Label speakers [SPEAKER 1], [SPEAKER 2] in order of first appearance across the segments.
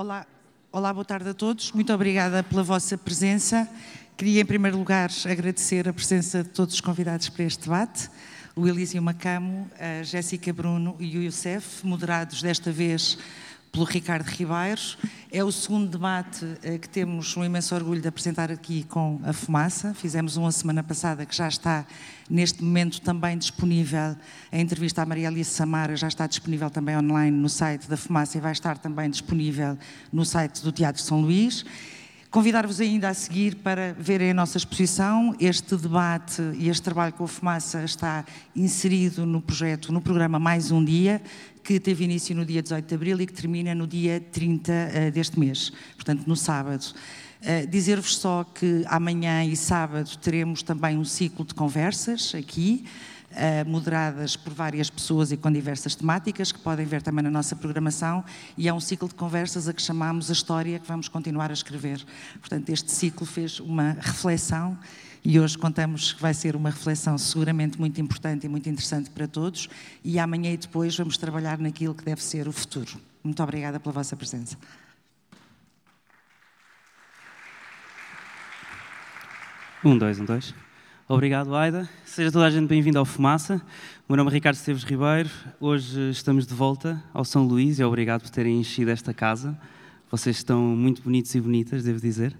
[SPEAKER 1] Olá, olá, boa tarde a todos. Muito obrigada pela vossa presença. Queria, em primeiro lugar, agradecer a presença de todos os convidados para este debate. O Elísio Macamo, a Jéssica Bruno e o Youssef, moderados desta vez pelo Ricardo Ribeiros. É o segundo debate eh, que temos um imenso orgulho de apresentar aqui com a Fumaça. Fizemos uma semana passada que já está neste momento também disponível. A entrevista à Maria Alice Samara já está disponível também online no site da Fumaça e vai estar também disponível no site do Teatro São Luís. Convidar-vos ainda a seguir para verem a nossa exposição. Este debate e este trabalho com a fumaça está inserido no projeto, no programa Mais Um Dia, que teve início no dia 18 de abril e que termina no dia 30 eh, deste mês, portanto, no sábado. Uh, Dizer-vos só que amanhã e sábado teremos também um ciclo de conversas aqui. Eh, moderadas por várias pessoas e com diversas temáticas, que podem ver também na nossa programação, e é um ciclo de conversas a que chamamos a história que vamos continuar a escrever. Portanto, este ciclo fez uma reflexão e hoje contamos que vai ser uma reflexão seguramente muito importante e muito interessante para todos, e amanhã e depois vamos trabalhar naquilo que deve ser o futuro. Muito obrigada pela vossa presença.
[SPEAKER 2] Um, dois, um, dois. Obrigado, Aida. Seja toda a gente bem-vinda ao Fumaça. O meu nome é Ricardo Esteves Ribeiro. Hoje estamos de volta ao São Luís e obrigado por terem enchido esta casa. Vocês estão muito bonitos e bonitas, devo dizer.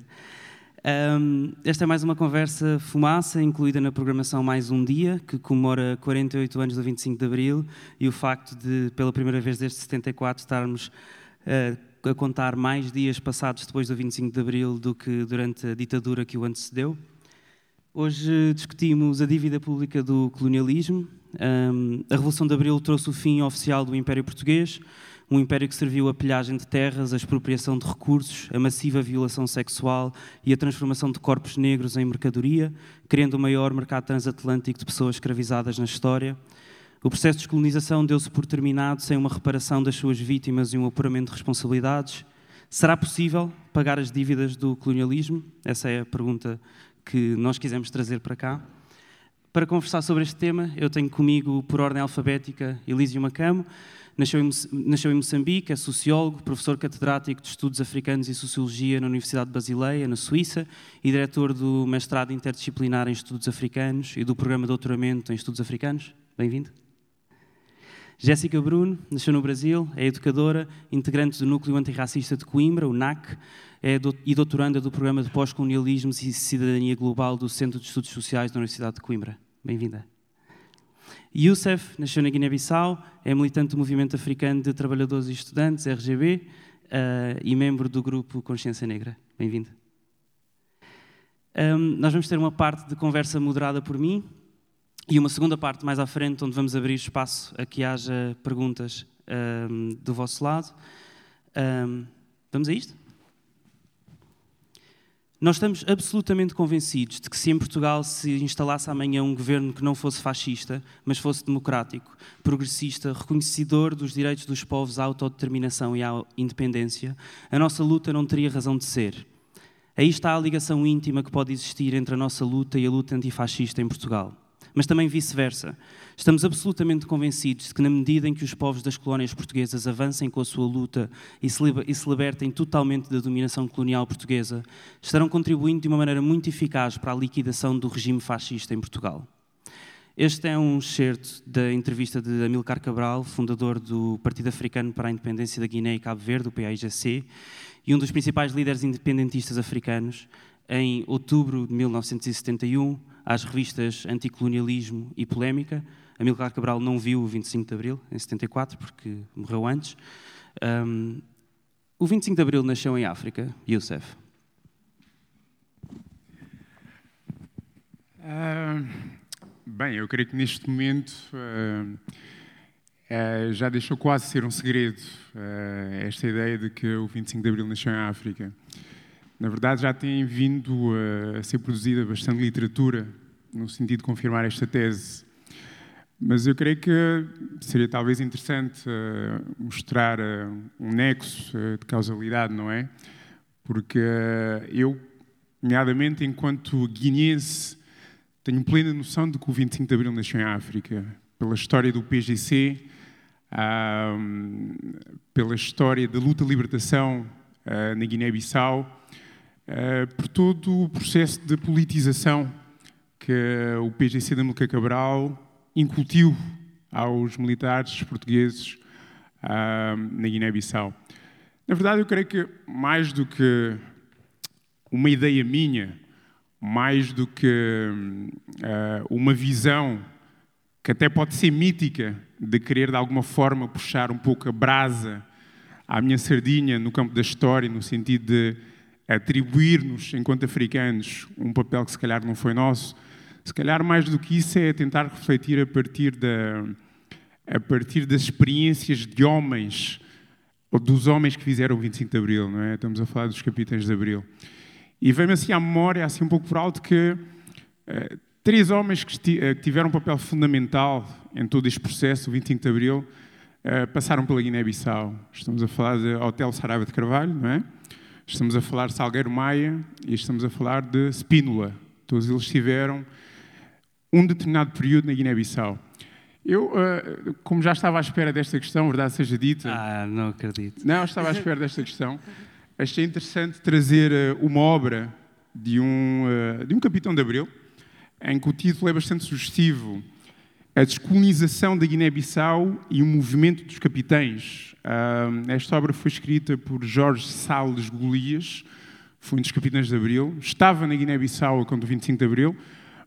[SPEAKER 2] Um, esta é mais uma conversa Fumaça, incluída na programação Mais Um Dia, que comemora 48 anos do 25 de Abril e o facto de, pela primeira vez desde 74, estarmos uh, a contar mais dias passados depois do 25 de Abril do que durante a ditadura que o antecedeu. Hoje discutimos a dívida pública do colonialismo. a Revolução de Abril trouxe o fim oficial do Império Português, um império que serviu a pilhagem de terras, a expropriação de recursos, a massiva violação sexual e a transformação de corpos negros em mercadoria, criando o maior mercado transatlântico de pessoas escravizadas na história. O processo de descolonização deu-se por terminado sem uma reparação das suas vítimas e um apuramento de responsabilidades. Será possível pagar as dívidas do colonialismo? Essa é a pergunta que nós quisemos trazer para cá. Para conversar sobre este tema, eu tenho comigo, por ordem alfabética, Elísio Macamo. Nasceu em, Moçambique, é sociólogo, professor catedrático de Estudos Africanos e Sociologia na Universidade de Basileia, na Suíça, e diretor do mestrado interdisciplinar em Estudos Africanos e do programa de doutoramento em Estudos Africanos. Bem-vindo. Jéssica Bruno nasceu no Brasil, é educadora, integrante do Núcleo Antirracista de Coimbra, o NAC, é do, e doutoranda do Programa de Pós-Colonialismos e Cidadania Global do Centro de Estudos Sociais da Universidade de Coimbra. Bem-vinda. Youssef nasceu na Guiné-Bissau, é militante do Movimento Africano de Trabalhadores e Estudantes, RGB, uh, eh, e membro do grupo Consciência Negra. Bem-vindo. Um, nós vamos ter uma parte de conversa moderada por mim, e uma segunda parte mais à frente, onde vamos abrir espaço a que haja perguntas um, do vosso lado. Um, vamos a isto? Nós estamos absolutamente convencidos de que se em Portugal se instalasse amanhã um governo que não fosse fascista, mas fosse democrático, progressista, reconhecedor dos direitos dos povos à autodeterminação e à independência, a nossa luta não teria razão de ser. Aí está a ligação íntima que pode existir entre a nossa luta e a luta antifascista em Portugal mas também vice-versa. Estamos absolutamente convencidos de que, na medida em que os povos das colónias portuguesas avancem com a sua luta e se, libertem totalmente da dominação colonial portuguesa, estarão contribuindo de uma maneira muito eficaz para a liquidação do regime fascista em Portugal. Este é um excerto da entrevista de Amilcar Cabral, fundador do Partido Africano para a Independência da Guiné e Cabo Verde, o PAIGC, e um dos principais líderes independentistas africanos, em outubro de 1971, às revistas Anticolonialismo e Polémica. Amilcar Cabral não viu o 25 de Abril, em 74, porque morreu antes. Um, o 25 de Abril nasceu em África, Youssef.
[SPEAKER 3] Uh, bem, eu creio que neste momento uh, uh, já deixou quase ser um segredo esta ideia de que o 25 de Abril nasceu em África. Na verdade, já tem vindo a ser produzida bastante literatura no sentido de confirmar esta tese. Mas eu creio que seria talvez interessante uh, mostrar uh, um nexo uh, de causalidade, não é? Porque eu, nomeadamente enquanto guineense, tenho plena noção de que o 25 de Abril nasceu em África. Pela história do PGC, pela história da luta de libertação na Guiné-Bissau, por todo o processo de politização que o PGC da Milka Cabral incutiu aos militares portugueses na Guiné-Bissau. Na verdade, eu creio que mais do que uma ideia minha, mais do que uh, uma visão que até pode ser mítica de querer de alguma forma puxar um pouco a brasa à minha sardinha no campo da história, no sentido de atribuir-nos, enquanto africanos, um papel que se calhar não foi nosso. Se calhar mais do que isso é tentar refletir a partir, da, a partir das experiências de homens dos homens que fizeram o 25 de Abril, não é? Estamos a falar dos capitães de Abril. E vem-me assim à memória, assim um pouco por alto, que uh, três homens que, uh, tiveram um papel fundamental em todo este processo, o 25 de Abril, uh, passaram pela Guiné-Bissau. Estamos a falar de Hotel Saraiva de Carvalho, não é? Estamos a falar de Salgueiro Maia e estamos a falar de Spínola. Todos eles tiveram um determinado período na Guiné-Bissau. Eu, uh, como já estava à espera desta questão, verdade seja dita.
[SPEAKER 2] Ah, não acredito.
[SPEAKER 3] Não, estava à espera desta questão. Achei interessante trazer uh, uma obra de um, uh, de um capitão de Abril, em que o título é bastante sugestivo: A Descolonização da Guiné-Bissau e o Movimento dos Capitães. esta obra foi escrita por Jorge Salles Golias, foi um dos capitães de Abril. Estava na Guiné-Bissau quando o 25 de Abril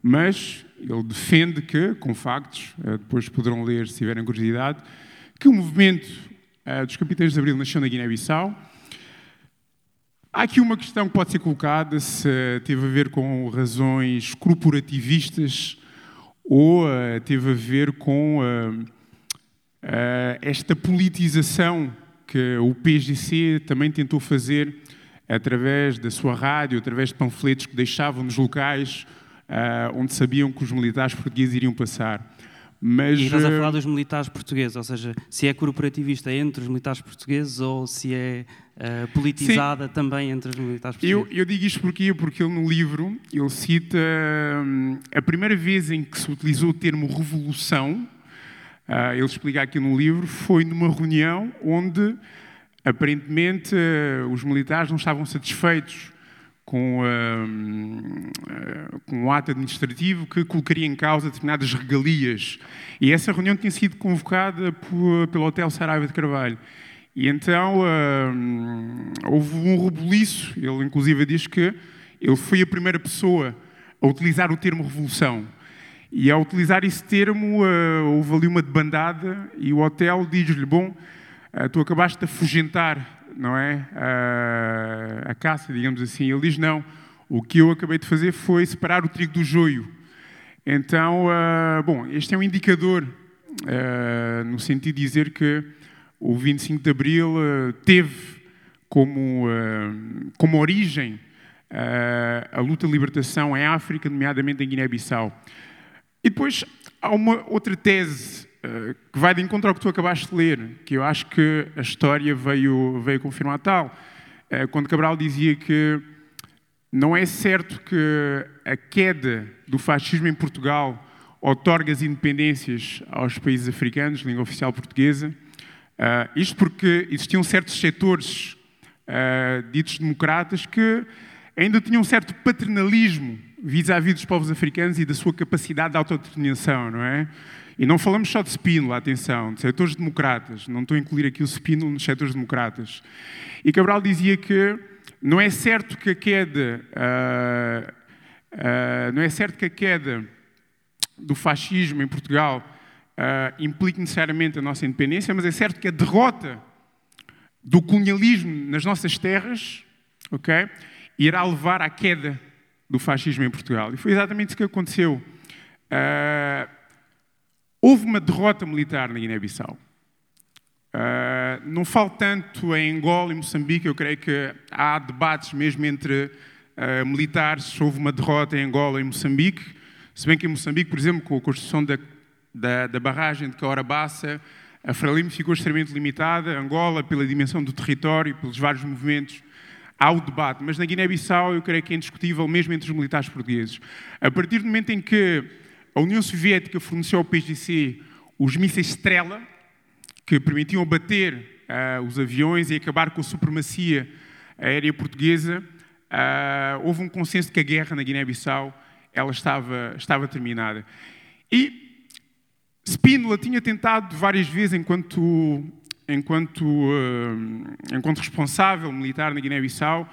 [SPEAKER 3] mas ele defende que, com factos, eh, depois poderão ler se tiverem curiosidade, que o movimento eh, dos Capitães de Abril nasceu na Guiné-Bissau. Há aqui uma questão que pode ser colocada se teve a ver com razões corporativistas ou uh, teve a ver com esta politização que o PGC também tentou fazer através da sua rádio, através de panfletos que deixavam nos locais uh, onde sabiam que os militares portugueses iriam passar.
[SPEAKER 2] Mas, e estás a falar dos militares portugueses, ou seja, se é corporativista entre os militares portugueses ou se é uh, politizada sim. também entre os militares portugueses?
[SPEAKER 3] Eu, eu, digo isto porque, porque ele no livro ele cita hum, a primeira vez em que se utilizou o termo revolução, uh, ele explica aqui no livro, foi numa reunião onde aparentemente os militares não estavam satisfeitos com, uh, com um ato administrativo que colocaria em causa determinadas regalias. E essa reunião tinha sido convocada por, pelo Hotel Saraiva de Carvalho. E então uh, houve um rebuliço. Ele, inclusive, diz que ele foi a primeira pessoa a utilizar o termo revolução. E ao utilizar esse termo, uh, houve ali uma debandada e o hotel diz-lhe: Bom, uh, tu acabaste de afugentar não é? A, a caça, digamos assim. Ele diz: não, o que eu acabei de fazer foi separar o trigo do joio. Então, uh, bom, este é um indicador uh, no sentido de dizer que o 25 de Abril uh, teve como, como origem a luta de libertação em África, nomeadamente em Guiné-Bissau. E depois há uma outra tese que vai de encontro ao que tu acabaste de ler, que eu acho que a história veio, veio confirmar tal. Eh, quando Cabral dizia que não é certo que a queda do fascismo em Portugal otorga as independências aos países africanos, língua oficial portuguesa. Uh, isto porque existiam certos setores uh, ditos democratas que ainda tinham um certo paternalismo vis-à-vis -vis dos povos africanos e da sua capacidade de autodeterminação, não é? E não falamos só de Spínola, atenção, de setores democratas. Não estou a incluir aqui o Spínola nos setores democratas. E Cabral dizia que não é certo que a queda, uh, uh, não é certo que a queda do fascismo em Portugal uh, implique necessariamente a nossa independência, mas é certo que a derrota do colonialismo nas nossas terras, ok, irá levar à queda do fascismo em Portugal. E foi exatamente isso que aconteceu. Uh, Houve uma derrota militar na Guiné-Bissau. Uh, não falo tanto em Angola e Moçambique, eu creio que há debates mesmo entre uh, militares. Houve uma derrota em Angola e Moçambique, se bem que em Moçambique, por exemplo, com a construção da, da, da barragem de Caorabassa, a Frelimo ficou extremamente limitada. Angola, pela dimensão do território, pelos vários movimentos, há o debate. Mas na Guiné-Bissau, eu creio que é indiscutível, mesmo entre os militares portugueses. A partir do momento em que a União Soviética forneceu ao PSGC os mísseis Strela, que permitiam bater uh, os aviões e acabar com a supremacia aérea portuguesa, houve um consenso de que a guerra na Guiné-Bissau estava, estava terminada. E Spínola tinha tentado várias vezes, enquanto, enquanto, uh, enquanto responsável militar na Guiné-Bissau,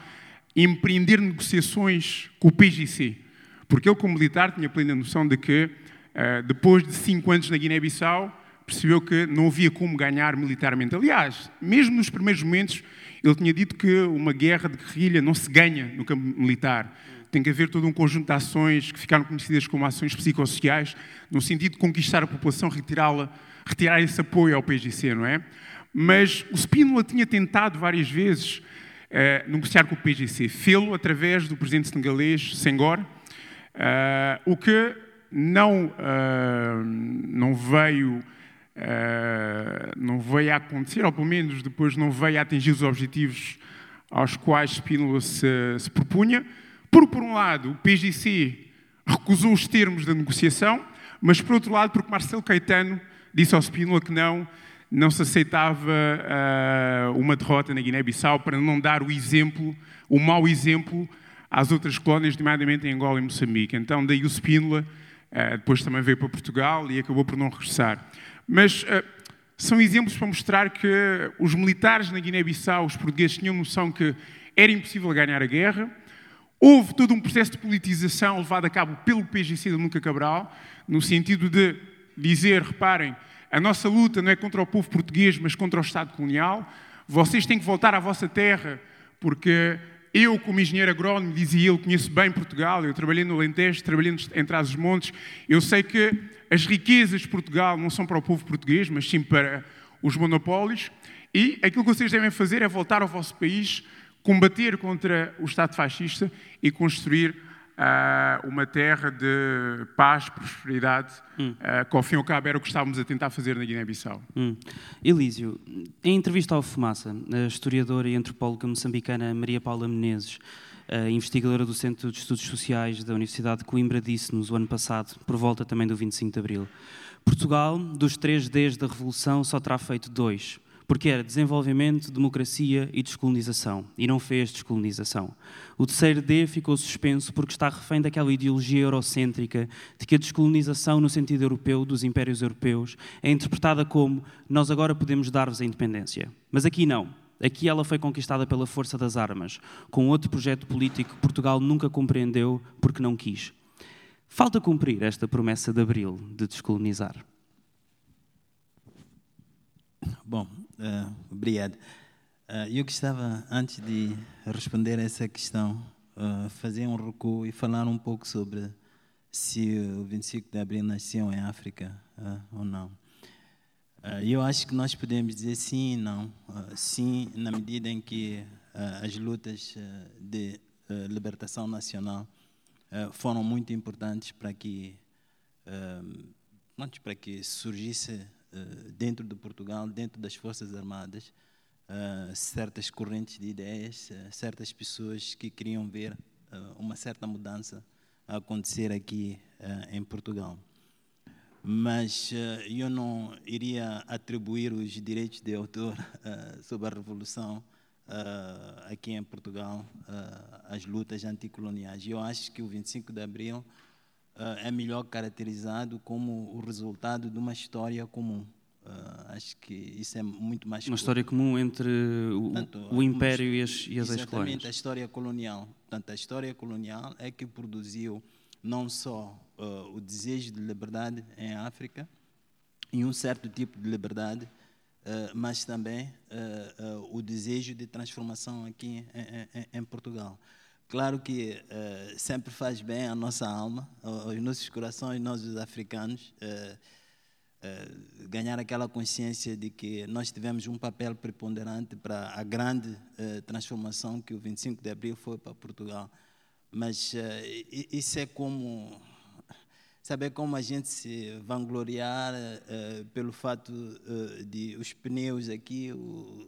[SPEAKER 3] empreender negociações com o PGC. Porque ele, como militar, tinha plena noção de que, uh, depois de cinco anos na Guiné-Bissau, percebeu que não havia como ganhar militarmente. Aliás, mesmo nos primeiros momentos, ele tinha dito que uma guerra de guerrilha não se ganha no campo militar tem que haver todo um conjunto de ações que ficaram conhecidas como ações psicossociais, no sentido de conquistar a população, retirá-la, retirar esse apoio ao PGC, não é? Mas o Spínola tinha tentado várias vezes eh, negociar com o PGC, fê-lo através do presidente senegalês Senghor, uh, o que não, uh, não veio Uh, não veio a acontecer, ou pelo menos depois não veio a atingir os objetivos aos quais Spínola se, se propunha. Porque, por um lado, o PGC recusou os termos da negociação, mas, por outro lado, porque Marcelo Caetano disse ao Spínola que não, não se aceitava uh, uma derrota na Guiné-Bissau para não dar o exemplo, o mau exemplo às outras colónias, nomeadamente em Angola e Moçambique. Então, daí o Spínola uh, depois também veio para Portugal e acabou por não regressar. Mas uh, são exemplos para mostrar que os militares na Guiné-Bissau, os portugueses, tinham noção que era impossível ganhar a guerra, Houve todo um processo de politização levado a cabo pelo PGC de Nunca Cabral, no sentido de dizer, reparem, a nossa luta não é contra o povo português, mas contra o Estado colonial. Vocês têm que voltar à vossa terra, porque eu, como engenheiro agrónomo, dizia ele, conheço bem Portugal, eu trabalhei no Alentejo, trabalhei em Trás-os-Montes, eu sei que as riquezas de Portugal não são para o povo português, mas sim para os monopólios, e aquilo que vocês devem fazer é voltar ao vosso país, combater contra o Estado fascista e construir uh, uma terra de paz, prosperidade, hum. uh, que ao fim e ao cabo era o que estávamos a tentar fazer na Guiné-Bissau.
[SPEAKER 2] Hum. Elísio, em entrevista ao Fumaça, a historiadora e antropóloga moçambicana Maria Paula Menezes, investigadora do Centro de Estudos Sociais da Universidade de Coimbra, disse-nos o ano passado, por volta também do 25 de Abril, Portugal, dos três Ds da Revolução, só terá feito dois porque era desenvolvimento, democracia e descolonização, e não fez descolonização. O terceiro D ficou suspenso porque está refém daquela ideologia eurocêntrica de que a descolonização, no sentido europeu, dos impérios europeus, é interpretada como nós agora podemos dar-vos a independência. Mas aqui não. Aqui ela foi conquistada pela força das armas, com outro projeto político que Portugal nunca compreendeu porque não quis. Falta cumprir esta promessa de Abril de descolonizar.
[SPEAKER 4] Bom, uh, obrigado. Uh, eu gostava, antes de responder a essa questão, uh, fazer um recuo e falar um pouco sobre se o 25 de abril nasceu em África ou não. eu acho que nós podemos dizer sim e não. sim, na medida em que as lutas de libertação nacional foram muito importantes para que, para que surgisse dentro de Portugal, dentro das Forças Armadas, uh, certas correntes de ideias, uh, certas pessoas que queriam ver uma certa mudança acontecer aqui em Portugal. Mas eu não iria atribuir os direitos de autor sobre a Revolução aqui em Portugal às lutas anticoloniais. Eu acho que o 25 de Abril é melhor caracterizado como o resultado de uma história comum. Uh, acho que isso é muito mais.
[SPEAKER 2] Uma história comum entre o, Portanto, o Império e as, e as
[SPEAKER 4] Exatamente, a história colonial. Portanto, a história colonial é que produziu não só uh, o desejo de liberdade em África, e um certo tipo de liberdade, uh, mas também o desejo de transformação aqui em, em, em Portugal. Claro que uh, sempre faz bem à nossa alma, aos nossos corações, nós os africanos, uh, uh, ganhar aquela consciência de que nós tivemos um papel preponderante para a grande transformação que o 25 de abril foi para Portugal. Mas isso é como saber como a gente se vangloriar pelo fato de os pneus aqui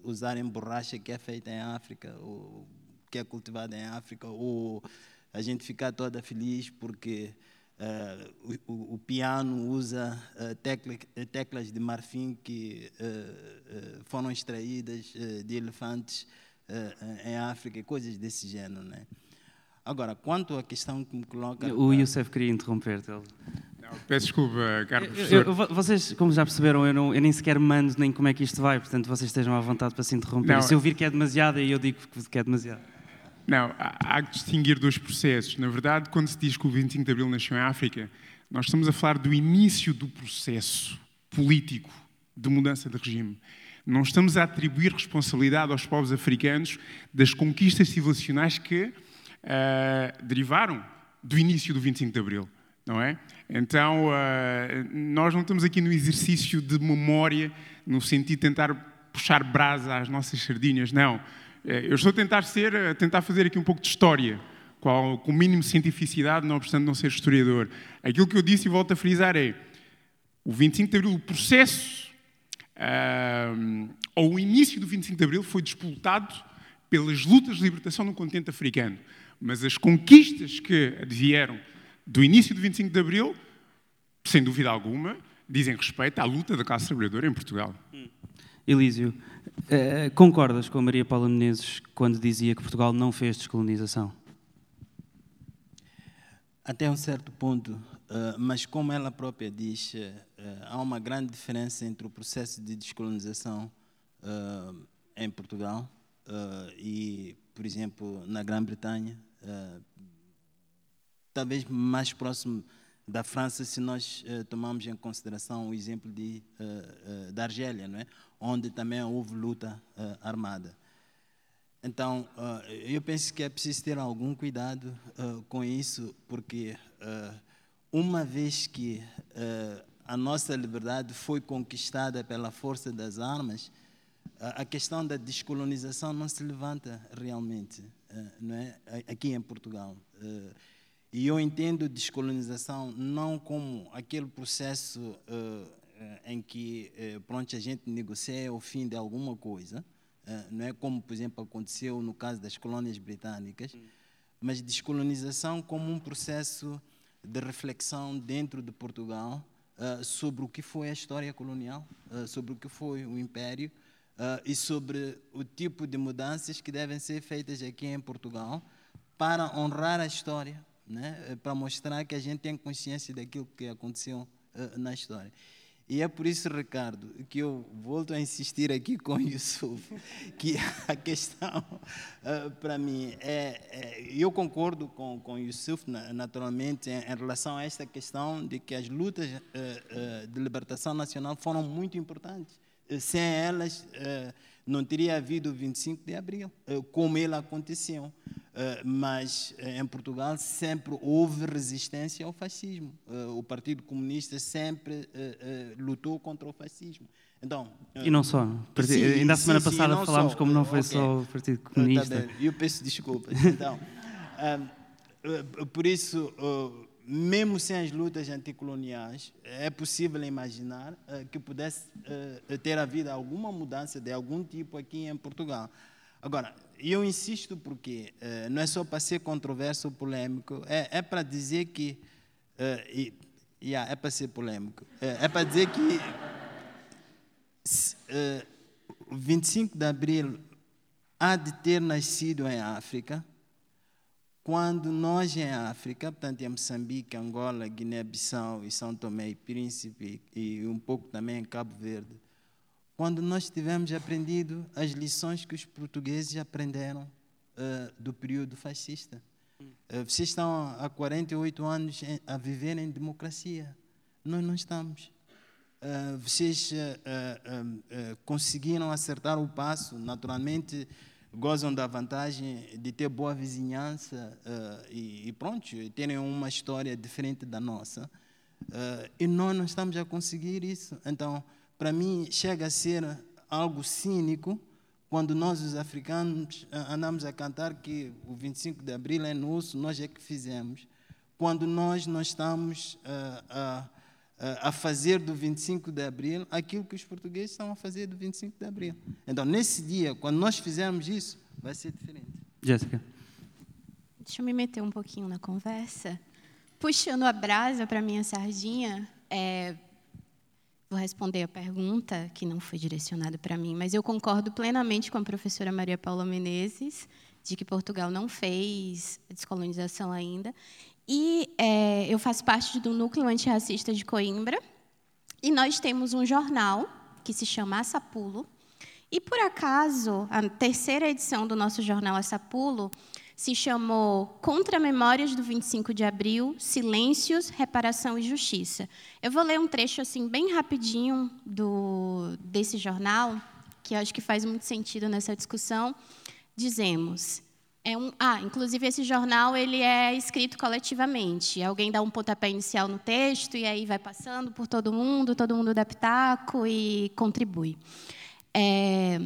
[SPEAKER 4] usarem borracha que é feita em África, ou que é cultivada em África, ou a gente ficar toda feliz porque uh, o, o, piano usa uh, tecla, teclas de marfim que uh, foram extraídas de elefantes em África e coisas desse género, né? Agora, quanto à questão que me coloca...
[SPEAKER 2] O Youssef queria interromper-te.
[SPEAKER 3] Peço desculpa, caro
[SPEAKER 2] professor. Eu, eu, vocês, como já perceberam, eu, não, eu, nem sequer mando nem como é que isto vai, portanto vocês estejam à vontade para se interromper. Não, se eu vir que é demasiado, aí eu digo que é demasiado.
[SPEAKER 3] Não, há que distinguir dois processos. Na verdade, quando se diz que o 25 de Abril nasceu em África, nós estamos a falar do início do processo político de mudança de regime. Não estamos a atribuir responsabilidade aos povos africanos das conquistas civilizacionais que uh, derivaram do início do 25 de Abril, não é? Então, uh, nós não estamos aqui no exercício de memória, no sentido de tentar puxar brasa às nossas sardinhas, não. Eh, eu estou a tentar ser, a tentar fazer aqui um pouco de história, com o mínimo de cientificidade, não obstante não ser historiador. Aquilo que eu disse e volto a frisar é o 25 de Abril, o processo uh, ou o início do 25 de Abril foi disputado pelas lutas de libertação no continente africano. Mas as conquistas que advieram do início do 25 de Abril, sem dúvida alguma, dizem respeito à luta da classe trabalhadora em Portugal. Hum.
[SPEAKER 2] Elísio, uh, concordas com a Maria Paula Menezes quando dizia que Portugal não fez descolonização?
[SPEAKER 4] Até um certo ponto, uh, mas como ela própria diz, uh, há uma grande diferença entre o processo de descolonização em Portugal e, por exemplo, na Grã-Bretanha, talvez mais próximo da França se nós uh, em consideração o exemplo de, uh, uh, da Argélia, não é? Onde também houve luta armada. Então, eu penso que é preciso ter algum cuidado com isso, porque uma vez que a nossa liberdade foi conquistada pela força das armas, a questão da descolonização não se levanta realmente, não é? aqui em Portugal. E eu entendo descolonização não como aquele processo uh, em que uh, pronto, a gente negocia o fim de alguma coisa, uh, não é como, por exemplo, aconteceu no caso das colônias britânicas, hum. mas descolonização como um processo de reflexão dentro de Portugal sobre o que foi a história colonial, sobre o que foi o Império e sobre o tipo de mudanças que devem ser feitas aqui em Portugal para honrar a história né? É para mostrar que a gente tem consciência daquilo que aconteceu na história. E é por isso, Ricardo, que eu volto a insistir aqui com o Yusuf, que a questão, uh, para mim, é, é, Eu concordo com, com o Yusuf, naturalmente, em, em, relação a esta questão de que as lutas uh, uh, de libertação nacional foram muito importantes. Sem elas, não teria havido o 25 de abril, como ele aconteceu. Eh, mas eh, em Portugal sempre houve resistência ao fascismo. Eh, o Partido Comunista sempre lutou contra o fascismo. Então,
[SPEAKER 2] e não só. Sim, ainda a semana sim, passada sim, falámos só. como não foi okay. só o Partido tá Comunista.
[SPEAKER 4] Tá Eu peço desculpas. Então, por isso, mesmo sem as lutas anticoloniais, é possível imaginar que pudesse ter havido alguma mudança de algum tipo aqui em Portugal. Agora, eu insisto porque uh, não é só para ser controverso ou polêmico, é, é para dizer que. Uh, e, yeah, é para ser polêmico. É, é para dizer que. Uh, 25 de abril há de ter nascido em África, quando nós em África, portanto em Moçambique, Angola, Guiné-Bissau e São Tomé e Príncipe, e um pouco também em Cabo Verde, quando nós tivermos aprendido as lições que os portugueses aprenderam uh, do período fascista. Uh, vocês estão há 48 anos a viver em democracia. Nós não estamos. Uh, vocês conseguiram acertar o passo, naturalmente gozam da vantagem de ter boa vizinhança e, e, pronto, terem uma história diferente da nossa. e nós não estamos a conseguir isso. Então, para mim, chega a ser algo cínico quando nós, os africanos, andamos a cantar que o 25 de abril é nosso, nós é que fizemos, quando nós não estamos a, a, a fazer do 25 de abril aquilo que os portugueses estão a fazer do 25 de abril. Então, nesse dia, quando nós fizermos isso, vai ser diferente.
[SPEAKER 2] Jéssica.
[SPEAKER 5] Deixa eu me meter um pouquinho na conversa. Puxando a brasa para minha sardinha, é, vou responder a pergunta que não foi direcionada para mim, mas eu concordo plenamente com a professora Maria Paula Menezes de que Portugal não fez descolonização ainda. E é, eu faço parte do núcleo antirracista de Coimbra. E nós temos um jornal que se chama Assapulo. E por acaso, a terceira edição do nosso jornal Assapulo se chamou Contra Memórias do 25 de Abril, Silêncios, Reparação e Justiça. Eu vou ler um trecho assim bem rapidinho do desse jornal, que acho que faz muito sentido nessa discussão. Dizemos: é um, ah, inclusive esse jornal ele é escrito coletivamente. Alguém dá um pontapé inicial no texto e aí vai passando por todo mundo, todo mundo dá pitaco e contribui. É,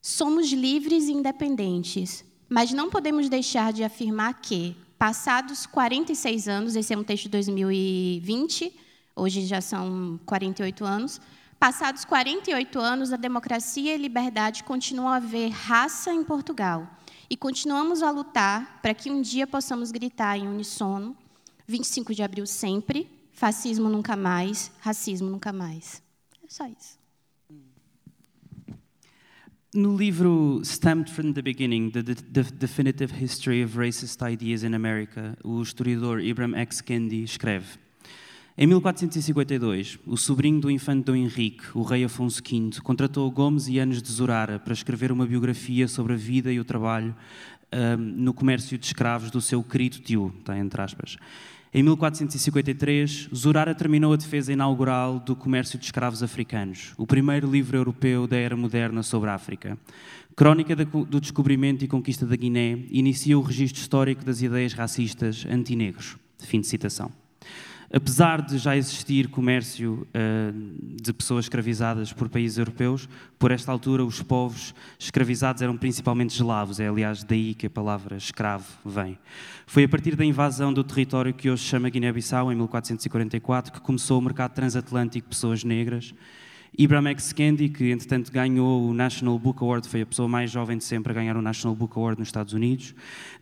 [SPEAKER 5] somos livres e independentes, mas não podemos deixar de afirmar que, passados 46 anos, esse é um texto de 2020, hoje já são 48 anos, passados 48 anos, a democracia e a liberdade continuam a haver raça em Portugal. E continuamos a lutar para que um dia possamos gritar em unissono: 25 de abril sempre, fascismo nunca mais, racismo nunca mais. É só isso.
[SPEAKER 2] No livro Stamped from the Beginning, the, the, Definitive History of Racist Ideas in America, o historiador Ibram X. Kendi escreve: Em 1452, o sobrinho do infante Dom Henrique, o rei Afonso V, contratou Gomes e Anos de Zorara para escrever uma biografia sobre a vida e o trabalho um, no comércio de escravos do seu querido tio, está entre aspas. Em 1453, Zurara terminou a defesa inaugural do comércio de escravos africanos, o primeiro livro europeu da era moderna sobre a África. Crónica do descobrimento e conquista da Guiné inicia o registro histórico das ideias racistas antinegros. Fim de citação apesar de já existir comércio uh, de pessoas escravizadas por países europeus, por esta altura os povos escravizados eram principalmente eslavos, é aliás daí que a palavra escravo vem. Foi a partir da invasão do território que hoje se chama Guiné-Bissau, em 1444, que começou o mercado transatlântico de pessoas negras. Ibram X. Kendi, que entretanto ganhou o National Book Award, foi a pessoa mais jovem de sempre a ganhar o National Book Award nos Estados Unidos,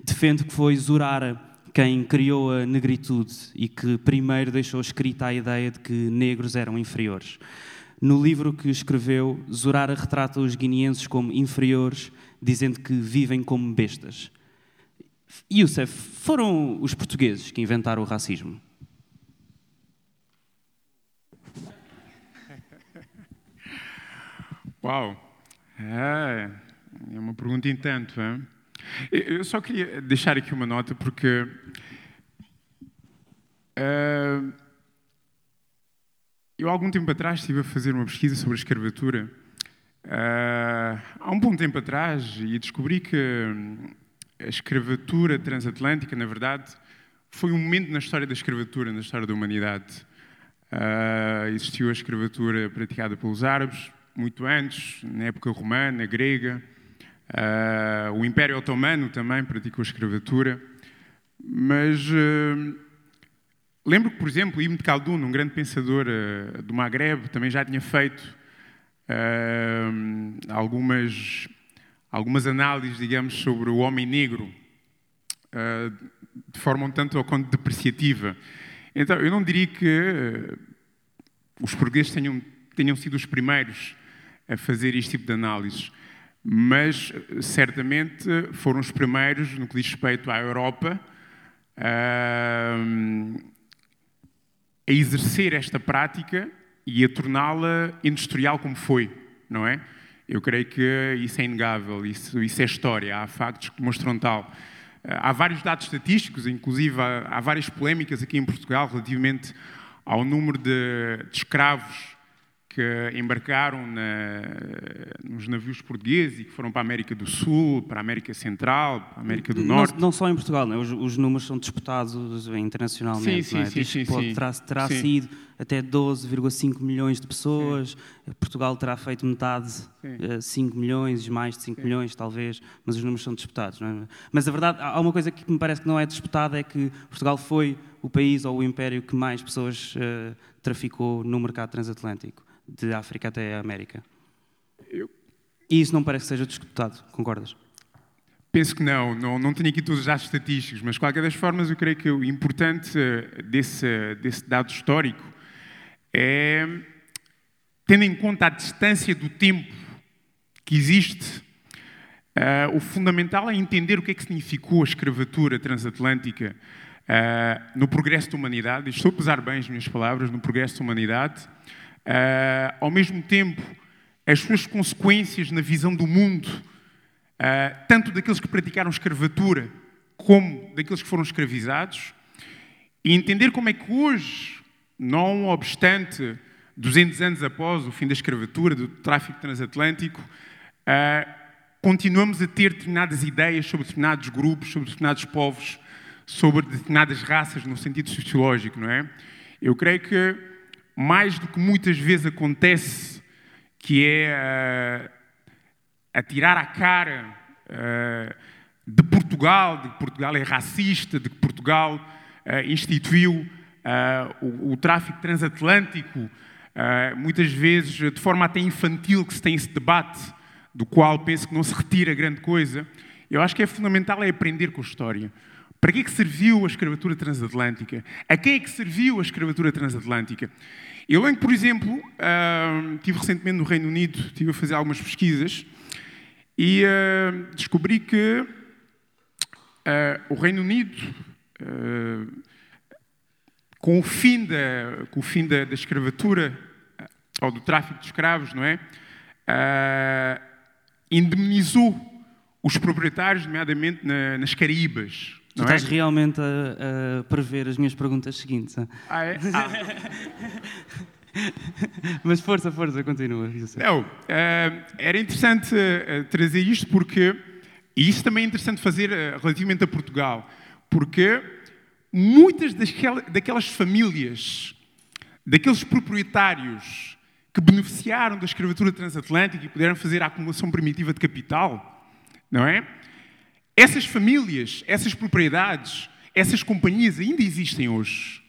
[SPEAKER 2] defende que foi Zurara quem criou a negritude e que primeiro deixou escrita a ideia de que negros eram inferiores. No livro que escreveu, Zorara retrata os guineenses como inferiores, dizendo que vivem como bestas. Youssef, foram os portugueses que inventaram o racismo?
[SPEAKER 3] Uau! É, é uma pergunta em tanto, hein? Eu só queria deixar aqui uma nota, porque uh, eu, algum tempo atrás, estive a fazer uma pesquisa sobre a escravatura. Uh, há um bom tempo atrás, e descobri que a escravatura transatlântica, na verdade, foi um momento na história da escravatura, na história da humanidade. Uh, existiu a escravatura praticada pelos árabes, muito antes, na época romana, grega. Uh, o Império Otomano também praticou escravatura. Mas uh, lembro que, por exemplo, Ibn Khaldun, um grande pensador uh, do Maghreb, também já tinha feito algumas, algumas análises, digamos, sobre o homem negro, de forma um tanto ou quanto depreciativa. Então, eu não diria que os portugueses tenham, tenham sido os primeiros a fazer este tipo de análises mas certamente foram os primeiros, no que diz respeito à Europa, a exercer esta prática e a torná-la industrial como foi, não é? Eu creio que isso é inegável, isso, isso é história, há factos que mostram tal. Há vários dados estatísticos, inclusive há, há várias polémicas aqui em Portugal relativamente ao número de, de escravos que embarcaram na, nos navios portugueses e que foram para a América do Sul, para a América Central, para a América do Norte.
[SPEAKER 2] Não, não só em Portugal, não é? os, os, números são disputados internacionalmente.
[SPEAKER 3] Sim, sim,
[SPEAKER 2] é?
[SPEAKER 3] sim, sim,
[SPEAKER 2] pode,
[SPEAKER 3] sim,
[SPEAKER 2] terá, terá
[SPEAKER 3] sim.
[SPEAKER 2] sido até 12,5 milhões de pessoas. Sim. Portugal terá feito metade, uh, 5 milhões, mais de 5 milhões talvez, mas os números são disputados. É? Mas a verdade, há uma coisa que me parece que não é disputada, é que Portugal foi o país ou o império que mais pessoas uh, traficou no mercado transatlântico de África até a América.
[SPEAKER 3] Eu...
[SPEAKER 2] E isso não parece que seja disputado, concordas?
[SPEAKER 3] Penso que não, não, não tenho aqui todos os dados estatísticos, mas de qualquer das formas eu creio que o importante eh, desse, desse dado histórico é tendo em conta a distância do tempo que existe, uh, o fundamental é entender o que é que significou a escravatura transatlântica uh, no progresso da humanidade. Estou a pesar bem as minhas palavras, no progresso da humanidade. Uh, ao mesmo tempo, as suas consequências na visão do mundo, tanto daqueles que praticaram escravatura como daqueles que foram escravizados, e entender como é que hoje, não obstante 200 anos após o fim da escravatura, do tráfico transatlântico, uh, continuamos a ter determinadas ideias sobre determinados grupos, sobre determinados povos, sobre determinadas raças, no sentido sociológico, não é? Eu creio que, mais do que muitas vezes acontece, que é uh, atirar a cara uh, de Portugal, de que Portugal é racista, de que Portugal uh, instituiu o, o, tráfico transatlântico, muitas vezes de forma até infantil que se tem esse debate, do qual penso que não se retira grande coisa, eu acho que é fundamental é aprender com a história. Para que é que serviu a escravatura transatlântica? A quem é que serviu a escravatura transatlântica? Eu lembro, por exemplo, uh, estive recentemente no Reino Unido, estive a fazer algumas pesquisas e uh, descobri que uh, o Reino Unido, com o fim da, com o fim da, da escravatura ou do tráfico de escravos, não é? indemnizou os proprietários, nomeadamente na, nas Caraíbas.
[SPEAKER 2] Tu estás é? realmente a, a, prever as minhas perguntas seguintes.
[SPEAKER 3] Ah, é? Ah.
[SPEAKER 2] Mas força, força, continua.
[SPEAKER 3] Não, uh, era interessante uh, trazer isto porque, e isso também é interessante fazer uh, relativamente a Portugal, porque muitas daquelas famílias, daqueles proprietários que beneficiaram da escravatura transatlântica e puderam fazer a acumulação primitiva de capital, não é? Essas famílias, essas propriedades, essas companhias ainda existem hoje.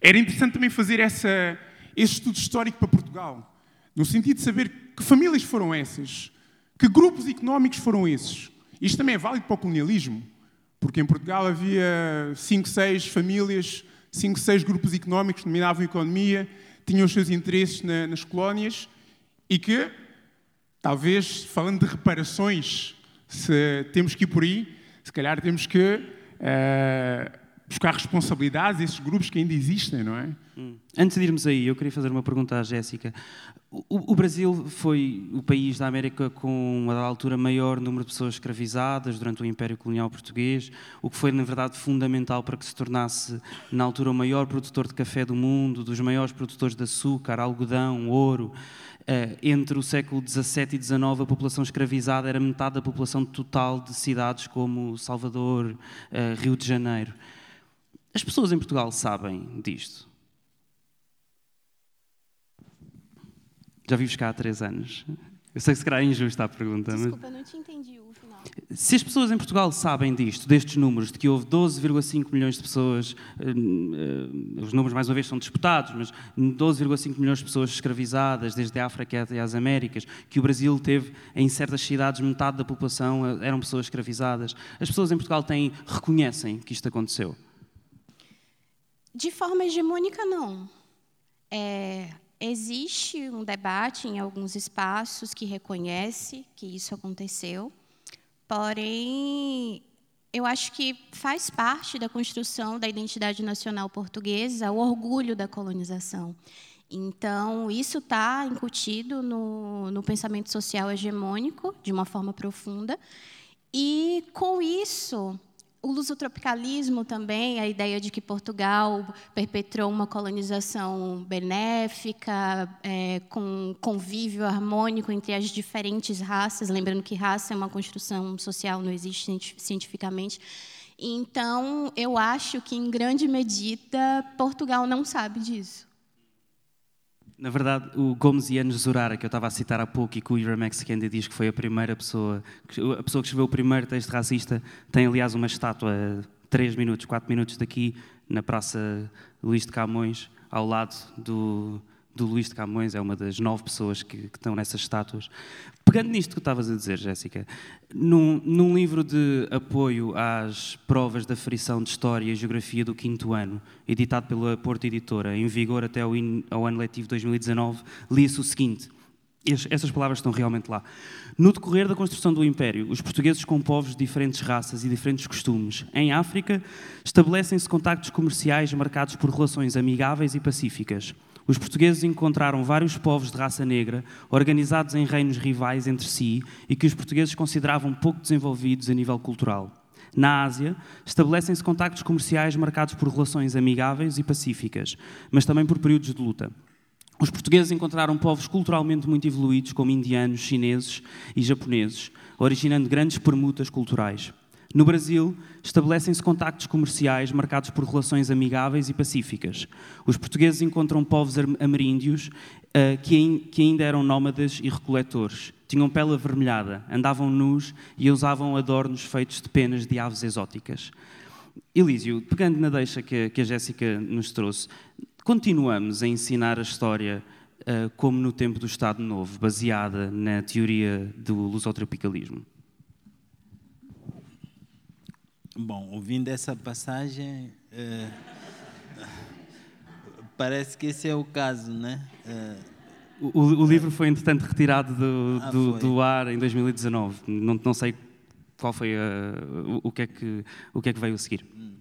[SPEAKER 3] Era interessante também fazer essa, esse estudo histórico para Portugal, no sentido de saber que famílias foram essas, que grupos económicos foram esses. Isto também é válido para o colonialismo, porque em Portugal havia cinco, seis famílias, cinco, seis grupos económicos que dominavam a economia tinham os seus interesses na, nas colónias e que, talvez, falando de reparações, se temos que ir por aí, se calhar temos que uh, buscar responsabilidades a esses grupos que ainda existem, não é?
[SPEAKER 2] Hum. Antes de irmos aí, eu queria fazer uma pergunta à Jéssica. O, o, Brasil foi o país da América com, a altura, maior número de pessoas escravizadas durante o Império Colonial Português, o que foi, na verdade, fundamental para que se tornasse, na altura, o maior produtor de café do mundo, dos maiores produtores de açúcar, algodão, ouro. Uh, entre o século XVII e XIX, a população escravizada era metade da população total de cidades como Salvador, uh, Rio de Janeiro. As pessoas em Portugal sabem disto. Já vives cá há três anos. Eu sei que se calhar é injusta a pergunta.
[SPEAKER 5] Desculpa, mas... não te entendi.
[SPEAKER 2] Se as pessoas em Portugal sabem disto, destes números, de que houve 12,5 milhões de pessoas, uh, os números mais uma vez são disputados, mas 12,5 milhões de pessoas escravizadas, desde a África até às Américas, que o Brasil teve em certas cidades metade da população eh, eram pessoas escravizadas. As pessoas em Portugal têm, reconhecem que isto aconteceu?
[SPEAKER 5] De forma hegemônica, não. É, Existe um debate em alguns espaços que reconhece que isso aconteceu, porém, eu acho que faz parte da construção da identidade nacional portuguesa o orgulho da colonização. Então, isso está incutido no, no pensamento social hegemônico, de uma forma profunda, e com isso o lusotropicalismo também, a ideia de que Portugal perpetrou uma colonização benéfica, é, com convívio harmônico entre as diferentes raças, lembrando que raça é uma construção social, não existe cientificamente. Então, eu acho que, em grande medida, Portugal não sabe disso.
[SPEAKER 2] Na verdade, o Gomes Yanes Zurara, que eu estava a citar há pouco e que o Iramax Kendi diz que foi a primeira pessoa, a pessoa que escreveu o primeiro texto racista, tem aliás uma estátua a 3 minutos, 4 minutos daqui, na Praça Luís de Camões, ao lado do, do Luís de Camões, é uma das nove pessoas que, que estão nessas estátuas. Pegando nisto que estavas a dizer, Jéssica, num, num, livro de apoio às provas da frição de História e Geografia do quinto ano, editado pela Porto Editora, em vigor até ao, in, ao ano letivo 2019, lia-se o seguinte essas palavras estão realmente lá. No decorrer da construção do Império, os portugueses com povos de diferentes raças e diferentes costumes em África estabelecem-se contactos comerciais marcados por relações amigáveis e pacíficas. Os portugueses encontraram vários povos de raça negra organizados em reinos rivais entre si e que os portugueses consideravam pouco desenvolvidos a nível cultural. Na Ásia, estabelecem-se contactos comerciais marcados por relações amigáveis e pacíficas, mas também por períodos de luta. Os portugueses encontraram povos culturalmente muito evoluídos, como indianos, chineses e japoneses, originando grandes permutas culturais. No Brasil, estabelecem-se contactos comerciais marcados por relações amigáveis e pacíficas. Os portugueses encontram povos ameríndios uh, que, que, ainda eram nómadas e recoletores. Tinham pele avermelhada, andavam nus e usavam adornos feitos de penas de aves exóticas. Elísio, pegando na deixa que, que a Jéssica nos trouxe, continuamos a ensinar a história uh, como no tempo do Estado Novo, baseada na teoria do lusotropicalismo?
[SPEAKER 4] Bom, ouvindo essa passagem, uh, parece que esse é o caso, né?
[SPEAKER 2] Uh, o, o, livro foi, entretanto, retirado do, ah, do, do ar em 2019. Não, não sei qual foi a, o, o, que é que, o que é que veio a seguir. Hum.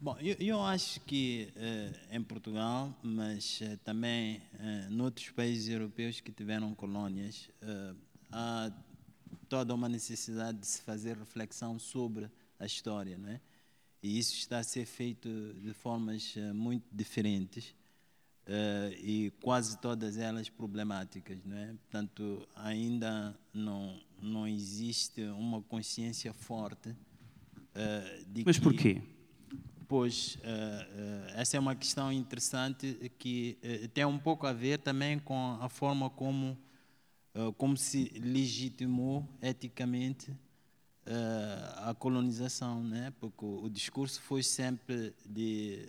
[SPEAKER 4] Bom, eu, eu acho que uh, em Portugal, mas uh, também uh, noutros países europeus que tiveram colônias, há toda uma necessidade de se fazer reflexão sobre a história, não é? E isso está a ser feito de formas muito diferentes e quase todas elas problemáticas, não é? Portanto, ainda não não existe uma consciência forte de
[SPEAKER 2] mas que porquê?
[SPEAKER 4] Pois, uh, uh, essa é uma questão interessante que uh, tem um pouco a ver também com a forma como, como se legitimou eticamente a colonização, né? porque o, o, discurso foi sempre de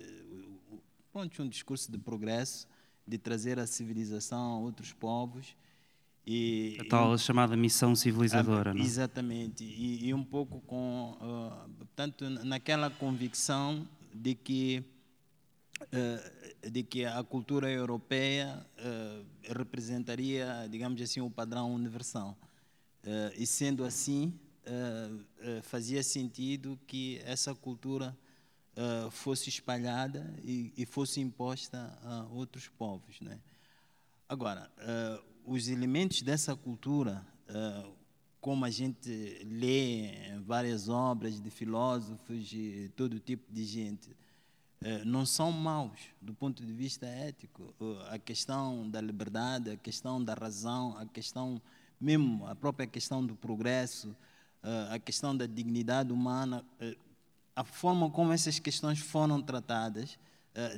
[SPEAKER 4] pronto, um discurso de progresso, de trazer a civilização a outros povos.
[SPEAKER 2] E, a tal e, chamada missão civilizadora,
[SPEAKER 4] a, não? Exatamente, e, e, um pouco com, uh, portanto, naquela convicção de que uh, de que a cultura europeia uh, representaria, digamos assim, o padrão universal. e sendo assim, fazia sentido que essa cultura fosse espalhada e, e, fosse imposta a outros povos, né? Agora, os elementos dessa cultura, uh, como a gente lê várias obras de filósofos e todo tipo de gente, uh, não são maus do ponto de vista ético. Uh, a questão da liberdade, a questão da razão, a questão mesmo a própria questão do progresso, a questão da dignidade humana, a forma como essas questões foram tratadas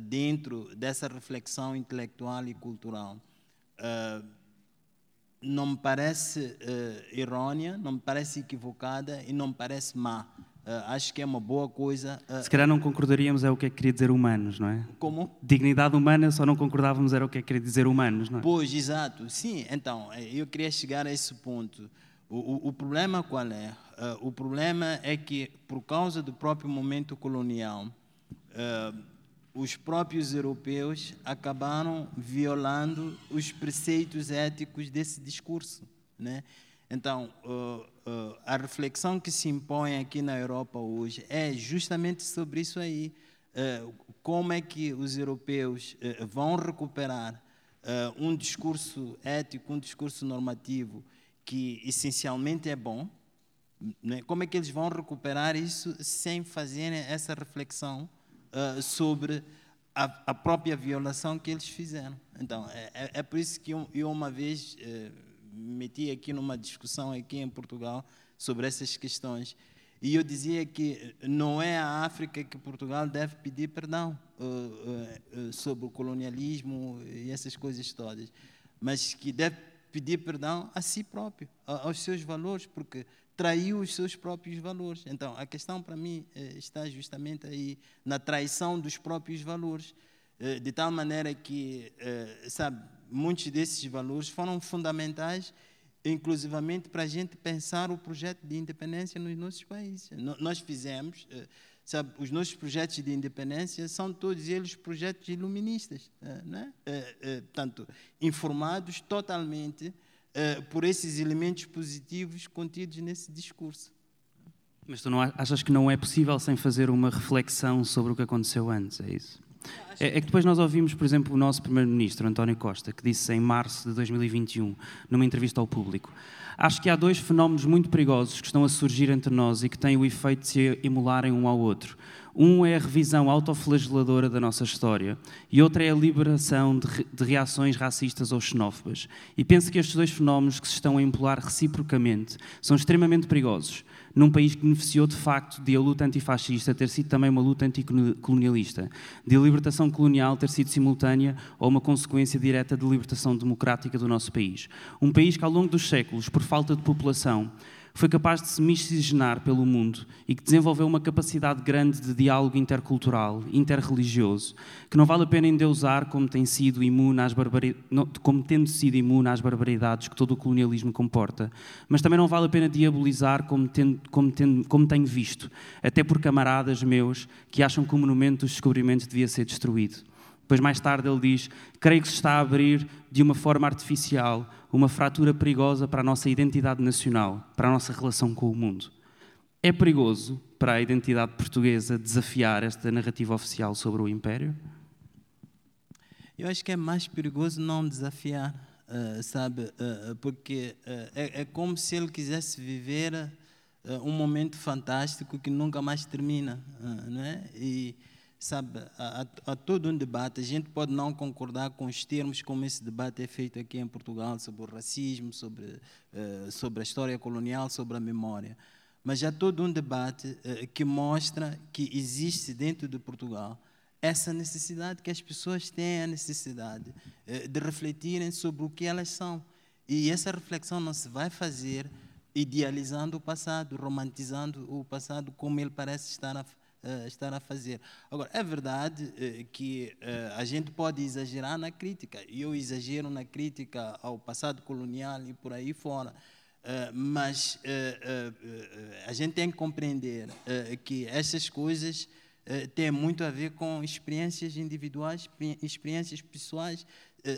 [SPEAKER 4] dentro dessa reflexão intelectual e cultural não me parece errônea, não me parece equivocada e não me parece má. Acho que é uma boa coisa.
[SPEAKER 2] Se calhar não concordaríamos é o que é que queria dizer humanos, não é?
[SPEAKER 4] Como?
[SPEAKER 2] Dignidade humana, só não concordávamos era o que é que queria dizer humanos, não é?
[SPEAKER 4] Pois, exato. Sim, então, eu queria chegar a esse ponto. O, o, o problema qual é? Uh, o problema é que, por causa do próprio momento colonial, os próprios europeus acabaram violando os preceitos éticos desse discurso. Né? Então, uh, uh, a reflexão que se impõe aqui na Europa hoje é justamente sobre isso aí. Uh, como é que os europeus vão recuperar um discurso ético, um discurso normativo que essencialmente é bom? Né? Como é que eles vão recuperar isso sem fazerem essa reflexão uh, sobre a, a, própria violação que eles fizeram. Então, é, é, é por isso que eu, eu uma vez uh, meti aqui numa discussão aqui em Portugal sobre essas questões e eu dizia que não é a África que Portugal deve pedir perdão uh, sobre o colonialismo e essas coisas todas, mas que deve pedir perdão a si próprio, aos seus valores, porque traiu os seus próprios valores. Então, a questão para mim eh, está justamente aí na traição dos próprios valores. eh, de tal maneira que, sabe, muitos desses valores foram fundamentais, inclusivamente para a gente pensar o projeto de independência nos nossos países. Nós fizemos, sabe, os nossos projetos de independência são todos eles projetos iluministas, né? Portanto, informados totalmente por esses elementos positivos contidos nesse discurso.
[SPEAKER 2] Mas tu não achas que não é possível sem fazer uma reflexão sobre o que aconteceu antes, é isso? É, é que depois nós ouvimos, por exemplo, o nosso Primeiro-Ministro, António Costa, que disse em março de 2021, numa entrevista ao público, acho que há dois fenómenos muito perigosos que estão a surgir entre nós e que têm o efeito de se emularem um ao outro. Um é a revisão autoflageladora da nossa história e outro é a liberação de, reações racistas ou xenófobas. E penso que estes dois fenómenos que se estão a empolar reciprocamente são extremamente perigosos num país que beneficiou de facto de a luta antifascista ter sido também uma luta anticolonialista, de a libertação colonial ter sido simultânea ou uma consequência direta da libertação democrática do nosso país. Um país que ao longo dos séculos, por falta de população, foi capaz de se miscigenar pelo mundo e que desenvolveu uma capacidade grande de diálogo intercultural, interreligioso, que não vale a pena endeusar como, tem sido imune às como tendo sido imune às barbaridades que todo o colonialismo comporta, mas também não vale a pena diabolizar como, tendo, como, tendo, como tenho visto, até por camaradas meus que acham que o monumento dos descobrimentos devia ser destruído. Depois, mais tarde, ele diz: Creio que se está a abrir de uma forma artificial uma fratura perigosa para a nossa identidade nacional, para a nossa relação com o mundo. É perigoso para a identidade portuguesa desafiar esta narrativa oficial sobre o Império?
[SPEAKER 4] Eu acho que é mais perigoso não desafiar, uh, sabe? Uh, porque uh, é, é, como se ele quisesse viver um momento fantástico que nunca mais termina, não é? E, sabe, há, todo um debate. A gente pode não concordar com os termos como esse debate é feito aqui em Portugal sobre o racismo, sobre, uh, sobre a história colonial, sobre a memória. Mas há todo um debate uh, que mostra que existe dentro de Portugal essa necessidade que as pessoas têm a necessidade uh, de refletirem sobre o que elas são. E essa reflexão não se vai fazer idealizando o passado, romantizando o passado como ele parece estar a uh, estar a fazer. Agora, é verdade uh, que uh, a gente pode exagerar na crítica, e eu exagero na crítica ao passado colonial e por aí fora. mas a gente tem que compreender que essas coisas têm muito a ver com experiências individuais, experiências pessoais,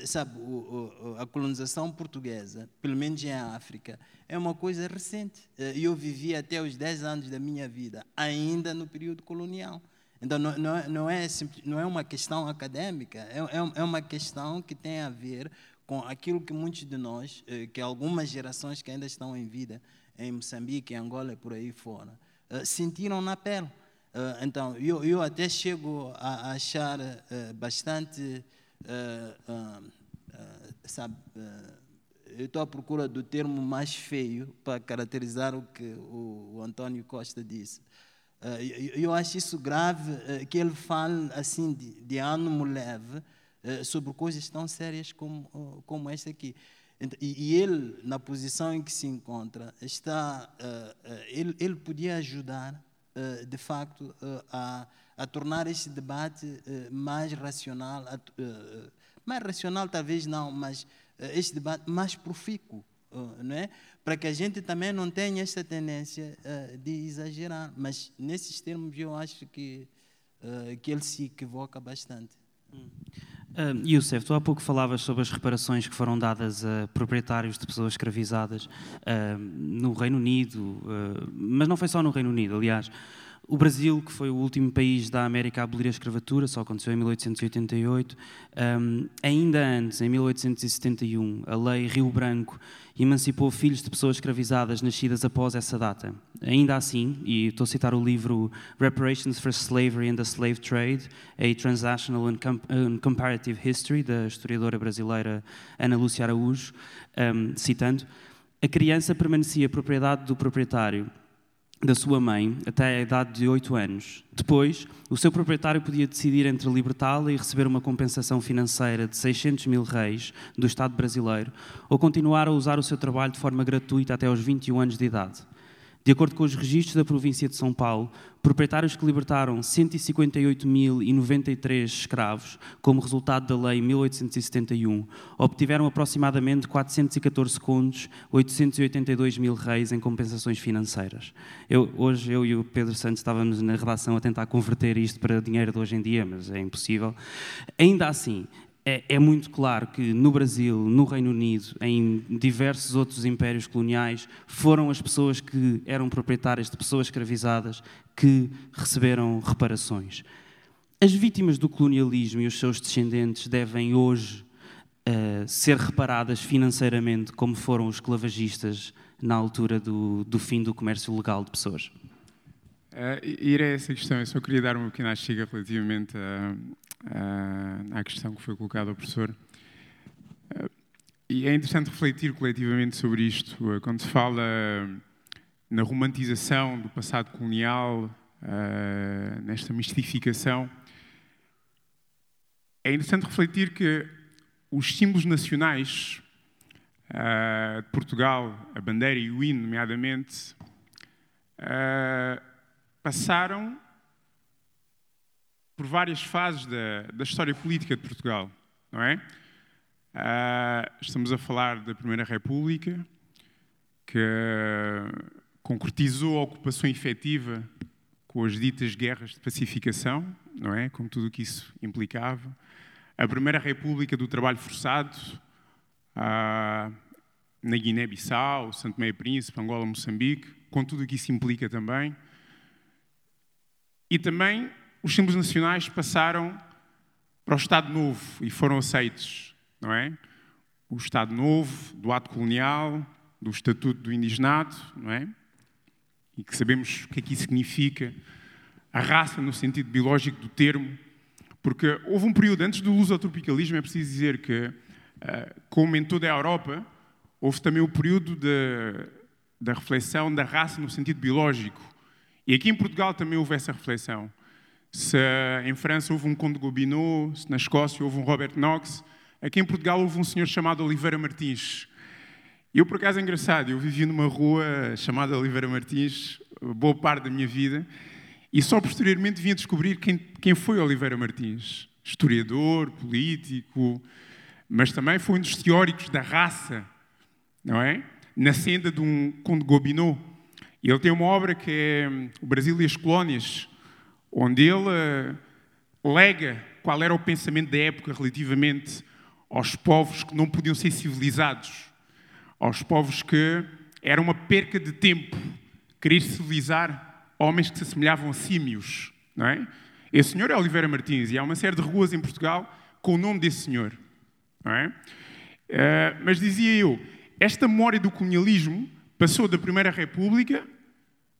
[SPEAKER 4] sabe, o, o, a colonização portuguesa, pelo menos em África, é uma coisa recente. Eh, eu vivi até os 10 anos da minha vida, ainda no período colonial. Então, não, não, é, não, é, não é uma questão acadêmica, é, é, é uma questão que tem a ver com aquilo que muitos de nós, eh, que algumas gerações que ainda estão em vida, em Moçambique, em Angola e por aí fora, sentiram na pele. Então, eu, eu até chego a achar bastante uh, eu estou à procura do termo mais feio para caracterizar o que o, o Antônio Costa disse. Eu, eu, acho isso grave que ele fale assim de, de ânimo leve sobre coisas tão sérias como, como esta aqui. E, ele, na posição em que se encontra, está, ele, ele podia ajudar, de facto, a a tornar este debate uh, mais racional, uh, mais racional talvez não, mas uh, este debate mais profícuo, não é? Para que a gente também não tenha esta tendência de exagerar. Mas nesses termos eu acho que que ele se equivoca bastante.
[SPEAKER 2] Hum. Uh, Youssef, tu há pouco falavas sobre as reparações que foram dadas a proprietários de pessoas escravizadas uh, no Reino Unido, uh, mas não foi só no Reino Unido, aliás. O Brasil, que foi o último país da América a abolir a escravatura, só aconteceu em 1888. Um, ainda antes, em 1871, a Lei Rio Branco emancipou filhos de pessoas escravizadas nascidas após essa data. Ainda assim, e estou a citar o livro Reparations for Slavery and the Slave Trade, a Transnational and, Comparative History, da historiadora brasileira Ana Lúcia Araújo, um, citando, a criança permanecia propriedade do proprietário da sua mãe até a idade de 8 anos. Depois, o seu proprietário podia decidir entre libertá-la e receber uma compensação financeira de 600 mil reis do Estado brasileiro ou continuar a usar o seu trabalho de forma gratuita até aos 21 anos de idade. De acordo com os registros da província de São Paulo, proprietários que libertaram 158.093 escravos como resultado da Lei 1871 obtiveram aproximadamente 414 contos, 882 mil reis em compensações financeiras. Eu, hoje eu e o Pedro Santos estávamos na redação a tentar converter isto para dinheiro de hoje em dia, mas é impossível. Ainda assim, é, é, muito claro que no Brasil, no Reino Unido, em diversos outros impérios coloniais, foram as pessoas que eram proprietárias de pessoas escravizadas que receberam reparações. As vítimas do colonialismo e os seus descendentes devem hoje uh, ser reparadas financeiramente, como foram os esclavagistas na altura do, do fim do comércio legal de pessoas.
[SPEAKER 3] Uh, ir a essa questão, eu só queria dar uma pequena chega relativamente à questão que foi colocada ao professor. Eh, e é interessante refletir coletivamente sobre isto. Eh, quando se fala na romantização do passado colonial, nesta mistificação, é interessante refletir que os símbolos nacionais de Portugal, a bandeira e o hino, nomeadamente, passaram por várias fases da, da história política de Portugal, não é? Uh, estamos a falar da Primeira República, que concretizou a ocupação efetiva com as ditas guerras de pacificação, não é? Com tudo o que isso implicava. A Primeira República do Trabalho Forçado, uh, na Guiné-Bissau, Santo Meio Príncipe, Angola, Moçambique, com tudo o que isso implica também. E também os símbolos nacionais passaram para o Estado Novo e foram aceitos, não é? O Estado Novo, do ato colonial, do Estatuto do Indigenato, não é? E que sabemos o que é que isso significa, a raça no sentido biológico do termo, porque houve um período antes do lusotropicalismo, é preciso dizer que, eh, como em toda a Europa, houve também o período de, da reflexão da raça no sentido biológico. E aqui em Portugal também houve essa reflexão se em França houve um Conde Gobineau, se na Escócia houve um Robert Knox, aqui em Portugal houve um senhor chamado Oliveira Martins. Eu, por acaso, é engraçado, eu vivi numa rua chamada Oliveira Martins, boa parte da minha vida, e só posteriormente vim a descobrir quem, quem foi Oliveira Martins. Historiador, político, mas também foi um dos teóricos da raça, não é? Na senda de um Conde Gobineau. E ele tem uma obra que é O Brasil e as Colónias, onde ele uh, lega qual era o pensamento da época relativamente aos povos que não podiam ser civilizados, aos povos que era uma perca de tempo querer civilizar homens que se assemelhavam a símios, não é? Esse senhor é Oliveira Martins e há uma série de ruas em Portugal com o nome desse senhor, não é? Uh, mas dizia eu, esta memória do colonialismo passou da Primeira República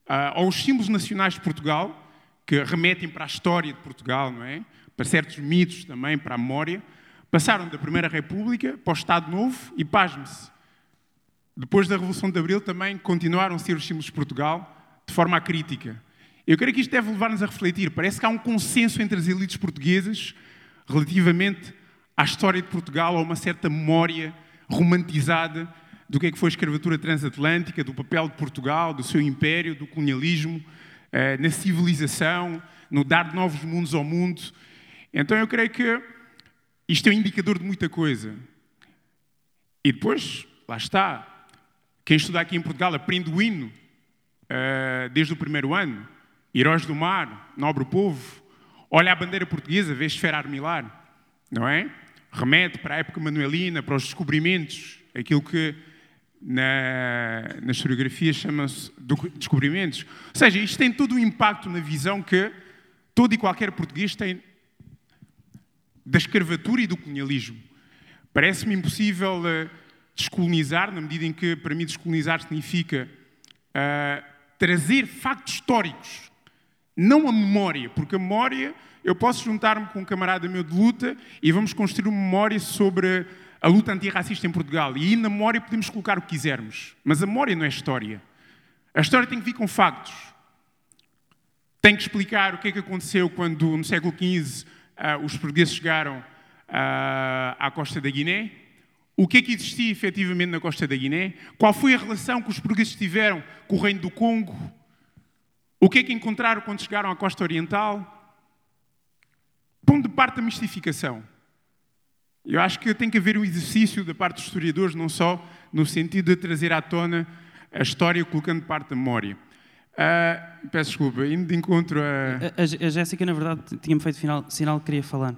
[SPEAKER 3] uh, aos símbolos nacionais de Portugal que remetem para a história de Portugal, não é? Para certos mitos também, para a memória. Passaram da Primeira República para o Estado Novo e, pasme-se, depois da Revolução de Abril também continuaram a ser os símbolos de Portugal de forma crítica. Eu creio que isto deve levar-nos a refletir. Parece que há um consenso entre as elites portuguesas relativamente à história de Portugal, a uma certa memória romantizada do que é que foi a escravatura transatlântica, do papel de Portugal, do seu império, do colonialismo, eh, na civilização, no dar novos mundos ao mundo. Então eu creio que isto é um indicador de muita coisa. E depois, lá está, quem estuda aqui em Portugal aprende o hino uh, desde o primeiro ano. Heróis do Mar, Nobre Povo. Olha a bandeira portuguesa, vê esfera armilar, não é? Remete para a época manuelina, para os descobrimentos, aquilo que na, na historiografia chama-se descobrimentos. Ou seja, isto tem todo o impacto na visão que todo e qualquer português tem da escravatura e do colonialismo. Parece-me impossível uh, descolonizar, na medida em que, para mim, descolonizar significa uh, trazer factos históricos, não a memória, porque a memória, eu posso juntar-me com um camarada meu de luta e vamos construir uma memória sobre a luta antirracista em Portugal. E aí na memória podemos colocar o que quisermos. Mas a memória não é história. A história tem que vir com factos. Tem que explicar o que é que aconteceu quando, no século XV, uh, os portugueses chegaram uh, à costa da Guiné, o que é que existia efetivamente na costa da Guiné, qual foi a relação que os portugueses tiveram com o Reino do Congo, o que é que encontraram quando chegaram à costa oriental. Ponto de parte da mistificação. Eu acho que tem que haver um exercício da parte dos historiadores, não só no sentido de trazer à tona a história colocando parte da memória. Uh, peço desculpa, indo de encontro a.
[SPEAKER 2] A, a, Jéssica, na verdade, tinha-me feito final, sinal que queria falar.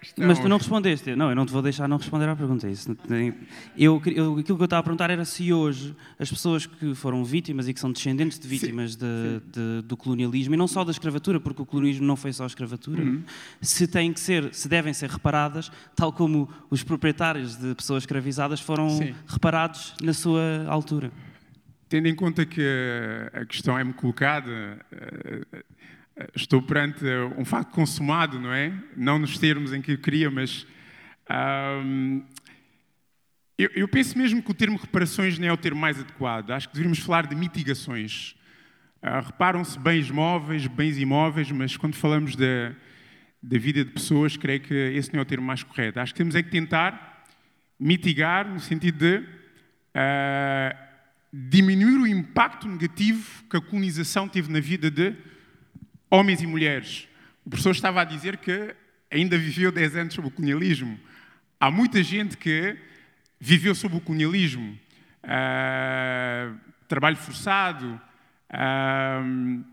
[SPEAKER 3] Questão.
[SPEAKER 2] Mas tu não respondeste. Não, eu não te vou deixar não responder à pergunta. Isso, eu, eu, aquilo que eu estava a perguntar era se hoje as pessoas que foram vítimas e que são descendentes de vítimas de, de, do colonialismo, e não só da escravatura, porque o colonialismo não foi só a escravatura, uhum. se têm que ser, se devem ser reparadas, tal como os proprietários de pessoas escravizadas foram Sim. reparados na sua altura.
[SPEAKER 3] Tendo em conta que a questão é-me colocada, eh, estou perante um facto consumado, não é? Não nos termos em que eu queria, mas eu, eu, penso mesmo que o termo reparações não é o termo mais adequado. Acho que deveríamos falar de mitigações. Uh, Reparam-se bens móveis, bens imóveis, mas quando falamos da, da vida de pessoas, creio que esse não é o termo mais correto. Acho que temos é que tentar mitigar no sentido de uh, diminuir o impacto negativo que a colonização teve na vida de homens e mulheres. O professor estava a dizer que ainda viveu 10 anos sob o colonialismo. Há muita gente que viveu sob o colonialismo. Uh, trabalho forçado, uh,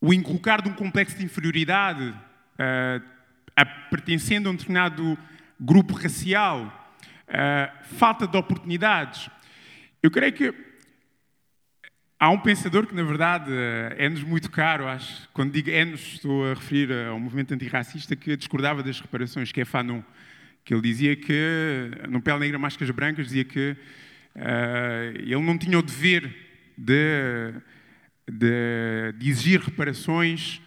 [SPEAKER 3] o inculcar de um complexo de inferioridade, uh, a, pertencendo a um determinado grupo racial, falta de oportunidades. Eu creio que Há um pensador que, na verdade, é-nos muito caro, acho. Quando digo é-nos, estou a referir ao movimento antirracista que discordava das reparações, que é Fanon. Que ele dizia que, no Pele Negra Máscaras Brancas, dizia que uh, ele não tinha o dever de, de, de exigir reparações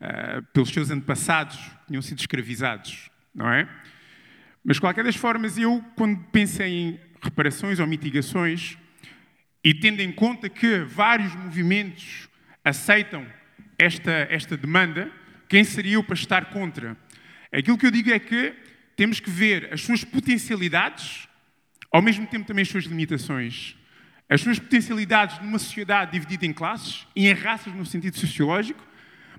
[SPEAKER 3] uh, pelos seus antepassados que tinham sido escravizados, não é? Mas, de qualquer das formas, eu, quando penso em reparações ou mitigações, e tendo em conta que vários movimentos aceitam esta, esta demanda, quem seria eu para estar contra? Aquilo que eu digo é que temos que ver as suas potencialidades, ao mesmo tempo também as suas limitações. As suas potencialidades numa sociedade dividida em classes e em raças no sentido sociológico,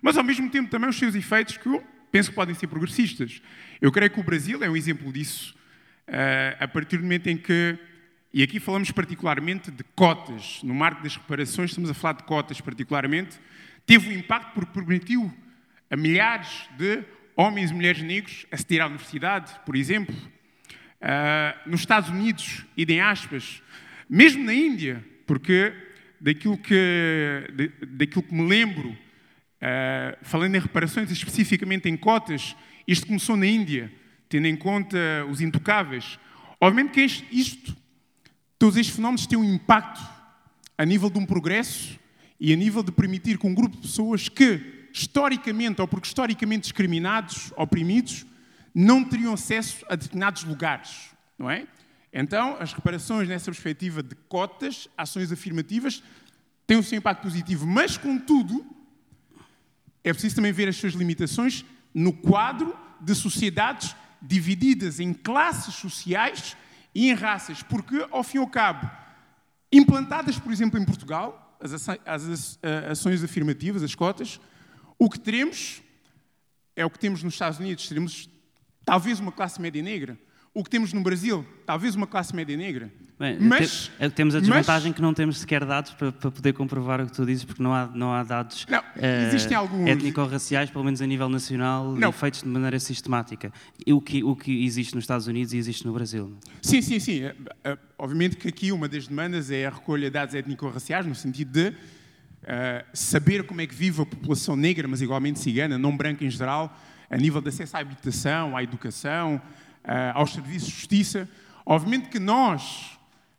[SPEAKER 3] mas ao mesmo tempo também os seus efeitos que eu penso que podem ser progressistas. Eu creio que o Brasil é um exemplo disso, eh, a partir do momento em que e aqui falamos particularmente de cotas. No marco das reparações, estamos a falar de cotas particularmente. Teve um impacto porque permitiu a milhares de homens e mulheres negros aceder à universidade, por exemplo. Uh, nos Estados Unidos, idem aspas, mesmo na Índia, porque daquilo que, de, daquilo que me lembro, uh, falando em reparações, especificamente em cotas, isto começou na Índia, tendo em conta os intocáveis. Obviamente que isto Todos estes fenómenos têm um impacto a nível de um progresso e a nível de permitir que um grupo de pessoas que, historicamente ou porque historicamente discriminados, oprimidos, não teriam acesso a determinados lugares, não é? Então, as reparações nessa perspectiva de cotas, ações afirmativas, têm o seu impacto positivo, mas, contudo, é preciso também ver as suas limitações no quadro de sociedades divididas em classes sociais e em raças, porque, ao fim e ao cabo, implantadas, por exemplo, em Portugal, as, as ações afirmativas, as cotas, o que teremos é o que temos nos Estados Unidos, teremos talvez uma classe média negra, o que temos no Brasil, talvez uma classe média negra.
[SPEAKER 2] Bem, mas, te, temos a desvantagem mas, que não temos sequer dados para, para, poder comprovar o que tu dizes, porque não há, não há dados
[SPEAKER 3] não, uh, alguns...
[SPEAKER 2] étnico-raciais, pelo menos a nível nacional, não. feitos de maneira sistemática. O que, o que existe nos Estados Unidos e existe no Brasil.
[SPEAKER 3] Sim, sim, sim. Uh, uh, obviamente que aqui uma das demandas é a recolha de dados étnico-raciais, no sentido de saber como é que vive a população negra, mas igualmente cigana, não branca em geral, a nível de acesso à habitação, à educação, uh, aos serviços de justiça. Obviamente que nós,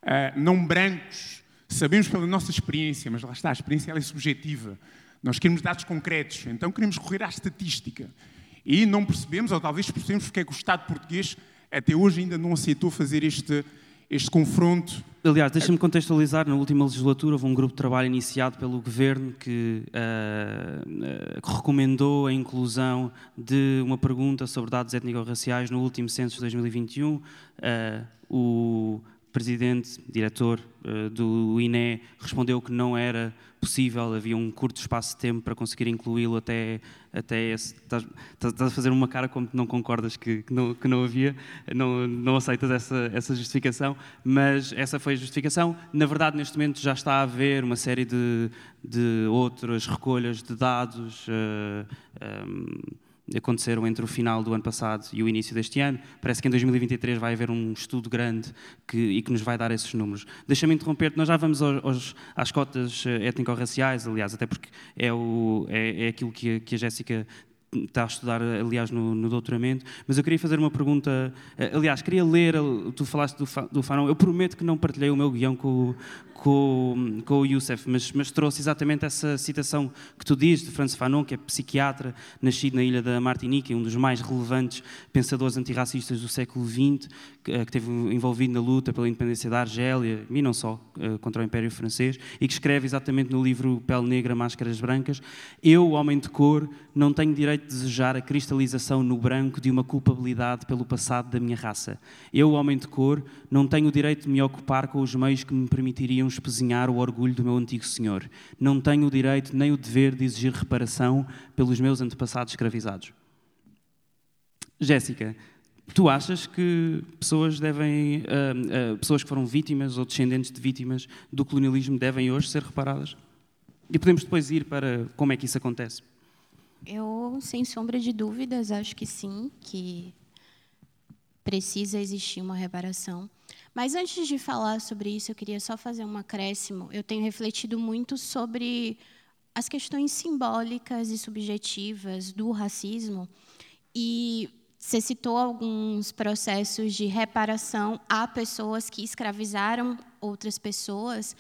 [SPEAKER 3] uh, não brancos, sabemos pela nossa experiência, mas lá está, a experiência é subjetiva. Nós queremos dados concretos, então queremos correr à estatística. E não percebemos, ou talvez percebemos, porque é que o Estado português até hoje ainda não aceitou fazer este, este confronto.
[SPEAKER 2] Aliás, deixa-me contextualizar. Na última legislatura houve um grupo de trabalho iniciado pelo governo que, uh, uh, recomendou a inclusão de uma pergunta sobre dados étnico-raciais no último censo de 2021. Uh, o presidente, diretor uh, do INE, respondeu que não era possível, havia um curto espaço de tempo para conseguir incluí-lo até, até esse. Estás, estás, a fazer uma cara como que não concordas que, que, não, que não havia, não, não aceitas essa, essa justificação, mas essa foi a justificação. Na verdade, neste momento já está a haver uma série de, de outras recolhas de dados. Uh, eh, um, ehm, aconteceram entre o final do ano passado e o início deste ano. Parece que em 2023 vai haver um estudo grande que, e que nos vai dar esses números. Deixa-me interromper-te, nós já vamos aos, às cotas eh, étnico-raciais, aliás, até porque é, o, é, é aquilo que a, que a Jéssica está a estudar, aliás, no, no, doutoramento, mas eu queria fazer uma pergunta. Eh, aliás, queria ler, tu falaste do, do Fanon, eu prometo que não partilhei o meu guião com, com, com o Youssef, mas, mas, trouxe exatamente essa citação que tu dizes de Franz Fanon, que é psiquiatra, nascido na ilha da Martinica, um dos mais relevantes pensadores antirracistas do século XX, que, eh, que esteve envolvido na luta pela independência da Argélia, e não só, eh, contra o Império Francês, e que escreve exatamente no livro Pele Negra, Máscaras Brancas, eu, homem de cor, não tenho direito de desejar a cristalização no branco de uma culpabilidade pelo passado da minha raça. Eu, homem de cor, não tenho o direito de me ocupar com os meios que me permitiriam espezinhar o orgulho do meu antigo senhor. Não tenho o direito nem o dever de exigir reparação pelos meus antepassados escravizados. Jéssica, tu achas que pessoas devem, uh, uh, pessoas que foram vítimas ou descendentes de vítimas do colonialismo devem hoje ser reparadas? E podemos depois ir para como é que isso acontece.
[SPEAKER 5] Eu, sem sombra de dúvidas, acho que sim, que precisa existir uma reparação. Mas antes de falar sobre isso, eu queria só fazer um acréscimo. Eu tenho refletido muito sobre as questões simbólicas e subjetivas do racismo e você citou alguns processos de reparação a pessoas que escravizaram outras pessoas.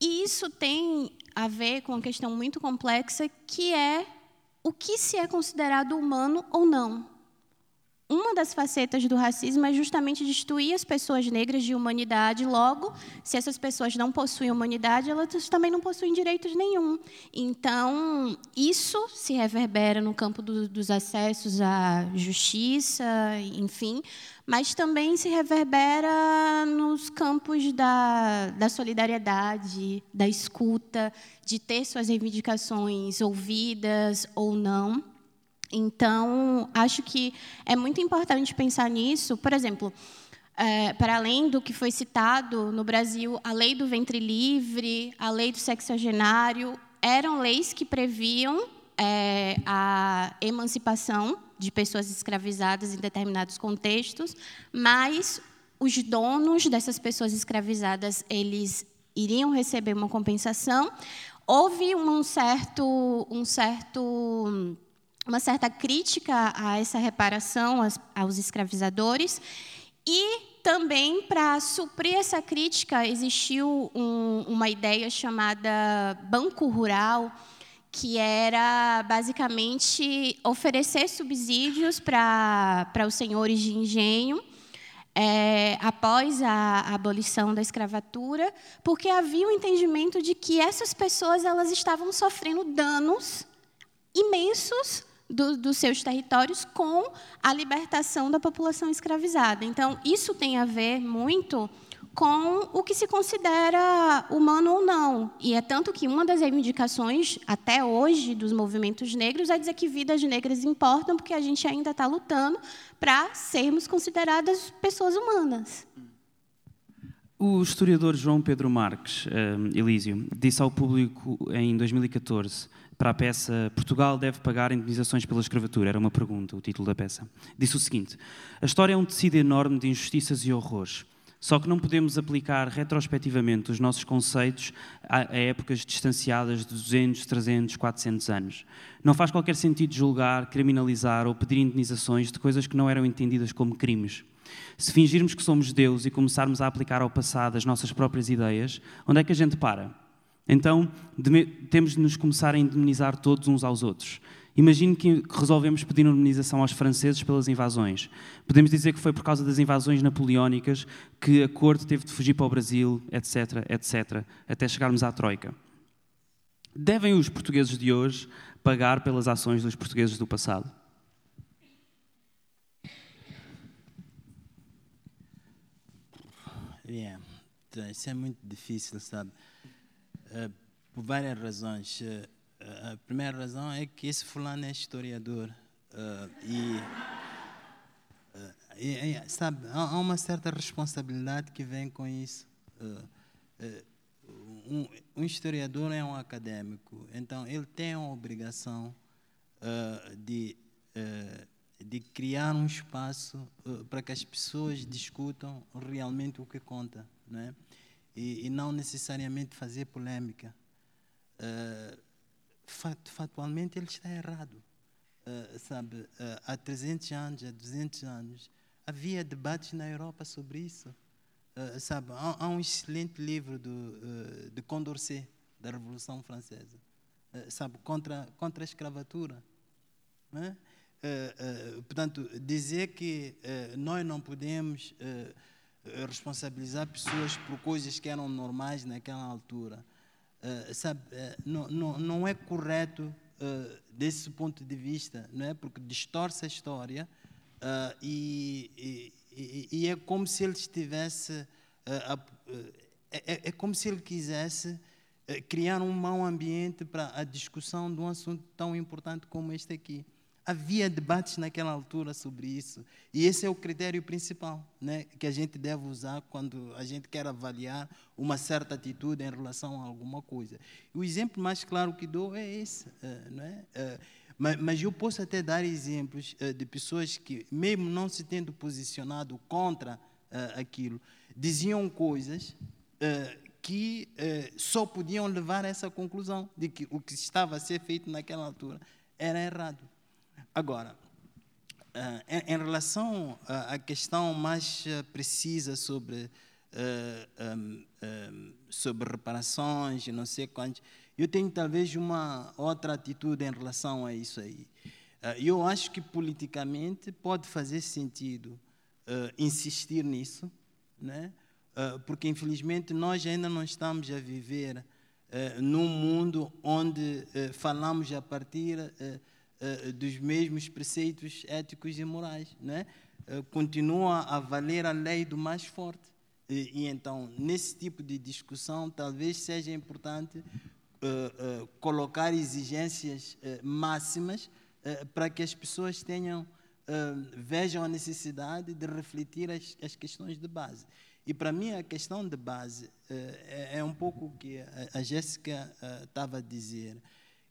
[SPEAKER 5] E isso tem a ver com uma questão muito complexa, que é o que se é considerado humano ou não uma das facetas do racismo é justamente destruir as pessoas negras de humanidade. Logo, se essas pessoas não possuem humanidade, elas também não possuem direitos nenhum. Então, isso se reverbera no campo do, dos acessos à justiça, enfim, mas também se reverbera nos campos da, da solidariedade, da escuta, de ter suas reivindicações ouvidas ou não. Então, acho que é muito importante pensar nisso. Por exemplo, é, para além do que foi citado no Brasil, a lei do ventre livre, a lei do sexagenário, eram leis que previam é, a emancipação de pessoas escravizadas em determinados contextos, mas os donos dessas pessoas escravizadas eles iriam receber uma compensação. Houve um certo, um certo uma certa crítica a essa reparação aos escravizadores. E também para suprir essa crítica existiu um, uma ideia chamada banco rural que era basicamente oferecer subsídios para os senhores de engenho é, após a, a, abolição da escravatura, porque havia o entendimento de que essas pessoas elas estavam sofrendo danos imensos do, dos seus territórios com a libertação da população escravizada. Então, isso tem a ver muito com o que se considera humano ou não. E é tanto que uma das reivindicações, até hoje, dos movimentos negros é dizer que vidas negras importam, porque a gente ainda está lutando para sermos consideradas pessoas humanas.
[SPEAKER 2] O historiador João Pedro Marques, uh, Elísio, disse ao público em 2014 para a peça Portugal deve pagar indenizações pela escravatura. Era uma pergunta, o título da peça. Disse o seguinte: A história é um tecido enorme de injustiças e horrores. Só que não podemos aplicar retrospectivamente os nossos conceitos a, épocas distanciadas de 200, 300, 400 anos. Não faz qualquer sentido julgar, criminalizar ou pedir indenizações de coisas que não eram entendidas como crimes. Se fingirmos que somos Deus e começarmos a aplicar ao passado as nossas próprias ideias, onde é que a gente para? Então, temos de nos começar a indemnizar todos uns aos outros. Imagine que resolvemos pedir indemnização aos franceses pelas invasões. Podemos dizer que foi por causa das invasões napoleónicas que a corte teve de fugir para o Brasil, etc, etc, até chegarmos à Troika. Devem os portugueses de hoje pagar pelas ações dos portugueses do passado?
[SPEAKER 4] Yeah. Isso é muito difícil, sabe? Uh, por várias razões. Uh, a primeira razão é que esse fulano é historiador. Uh, e, e, sabe, há, uma certa responsabilidade que vem com isso. Um, um, historiador é um acadêmico, então ele tem a obrigação de de criar um espaço para que as pessoas discutam realmente o que conta, não é? E, e não necessariamente fazer polêmica. Uh, factualmente ele está errado. Uh, sabe, uh, há 300 anos, há 200 anos, havia debates na Europa sobre isso. Uh, sabe, há, há, um excelente livro do, de Condorcet, da Revolução Francesa, sabe, contra, contra a escravatura. É? Uh, uh, portanto, dizer que nós não podemos responsabilizar pessoas por coisas que eram normais naquela altura, sabe, não, não, não, é correto desse ponto de vista, não é? Porque distorce a história e, e, e, é como se ele estivesse, é, é, como se ele quisesse criar um mau ambiente para a discussão de um assunto tão importante como este aqui. Havia debates naquela altura sobre isso. E esse é o critério principal né, que a gente deve usar quando a gente quer avaliar uma certa atitude em relação a alguma coisa. O exemplo mais claro que dou é esse. Eh, né? Mas eu posso até dar exemplos eh, de pessoas que, mesmo não se tendo posicionado contra aquilo, diziam coisas que só podiam levar a essa conclusão de que o que estava a ser feito naquela altura era errado. Agora, eh, em relação à questão mais eh, precisa sobre, eh, sobre reparações e não sei quantos, eu tenho talvez uma outra atitude em relação a isso aí. Eu acho que politicamente pode fazer sentido insistir nisso, né? porque infelizmente nós ainda não estamos a viver num mundo onde falamos a partir uh, dos mesmos preceitos éticos e morais. Né? Uh, continua a valer a lei do mais forte. E, e então, nesse tipo de discussão, talvez seja importante uh, colocar exigências máximas para que as pessoas tenham, vejam a necessidade de refletir as, as questões de base. E para mim a questão de base é, é, um pouco o que a, a Jéssica estava a dizer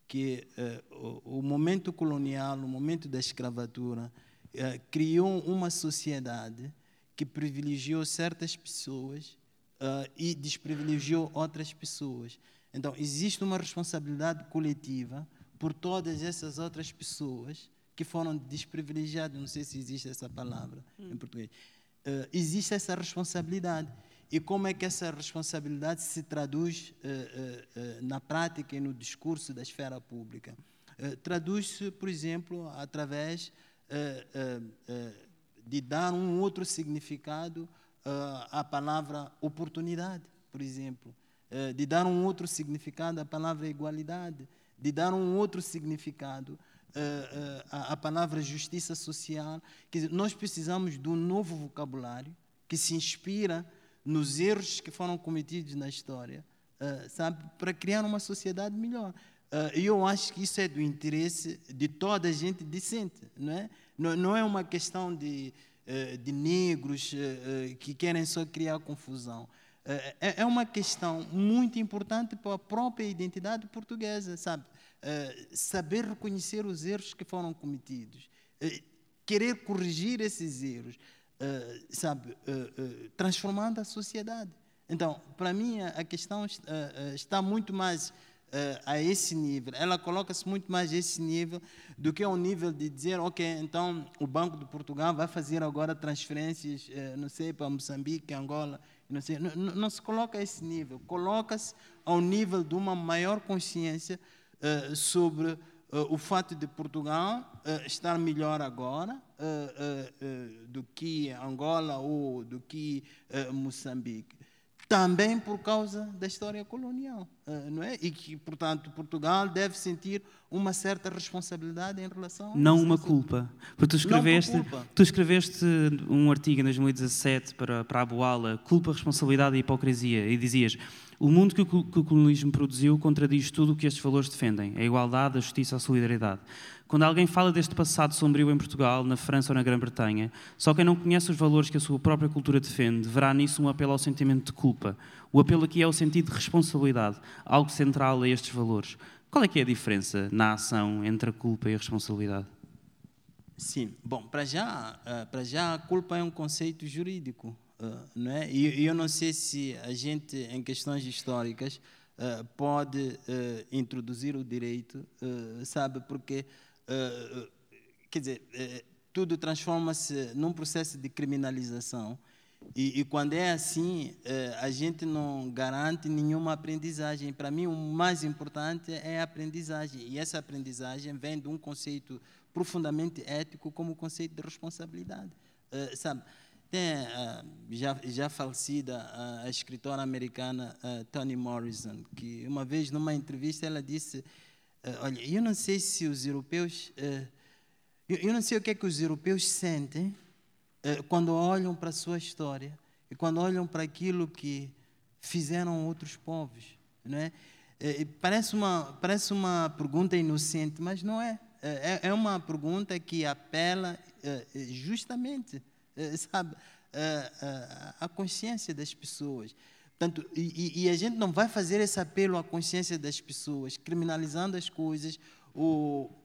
[SPEAKER 4] que uh, o, o, momento colonial, o momento da escravatura, uh, criou uma sociedade que privilegiou certas pessoas uh, e desprivilegiou outras pessoas. Então, existe uma responsabilidade coletiva por todas essas outras pessoas que foram desprivilegiadas. Não sei se existe essa palavra hum. em português. existe essa responsabilidade e como é que essa responsabilidade se traduz uh, uh, na prática e no discurso da esfera pública. Traduz-se, por exemplo, através de dar um outro significado à palavra oportunidade, por exemplo, de dar um outro significado à palavra igualdade, de dar um outro significado à palavra justiça social. Dizer, nós precisamos de um novo vocabulário que se inspira nos erros que foram cometidos na história, uh, sabe, para criar uma sociedade melhor. Uh, e eu acho que isso é do interesse de toda a gente decente, não é? Não, não é uma questão de, uh, de negros que querem só criar confusão. É, é uma questão muito importante para a própria identidade portuguesa, sabe? Saber reconhecer os erros que foram cometidos, querer corrigir esses erros, uh, sabe, uh, transformando a sociedade. Então, para mim, a questão está muito mais a esse nível. Ela coloca-se muito mais a esse nível do que ao nível de dizer, ok, então o Banco de Portugal vai fazer agora transferências, não sei, para Moçambique, Angola, não sei. Não, não se coloca a esse nível. Coloca-se ao nível de uma maior consciência sobre o fato de Portugal estar melhor agora do que Angola ou do que Moçambique também por causa da história colonial, não é? E que, portanto, Portugal deve sentir uma certa responsabilidade em relação a
[SPEAKER 2] Não uma culpa. Porque tu escreveste, tu escreveste um artigo em 2017 para, para a Boala, Culpa, Responsabilidade e Hipocrisia, e dizias o mundo que o, que o colonialismo produziu contradiz tudo o que estes valores defendem, a igualdade, a justiça, a solidariedade. Quando alguém fala deste passado sombrio em Portugal, na França ou na Grã-Bretanha, só quem não conhece os valores que a sua própria cultura defende verá nisso um apelo ao sentimento de culpa. O apelo aqui é o sentido de responsabilidade, algo central a estes valores. Qual é que é a diferença na ação entre a culpa e a responsabilidade?
[SPEAKER 4] Sim, bom, para já, eh, para já a culpa é um conceito jurídico, eh, não é? E eu não sei se a gente em questões históricas eh, pode introduzir o direito, sabe? Porque uh, quer dizer, uh, tudo transforma-se num processo de criminalização. E, e quando é assim, a gente não garante nenhuma aprendizagem. Para mim, o mais importante é a aprendizagem. E essa aprendizagem vem de um conceito profundamente ético, como o conceito de responsabilidade. sabe? Tem já, já falecida a escritora americana Toni Morrison, que uma vez numa entrevista ela disse olha, eu não sei se os europeus. Uh, eu, não sei o que é que os europeus sentem uh, quando olham para a sua história e quando olham para aquilo que fizeram outros povos. Não é? parece, uma, parece uma pergunta inocente, mas não é. É, é uma pergunta que apela justamente, sabe, à consciência das pessoas. Portanto, e, e, a gente não vai fazer esse apelo à consciência das pessoas, criminalizando as coisas, ou,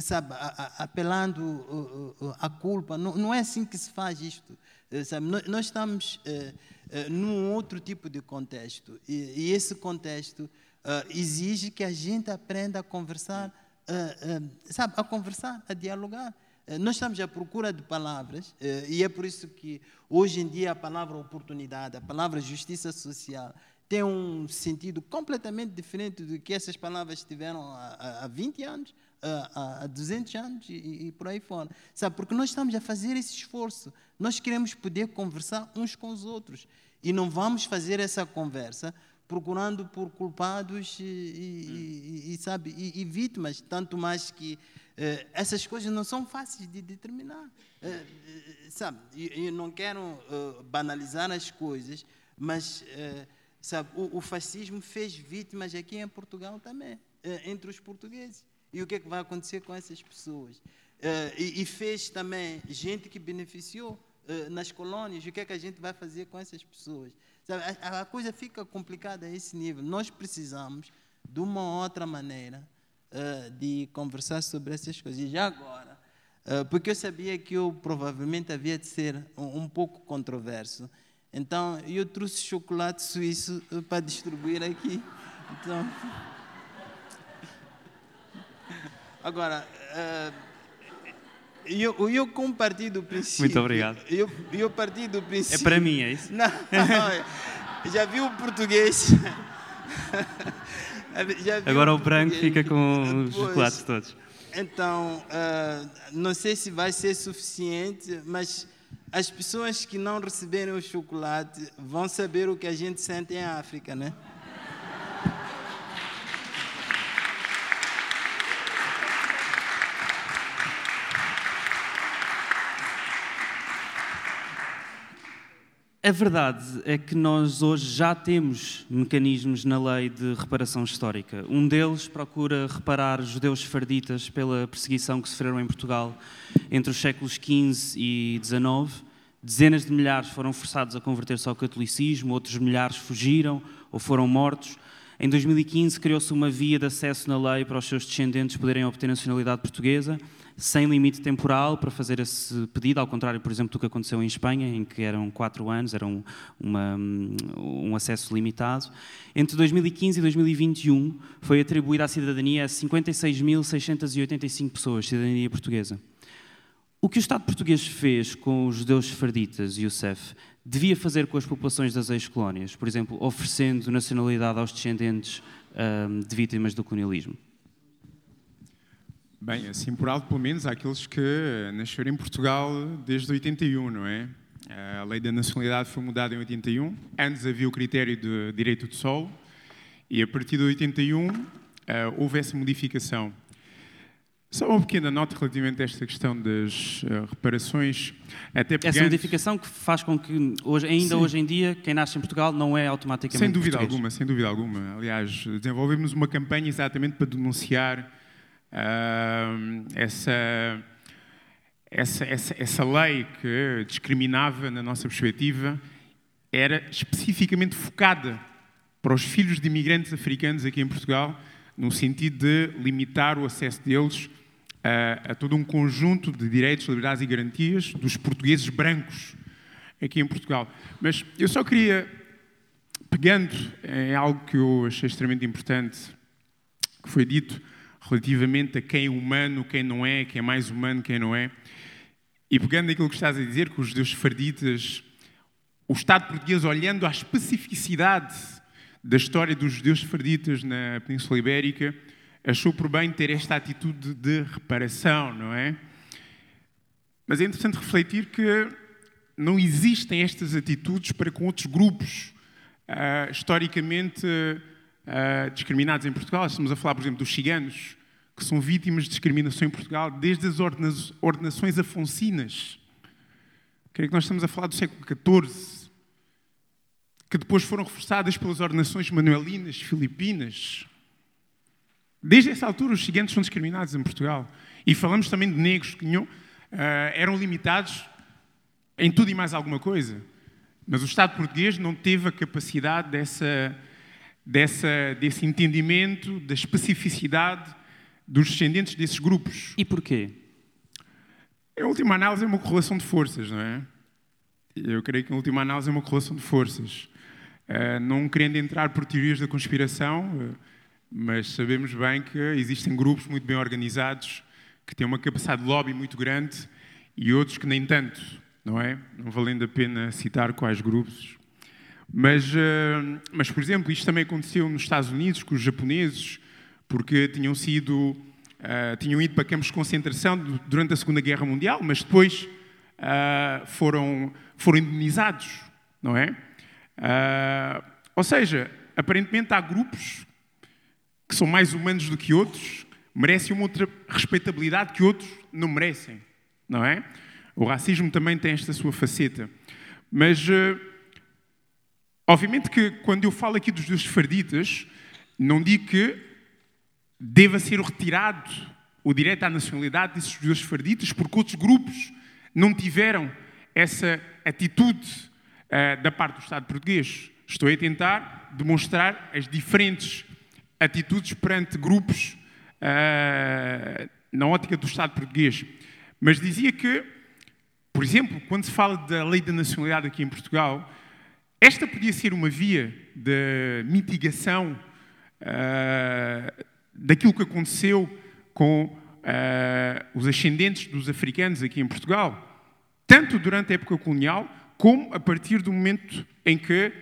[SPEAKER 4] sabe, apelando à culpa. Não, não, é assim que se faz isto. Eh, sabe? Nós, estamos é, é, num outro tipo de contexto. E, e esse contexto exige que a gente aprenda a conversar, sabe, a conversar, a dialogar. Eh, nós estamos à procura de palavras, eh, e é por isso que hoje em dia a palavra oportunidade, a palavra justiça social, tem um sentido completamente diferente do que essas palavras tiveram há, 20 anos, há 200 anos e, por aí fora. Sabe, porque nós estamos a fazer esse esforço. Nós queremos poder conversar uns com os outros. E não vamos fazer essa conversa procurando por culpados e, e, e sabe, e, vítimas, tanto mais que essas coisas não são fáceis de determinar. Eh, eh, sabe, eu não quero banalizar as coisas, mas sabe, o, fascismo fez vítimas aqui em Portugal também, entre os portugueses. E o que, é que vai acontecer com essas pessoas? E, fez também gente que beneficiou nas colônias. O que é que a gente vai fazer com essas pessoas? Sabe, a coisa fica complicada a esse nível. Nós precisamos, de uma outra maneira, uh, de conversar sobre essas coisas. E já agora, uh, porque eu sabia que eu provavelmente havia de ser um, um pouco controverso, então eu trouxe chocolate suíço uh, para distribuir aqui. Então, agora, eu, eu compartilho do princípio.
[SPEAKER 2] Muito obrigado.
[SPEAKER 4] Eu, eu parti do princípio.
[SPEAKER 2] É para mim, é isso?
[SPEAKER 4] Não, não já viu o português?
[SPEAKER 2] Agora o branco fica com os chocolates todos.
[SPEAKER 4] Então, uh, não sei se vai ser suficiente, mas as pessoas que não receberem o chocolate vão saber o que a gente sente em África, né?
[SPEAKER 2] A verdade é que nós hoje já temos mecanismos na lei de reparação histórica. Um deles procura reparar judeus farditas pela perseguição que sofreram em Portugal entre os séculos XV e XIX. Dezenas de milhares foram forçados a converter-se ao catolicismo, outros milhares fugiram ou foram mortos. Em 2015 criou-se uma via de acesso na lei para os seus descendentes poderem obter nacionalidade portuguesa sem limite temporal para fazer esse pedido, ao contrário, por exemplo, do que aconteceu em Espanha, em que eram quatro anos, era um, uma, um acesso limitado. Entre 2015 e 2021 foi atribuída a cidadania a 56.685 pessoas, cidadania portuguesa. O que o Estado português fez com os judeus sefarditas, Youssef, devia fazer com as populações das ex-colónias, por exemplo, oferecendo nacionalidade aos descendentes um, de vítimas do colonialismo?
[SPEAKER 3] Bem, assim por alto, pelo menos, há aqueles que nasceram em Portugal desde 81, não é? A lei da nacionalidade foi mudada em 81. Antes havia o critério de direito de solo e a partir de 81 houve essa modificação. Só uma pequena nota relativamente a esta questão das uh, reparações. Até
[SPEAKER 2] Essa modificação que faz com que, hoje, ainda Sim. hoje em dia, quem nasce em Portugal não é automaticamente
[SPEAKER 3] Sem dúvida
[SPEAKER 2] português.
[SPEAKER 3] alguma, sem dúvida alguma. Aliás, desenvolvemos uma campanha exatamente para denunciar uh, essa, essa, essa, essa lei que discriminava, na nossa perspectiva, era especificamente focada para os filhos de imigrantes africanos aqui em Portugal, no sentido de limitar o acesso deles a, a todo um conjunto de direitos, liberdades e garantias dos portugueses brancos aqui em Portugal. Mas eu só queria, pegando em algo que eu achei extremamente importante, que foi dito relativamente a quem é humano, quem não é, quem é mais humano, quem não é, e pegando aquilo que estás a dizer, que os judeus farditas, o Estado português olhando à especificidade da história dos judeus farditas na Península Ibérica, achou por bem ter esta atitude de reparação, não é? Mas é interessante refletir que não existem estas atitudes para com outros grupos uh, historicamente uh, discriminados em Portugal. Estamos a falar, por exemplo, dos ciganos, que são vítimas de discriminação em Portugal desde as ordenações afoncinas. Creio que nós estamos a falar do século XIV, que depois foram reforçadas pelas ordenações manuelinas, filipinas. Desde essa altura, os ciganos são discriminados em Portugal. E falamos também de negros que uh, eram limitados em tudo e mais alguma coisa. Mas o Estado português não teve a capacidade dessa, dessa, desse entendimento, da especificidade dos descendentes desses grupos.
[SPEAKER 2] E porquê?
[SPEAKER 3] Em última análise, é uma correlação de forças, não é? Eu creio que, em última análise, é uma correlação de forças. Uh, não querendo entrar por teorias da conspiração, uh, mas sabemos bem que existem grupos muito bem organizados que têm uma capacidade de lobby muito grande e outros que nem tanto, não é? Não valendo a pena citar quais grupos. Mas, eh, mas, por exemplo, isto também aconteceu nos Estados Unidos com os japoneses, porque tinham sido, uh, tinham ido para campos de concentração durante a Segunda Guerra Mundial, mas depois uh, foram, foram indenizados, não é? Ou seja, aparentemente há grupos que são mais humanos do que outros, merecem uma outra respeitabilidade que outros não merecem, não é? O racismo também tem esta sua faceta. Mas, uh, obviamente que quando eu falo aqui dos judeus farditas, não digo que deva ser retirado o direito à nacionalidade desses judeus farditas, porque outros grupos não tiveram essa atitude uh, da parte do Estado português. Estou a tentar demonstrar as diferentes atitudes perante grupos uh, na ótica do Estado português. Mas dizia que, por exemplo, quando se fala da lei da nacionalidade aqui em Portugal, esta podia ser uma via de mitigação uh, daquilo que aconteceu com uh, os ascendentes dos africanos aqui em Portugal, tanto durante a época colonial, como a partir do momento em que,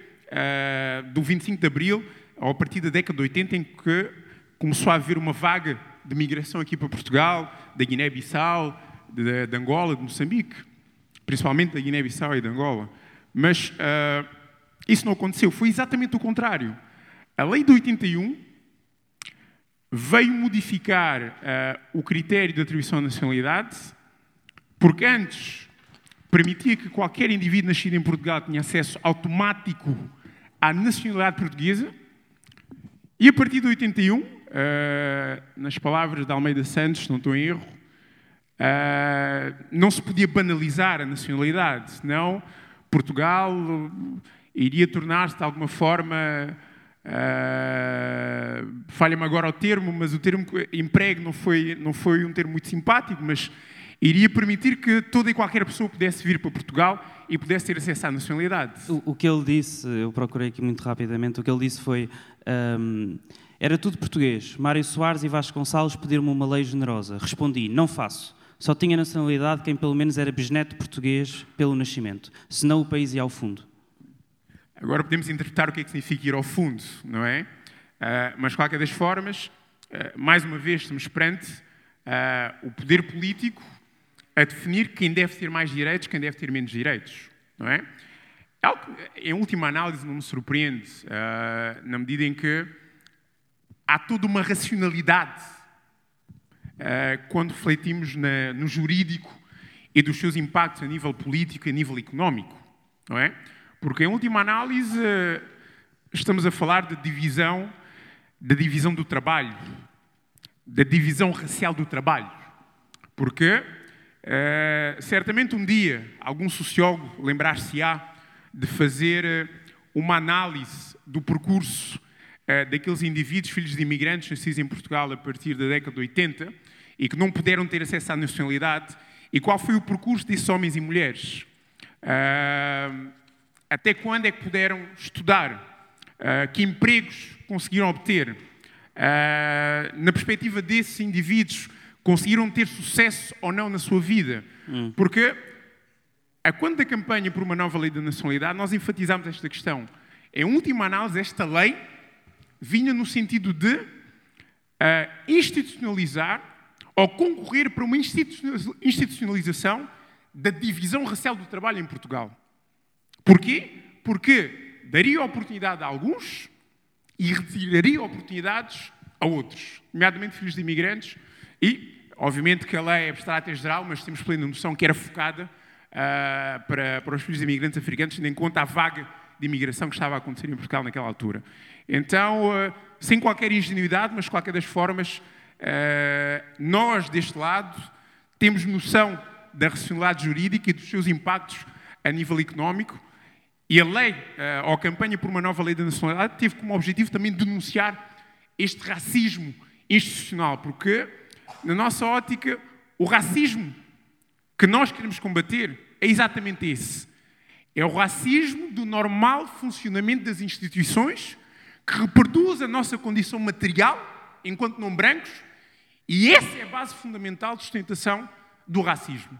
[SPEAKER 3] do 25 de Abril, a partir da década de 80, em que começou a haver uma vaga de migração aqui para Portugal, da Guiné-Bissau, de, de, Angola, de Moçambique, principalmente da Guiné-Bissau e de Angola. Mas uh, isso não aconteceu, foi exatamente o contrário. A lei de 81 veio modificar uh, o critério de atribuição de nacionalidade, porque antes permitia que qualquer indivíduo nascido em Portugal tinha acesso automático à nacionalidade portuguesa, e a partir de 81, uh, eh, nas palavras de Almeida Santos, não estou em erro, uh, não se podia banalizar a nacionalidade, senão Portugal iria tornar-se de alguma forma. Uh, Falha-me agora o termo, mas o termo emprego não foi, não foi um termo muito simpático, mas iria permitir que toda e qualquer pessoa pudesse vir para Portugal e pudesse ter acesso à nacionalidade.
[SPEAKER 2] O, o que ele disse, eu procurei aqui muito rapidamente, o que ele disse foi um, era tudo português. Mário Soares e Vasco Gonçalves pediram-me uma lei generosa. Respondi, não faço. Só tinha nacionalidade quem pelo menos era bisneto português pelo nascimento. Senão o país ia ao fundo.
[SPEAKER 3] Agora podemos interpretar o que é que significa ir ao fundo, não é? Uh, mas, de qualquer das formas, uh, mais uma vez estamos perante uh, o poder político a definir quem deve ter mais direitos, quem deve ter menos direitos, não é? Em última análise, não me surpreende, uh, na medida em que há toda uma racionalidade uh, quando refletimos na, no jurídico e dos seus impactos a nível político e a nível económico, não é? Porque, em última análise, estamos a falar de divisão, da divisão do trabalho, da divisão racial do trabalho. Porque, uh, certamente um dia, algum sociólogo lembrar-se-á de fazer uh, uma análise do percurso uh, daqueles indivíduos, filhos de imigrantes nascidos em Portugal a partir da década de 80 e que não puderam ter acesso à nacionalidade e qual foi o percurso desses homens e mulheres. até quando é que puderam estudar? que empregos conseguiram obter? Uh, na perspectiva desses indivíduos, conseguiram ter sucesso ou não na sua vida. Hum. Porque, a quando da campanha por uma nova lei da nacionalidade, nós enfatizamos esta questão. Em última análise, esta lei vinha no sentido de uh, institucionalizar ou concorrer para uma institucionalização da divisão racial do trabalho em Portugal. Porquê? Porque daria oportunidade a alguns e retiraria oportunidades a outros, nomeadamente filhos de imigrantes, e, obviamente, que a lei é abstrata e geral, mas temos plena noção que era focada uh, para, para os filhos de imigrantes africanos, tendo em conta a vaga de imigração que estava a acontecer em Portugal naquela altura. Então, uh, sem qualquer ingenuidade, mas de qualquer das formas, uh, nós, deste lado, temos noção da racionalidade jurídica e dos seus impactos a nível económico, e a lei, ou a campanha por uma nova lei da nacionalidade, teve como objetivo também denunciar este racismo institucional, porque, na nossa ótica, o racismo que nós queremos combater é exatamente esse. É o racismo do normal funcionamento das instituições que reproduz a nossa condição material enquanto não brancos, e essa é a base fundamental de sustentação do racismo.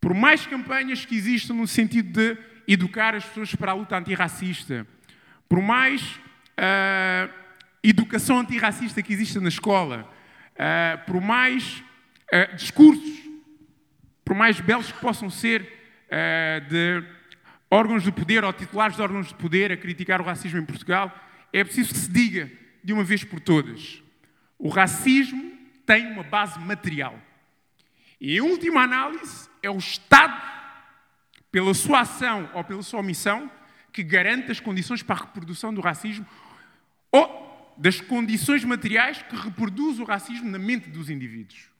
[SPEAKER 3] Por mais campanhas que existam no sentido de educar as pessoas para a luta antirracista, por mais uh, educação antirracista que exista na escola, uh, por mais uh, discursos, por mais belos que possam ser de órgãos de poder ou titulares de órgãos de poder a criticar o racismo em Portugal, é preciso que se diga de uma vez por todas: o racismo tem uma base material. E, em última análise, é o Estado, pela sua ação ou pela sua omissão, que garante as condições para a reprodução do racismo ou das condições materiais que reproduz o racismo na mente dos indivíduos.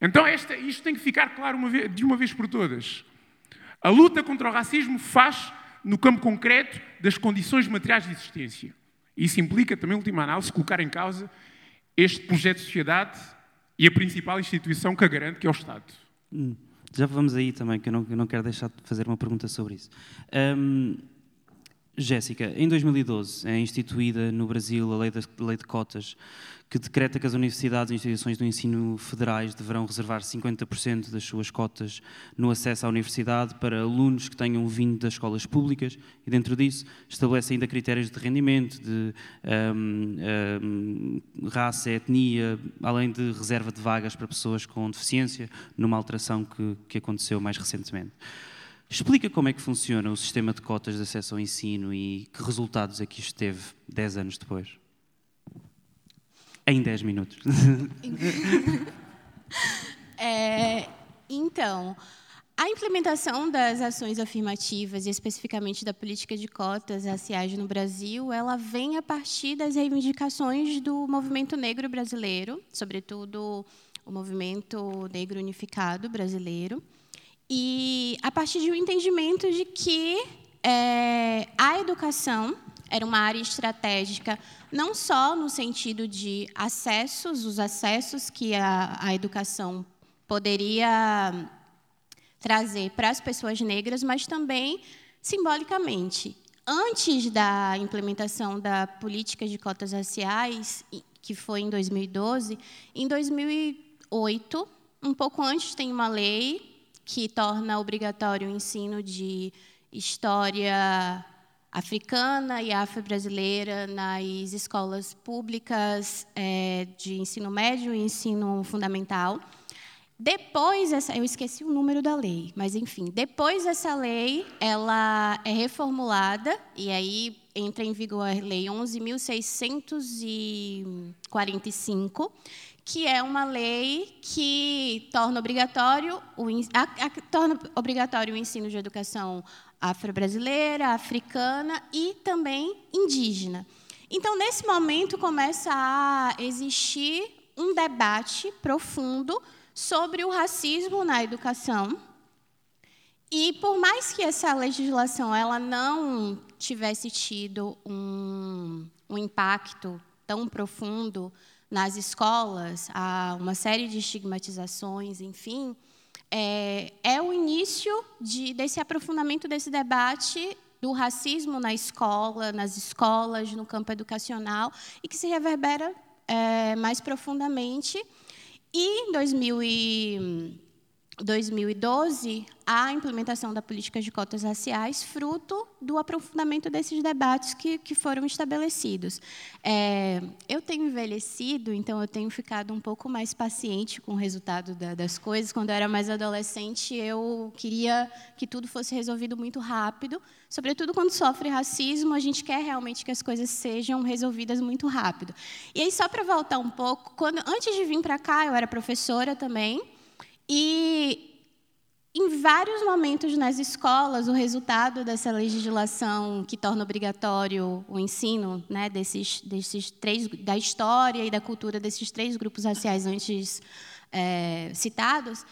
[SPEAKER 3] Então, esta, isto tem que ficar claro uma vez, de uma vez por todas. A luta contra o racismo faz no campo concreto das condições materiais de existência. Isso implica também, última análise, colocar em causa este projeto de sociedade e a principal instituição que a garante, que é o Estado.
[SPEAKER 2] Hum, já vamos aí também, que eu não, eu não, quero deixar de fazer uma pergunta sobre isso. Um, Jéssica, em 2012 é instituída no Brasil a lei de, lei de cotas que decreta que as universidades e instituições do ensino federais deverão reservar 50% das suas cotas no acesso à universidade para alunos que tenham vindo das escolas públicas e, dentro disso, estabelece ainda critérios de rendimento, de um, um, raça, etnia, além de reserva de vagas para pessoas com deficiência, numa alteração que, que aconteceu mais recentemente. Explica como é que funciona o sistema de cotas de acesso ao ensino e que resultados é que isto teve 10 anos depois. Em 10 minutos.
[SPEAKER 5] é, então, a implementação das ações afirmativas e especificamente da política de cotas raciais no Brasil, ela vem a partir das reivindicações do movimento negro brasileiro, sobretudo o movimento negro unificado brasileiro, e a partir de um entendimento de que é, a educação era uma área estratégica, não só no sentido de acessos, os acessos que a, a educação poderia trazer para as pessoas negras, mas também simbolicamente. Antes da implementação da política de cotas raciais, que foi em 2012, em 2008, um pouco antes, tem uma lei que torna obrigatório o ensino de história africana e afro-brasileira nas escolas públicas é, de ensino médio e ensino fundamental. Depois, essa, eu esqueci o número da lei, mas enfim, depois essa lei, ela é reformulada e aí entra em vigor a lei 11.645, que é uma lei que torna obrigatório o, a, a, torna obrigatório o ensino de educação afro-brasileira, africana e também indígena. Então, nesse momento, começa a existir um debate profundo sobre o racismo na educação. E por mais que essa legislação ela não tivesse tido um, um impacto tão profundo nas escolas, há uma série de estigmatizações, enfim, é, é o início de, desse aprofundamento desse debate do racismo na escola, nas escolas, no campo educacional, e que se reverbera é, mais profundamente. E em 2012, a implementação da política de cotas raciais, fruto do aprofundamento desses debates que, que foram estabelecidos. É, eu tenho envelhecido, então eu tenho ficado um pouco mais paciente com o resultado da, das coisas. Quando eu era mais adolescente, eu queria que tudo fosse resolvido muito rápido. Sobretudo quando sofre racismo, a gente quer realmente que as coisas sejam resolvidas muito rápido. E aí, só para voltar um pouco, quando, antes de vir para cá, eu era professora também. E em vários momentos nas escolas, o resultado dessa legislação que torna obrigatório o ensino né, desses, desses três, da história e da cultura desses três grupos raciais antes é, citados,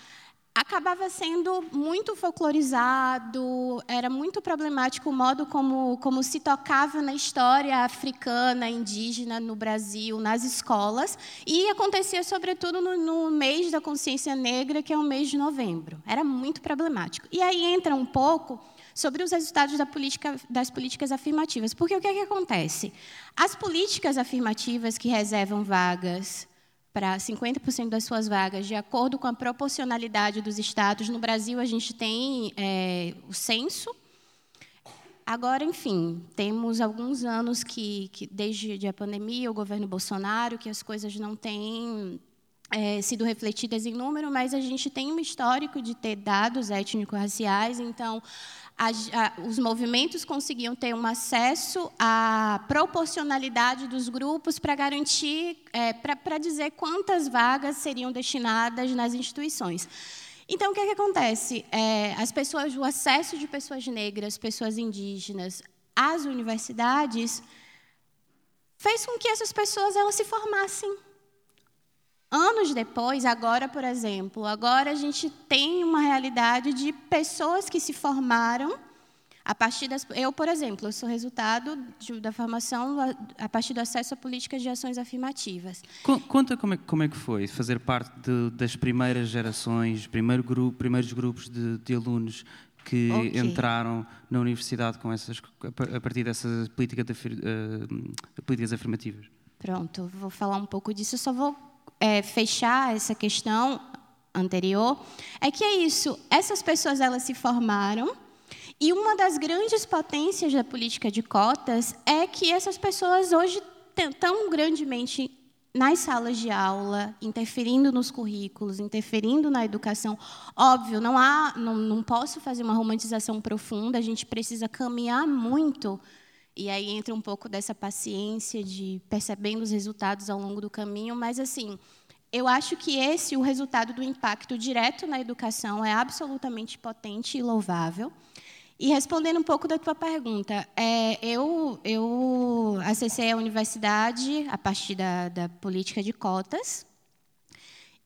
[SPEAKER 5] acabava sendo muito folclorizado, era muito problemático o modo como, como se tocava na história africana, indígena no Brasil, nas escolas, e acontecia sobretudo no, no mês da consciência negra, que é o mês de novembro. Era muito problemático. E aí entra um pouco sobre os resultados da política, das políticas afirmativas. Porque o que, é que acontece? As políticas afirmativas que reservam vagas para 50% das suas vagas, de acordo com a proporcionalidade dos estados. No Brasil, a gente tem é, o censo. Agora, enfim, temos alguns anos que, que, desde a pandemia, o governo Bolsonaro, que as coisas não têm é, sido refletidas em número, mas a gente tem um histórico de ter dados étnico-raciais, então a, a, os movimentos conseguiam ter um acesso à proporcionalidade dos grupos para garantir, é, para dizer quantas vagas seriam destinadas nas instituições. Então, o que, é que acontece? É, as pessoas, o acesso de pessoas negras, pessoas indígenas às universidades fez com que essas pessoas elas se formassem. Anos depois, agora, por exemplo, agora a gente tem uma realidade de pessoas que se formaram a partir das. Eu, por exemplo, eu sou resultado de, da formação a, a, partir do acesso a políticas de ações afirmativas.
[SPEAKER 2] Conta como é, como é que foi fazer parte de, das primeiras gerações, primeiro grupo, primeiros grupos de, de alunos que okay. entraram na universidade com essas, a partir dessas política de, uh, políticas afirmativas.
[SPEAKER 5] Pronto, vou falar um pouco disso. Eu só vou é, fechar essa questão anterior, é que é isso. Essas pessoas elas se formaram e uma das grandes potências da política de cotas é que essas pessoas hoje estão grandemente nas salas de aula, interferindo nos currículos, interferindo na educação. Óbvio, não há, não, não posso fazer uma romantização profunda. A gente precisa caminhar muito e aí entra um pouco dessa paciência de percebendo os resultados ao longo do caminho, mas assim, eu acho que esse, o resultado do impacto direto na educação, é absolutamente potente e louvável. E respondendo um pouco da tua pergunta, é, eu, eu acessei a universidade a partir da, da política de cotas.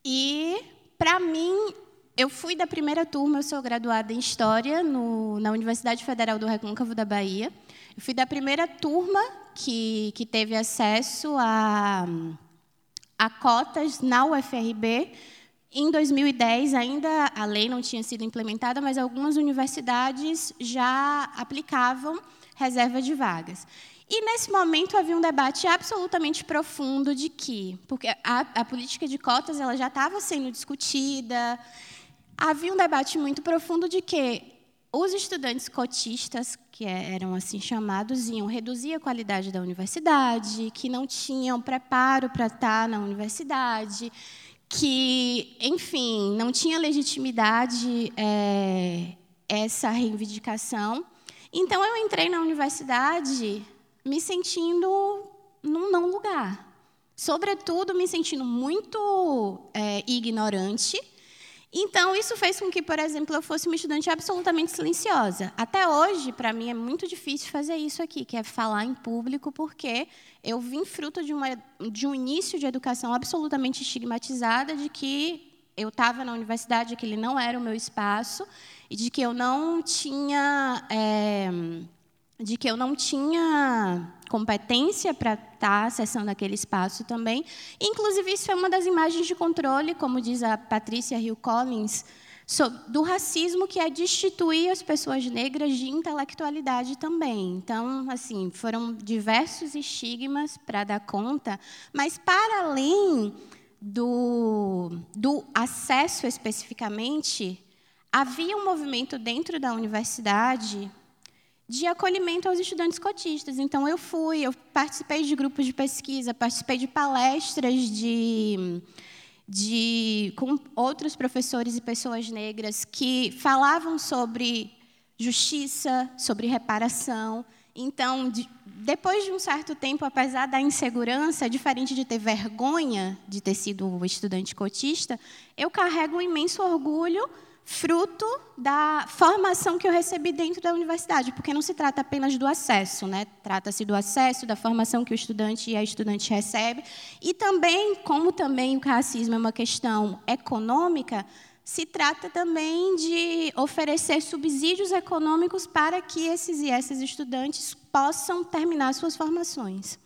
[SPEAKER 5] E, para mim, eu fui da primeira turma, eu sou graduada em História no, na Universidade Federal do Recôncavo da Bahia. Eu fui da primeira turma que, que teve acesso a, a cotas na UFRB. Em 2010, ainda a lei não tinha sido implementada, mas algumas universidades já aplicavam reserva de vagas. E nesse momento havia um debate absolutamente profundo de que, porque a, a política de cotas ela já estava sendo discutida, havia um debate muito profundo de que os estudantes cotistas, que é, eram assim chamados, iam reduzir a qualidade da universidade, que não tinham preparo para estar na universidade, que, enfim, não tinha legitimidade é, essa reivindicação. Então, eu entrei na universidade me sentindo num não lugar. Sobretudo, me sentindo muito é, ignorante então, isso fez com que, por exemplo, eu fosse uma estudante absolutamente silenciosa. Até hoje, para mim, é muito difícil fazer isso aqui, que é falar em público, porque eu vim fruto de, uma, de um início de educação absolutamente estigmatizada, de que eu estava na universidade, que ele não era o meu espaço, e de que eu não tinha. É, de que eu não tinha competência para estar tá acessando aquele espaço também. Inclusive, isso é uma das imagens de controle, como diz a Patrícia Hill Collins, do racismo que é destituir as pessoas negras de intelectualidade também. Então, assim, foram diversos estigmas para dar conta, mas para além do, do acesso especificamente, havia um movimento dentro da universidade de acolhimento aos estudantes cotistas. Então, eu fui, eu participei de grupos de pesquisa, participei de palestras de, de, com outros professores e pessoas negras que falavam sobre justiça, sobre reparação. Então, de, depois de um certo tempo, apesar da insegurança, diferente de ter vergonha de ter sido estudante cotista, eu carrego um imenso orgulho fruto da formação que eu recebi dentro da universidade, porque não se trata apenas do acesso, né? Trata-se do acesso, da formação que o estudante e a estudante recebe, e também, como também o racismo é uma questão econômica, se trata também de oferecer subsídios econômicos para que esses e essas estudantes possam terminar suas formações.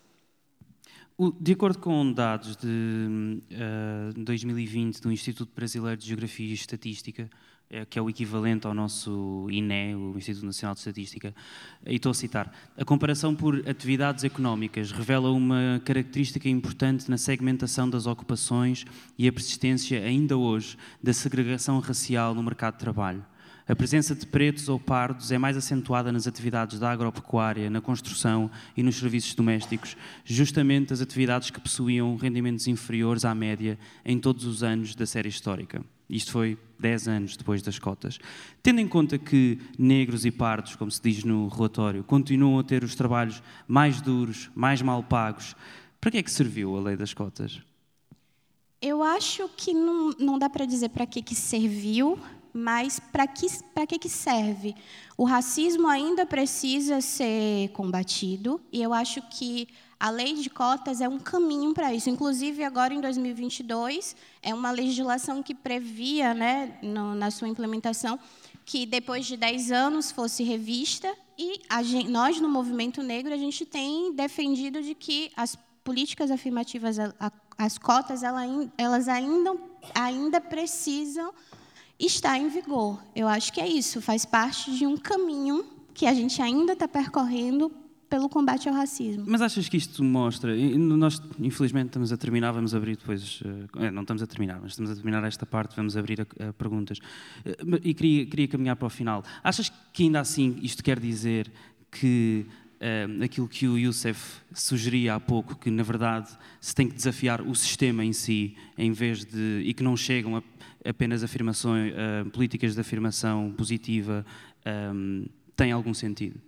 [SPEAKER 2] De acordo com dados de uh, eh, 2020 do Instituto Brasileiro de Geografia e Estatística, uh, que é o equivalente ao nosso INE, o Instituto Nacional de Estatística, e estou a citar, a comparação por atividades económicas revela uma característica importante na segmentação das ocupações e a persistência, ainda hoje, da segregação racial no mercado de trabalho. A presença de pretos ou pardos é mais acentuada nas atividades da agropecuária, na construção e nos serviços domésticos, justamente as atividades que possuíam rendimentos inferiores à média em todos os anos da série histórica. Isto foi 10 anos depois das cotas. Tendo em conta que negros e pardos, como se diz no relatório, continuam a ter os trabalhos mais duros, mais mal pagos, para que é que serviu a lei das cotas?
[SPEAKER 5] Eu acho que não, não dá para dizer para que, que serviu, mas para que, que, serve? O racismo ainda precisa ser combatido, e eu acho que a lei de cotas é um caminho para isso. Inclusive, agora em 2022, é uma legislação que previa, né, no, na sua implementação, que depois de 10 anos fosse revista, e gente, nós, no movimento negro, a gente tem defendido de que as políticas afirmativas, as cotas, elas ainda, ainda precisam está em vigor. Eu acho que é isso, faz parte de um caminho que a gente ainda está percorrendo pelo combate ao racismo.
[SPEAKER 2] Mas achas que isto mostra? Nós, infelizmente, estamos a terminar, vamos abrir depois. Eh, não estamos a terminar, mas estamos a terminar esta parte, vamos abrir a, a perguntas. Eh, e queria, queria caminhar para o final. Achas que ainda assim isto quer dizer que uh, aquilo que o Youssef sugeria há pouco, que na verdade se tem que desafiar o sistema em si, em vez de. e que não chegam a apenas afirmações, uh, políticas de afirmação positiva um, ehm, têm algum sentido?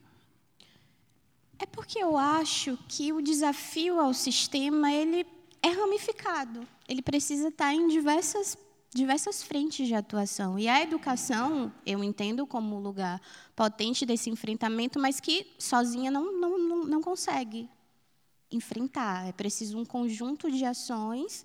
[SPEAKER 5] É porque eu acho que o desafio ao sistema ele é ramificado. Ele precisa estar em diversas diversas frentes de atuação. E a educação, eu entendo como lugar potente desse enfrentamento, mas que sozinha não, não, não consegue enfrentar. É preciso um conjunto de ações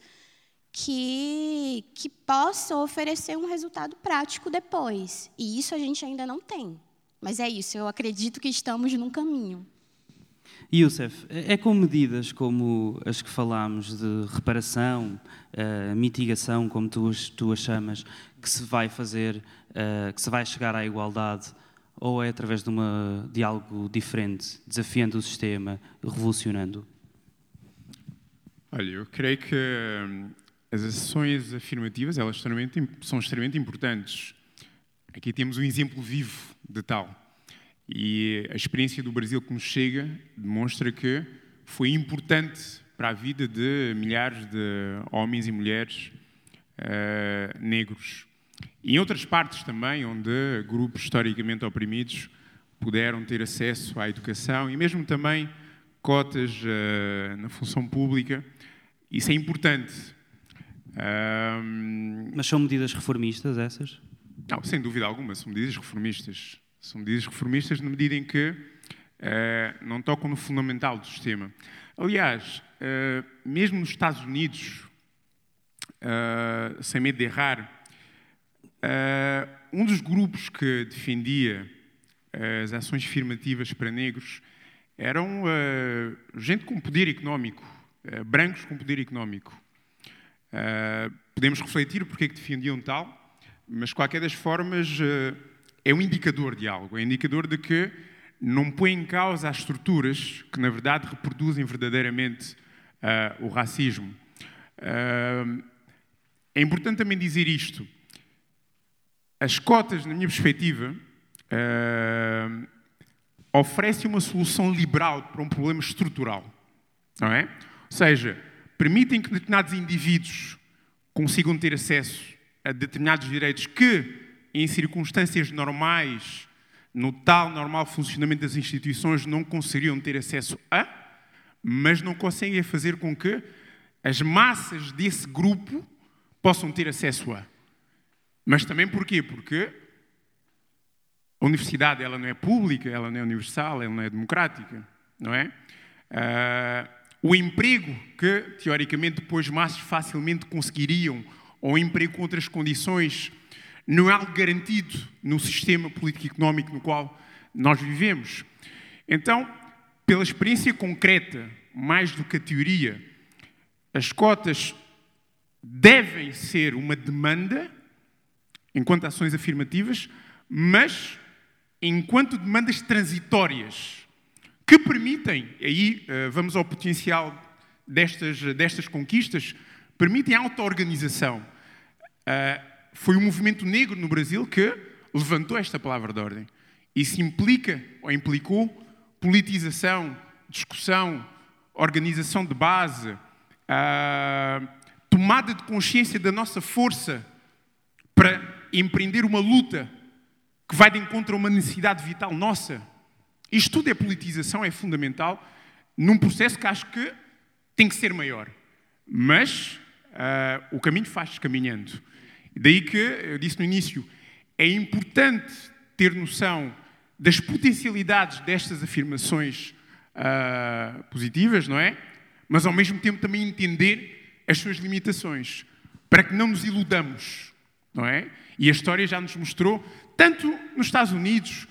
[SPEAKER 5] que, que possam oferecer um resultado prático depois. E isso a gente ainda não tem. Mas é isso, eu acredito que estamos num caminho.
[SPEAKER 2] Youssef, é com medidas como as que falámos de reparação, uh, mitigação, como tu, tu as chamas, que se vai fazer, uh, que se vai chegar à igualdade, ou é através de, uma, de algo diferente, desafiando o sistema, revolucionando?
[SPEAKER 3] Olha, eu creio que hum, as ações afirmativas elas são extremamente importantes. aqui temos um exemplo vivo de tal. E a experiência do Brasil que nos chega demonstra que foi importante para a vida de milhares de homens e mulheres uh, negros. E em outras partes também, onde grupos historicamente oprimidos puderam ter acesso à educação e mesmo também cotas uh, na função pública. Isso é importante.
[SPEAKER 2] Mas são medidas reformistas essas?
[SPEAKER 3] Não, sem dúvida alguma, são medidas reformistas. São medidas reformistas na medida em que uh, não tocam no fundamental do sistema. Aliás, uh, mesmo nos Estados Unidos, uh, sem medo de errar, um dos grupos que defendia as ações afirmativas para negros eram gente com poder económico, brancos com poder económico. Podemos refletir porque é que defendiam tal, mas, qualquer das formas, é um indicador de algo, é um indicador de que não põe em causa as estruturas que, na verdade, reproduzem verdadeiramente uh, o racismo. Uh, é importante também dizer isto. As cotas, na minha perspectiva, uh, oferecem uma solução liberal para um problema estrutural. Não é? Ou seja, permitem que determinados indivíduos consigam ter acesso a determinados direitos que em circunstâncias normais, no tal normal funcionamento das instituições, não conseguiriam ter acesso a, mas não conseguem fazer com que as massas desse grupo possam ter acesso a. Mas também porquê? Porque a universidade ela não é pública, ela não é universal, ela não é democrática, não é? Uh, o emprego que, teoricamente, depois mais facilmente conseguiriam, ou emprego com outras condições não é algo garantido no sistema político-económico no qual nós vivemos. Então, pela experiência concreta, mais do que a teoria, as cotas devem ser uma demanda enquanto ações afirmativas, mas enquanto demandas transitórias que permitem, aí eh, vamos ao potencial destas, destas conquistas, permitem a auto-organização. Eh, foi o movimento negro no Brasil que levantou esta palavra de ordem. Isso implica, ou implicou, politização, discussão, organização de base, tomada de consciência da nossa força para empreender uma luta que vai de encontro a uma necessidade vital nossa. Isto tudo é politização, é fundamental, num processo que acho que tem que ser maior. Mas uh, o caminho faz-se caminhando. Daí que, eu disse no início, é importante ter noção das potencialidades destas afirmações uh, positivas, não é? Mas ao mesmo tempo também entender as suas limitações, para que não nos iludamos, não é? E a história já nos mostrou, tanto nos Estados Unidos,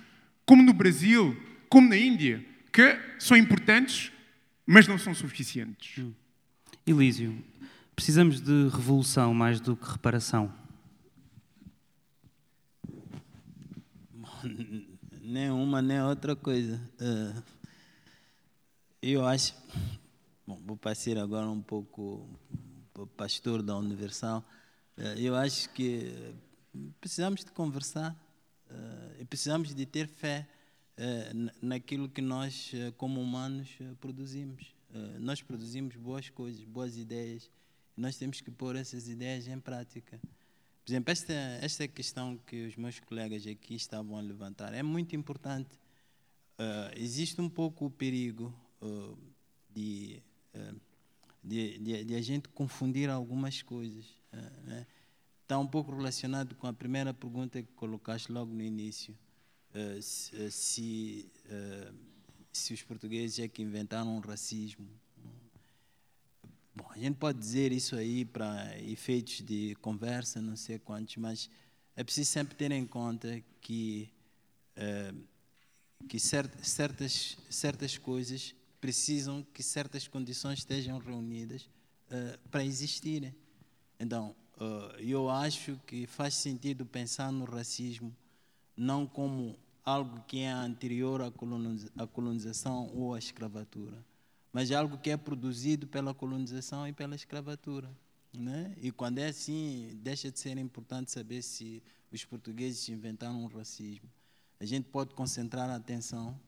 [SPEAKER 3] como no Brasil, como na Índia, que são importantes, mas não são suficientes. Hum.
[SPEAKER 2] Elísio, precisamos de revolução mais do que reparação.
[SPEAKER 4] nem uma nem outra coisa. Uh, eu acho. Bom, vou passar agora um pouco para o pastor da Universal. Uh, eu acho que precisamos de conversar uh, e precisamos de ter fé naquilo que nós, como humanos, produzimos. nós produzimos boas coisas, boas ideias. Nós temos que pôr essas ideias em prática. Por exemplo, esta, esta questão que os meus colegas aqui estavam a levantar é muito importante. Uh, existe um pouco o perigo uh, de, uh, de, de, de, a gente confundir algumas coisas. Né? Está um pouco relacionado com a primeira pergunta que colocaste logo no início. Se, se, se os portugueses é que inventaram o racismo Bom, a gente pode dizer isso aí para efeitos de conversa, não sei quantos, mas é preciso sempre ter em conta que, que certas, certas coisas precisam que certas condições estejam reunidas para existirem. Então, eu acho que faz sentido pensar no racismo não como algo que é anterior à colonização ou à escravatura mas algo que é produzido pela colonização e pela escravatura. Né? E quando é assim, deixa de ser importante saber se os portugueses inventaram o racismo. A gente pode concentrar a atenção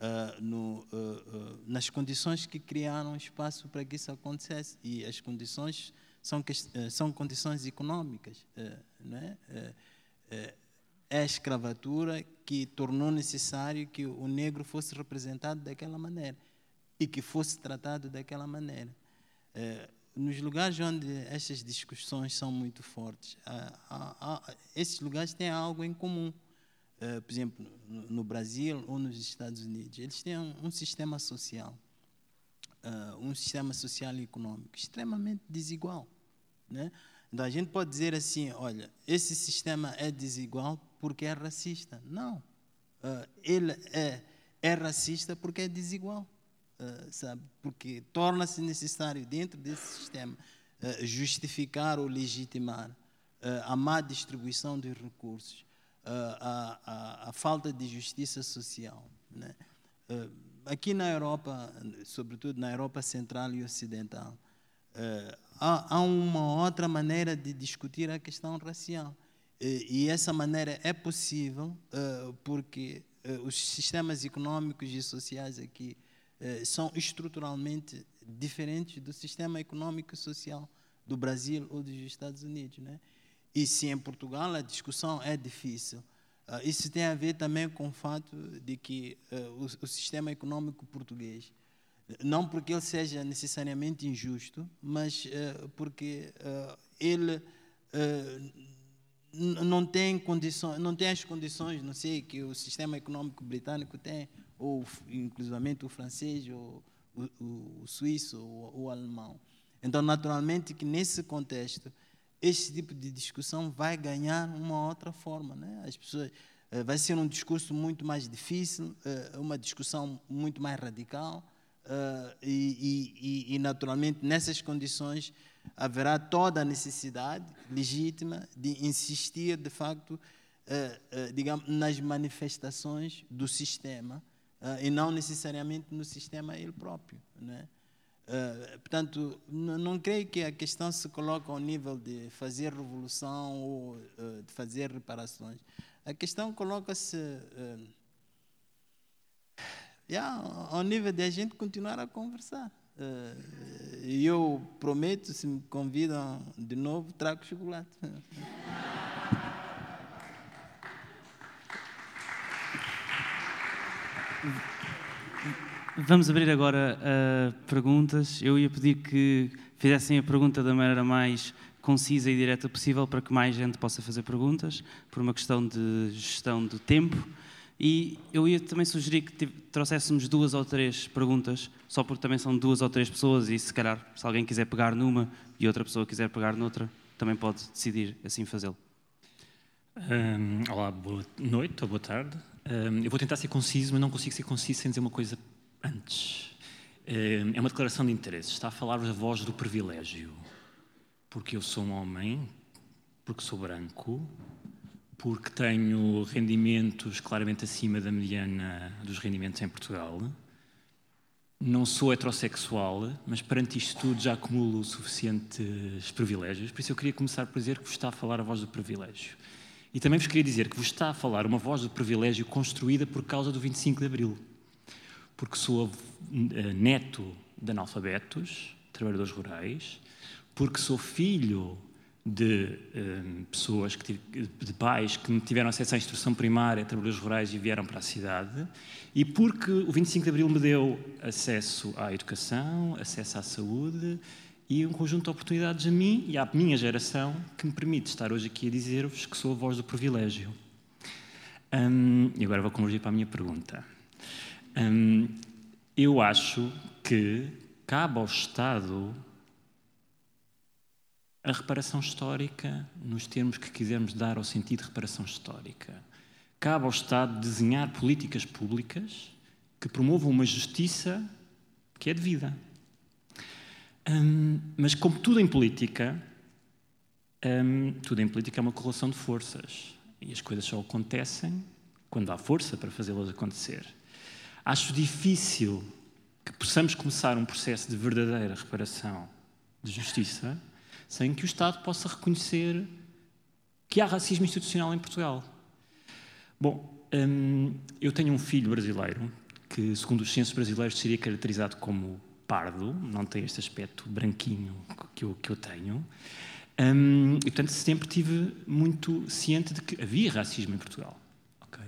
[SPEAKER 4] uh, no, uh, uh, nas condições que criaram espaço para que isso acontecesse. E as condições são, são condições econômicas. Né? A escravatura que tornou necessário que o negro fosse representado daquela maneira e que fosse tratado daquela maneira. É, nos lugares onde essas discussões são muito fortes, esses lugares têm algo em comum. É, por exemplo, no, Brasil ou nos Estados Unidos, eles têm um, sistema social, é, um sistema social e econômico extremamente desigual. Né? Então a gente pode dizer assim: olha, esse sistema é desigual porque é racista. Não. Uh, ele é, é racista porque é desigual. Uh, sabe? Porque torna-se necessário, dentro desse sistema, uh, justificar ou legitimar a má distribuição de recursos, a, a, a, falta de justiça social. Né? aqui na Europa, sobretudo na Europa Central e Ocidental, há, há uma outra maneira de discutir a questão racial e, essa maneira é possível uh, porque uh, os sistemas econômicos e sociais aqui uh, são estruturalmente diferentes do sistema econômico e social do Brasil ou dos Estados Unidos. Né? E se em Portugal a discussão é difícil, isso tem a ver também com o fato de que o, o sistema econômico português, não porque ele seja necessariamente injusto, mas porque ele não tem condições, não tem as condições, não sei, que o sistema econômico britânico tem, ou inclusivamente o francês, ou o, o, o suíço, ou o alemão. Então, naturalmente, que nesse contexto, esse tipo de discussão vai ganhar uma outra forma, né? As pessoas eh, vai ser um discurso muito mais difícil, eh, uma discussão muito mais radical, eh, e, e, e naturalmente nessas condições haverá toda a necessidade legítima de insistir, de facto, eh, eh, digamos, nas manifestações do sistema eh, e não necessariamente no sistema ele próprio. Né? portanto, não creio que a questão se coloque ao nível de fazer revolução ou de fazer reparações. A questão coloca-se yeah, ao nível de a gente continuar a conversar. E eu prometo, se me convidam de novo, trago chocolate.
[SPEAKER 2] Vamos abrir agora uh, perguntas. Eu ia pedir que fizessem a pergunta da maneira mais concisa e direta possível para que mais gente possa fazer perguntas, por uma questão de gestão do tempo. E eu ia também sugerir que trouxéssemos duas ou três perguntas, só porque também são duas ou três pessoas e se calhar, se alguém quiser pegar numa e outra pessoa quiser pegar noutra, também pode decidir assim fazê-lo.
[SPEAKER 6] Um, olá, boa noite ou boa tarde. Um, eu vou tentar ser conciso, mas não consigo ser conciso sem dizer uma coisa antes. Um, é uma declaração de interesse. Está a falar-vos a voz do privilégio. Porque eu sou um homem, porque sou branco, porque tenho rendimentos claramente acima da mediana dos rendimentos em Portugal. Não sou heterossexual, mas perante isto tudo já acumulo suficientes privilégios. Por isso eu queria começar por dizer que vos está a falar a voz do privilégio. E também vos queria dizer que vos está a falar uma voz do privilégio construída por causa do 25 de Abril. Porque sou eh, neto de analfabetos, trabalhadores rurais, porque sou filho de um, pessoas, que, de pais que tiveram acesso à instrução primária, trabalhadores rurais e vieram para a cidade, e porque o 25 de Abril me deu acesso à educação, acesso à saúde e um conjunto de oportunidades a mim e à minha geração que me permite estar hoje aqui a dizer-vos que sou a voz do privilégio. Um, e agora vou convergir para a minha pergunta. Um, eu acho que cabe ao Estado a reparação histórica, nos termos que quisermos dar ao sentido de reparação histórica. Cabe ao Estado desenhar políticas públicas que promovam uma justiça que é devida. Hum, mas, como tudo em política, hum, tudo em política é uma correlação de forças. E as coisas só acontecem quando há força para fazê-las acontecer. Acho difícil que possamos começar um processo de verdadeira reparação de justiça sem que o Estado possa reconhecer que há racismo institucional em Portugal. Bom, hum, eu tenho um filho brasileiro que, segundo os censos brasileiros, seria caracterizado como pardo, não tem este aspecto branquinho que eu, que eu tenho. Um, e, portanto, sempre tive muito ciente de que havia racismo em Portugal. Okay?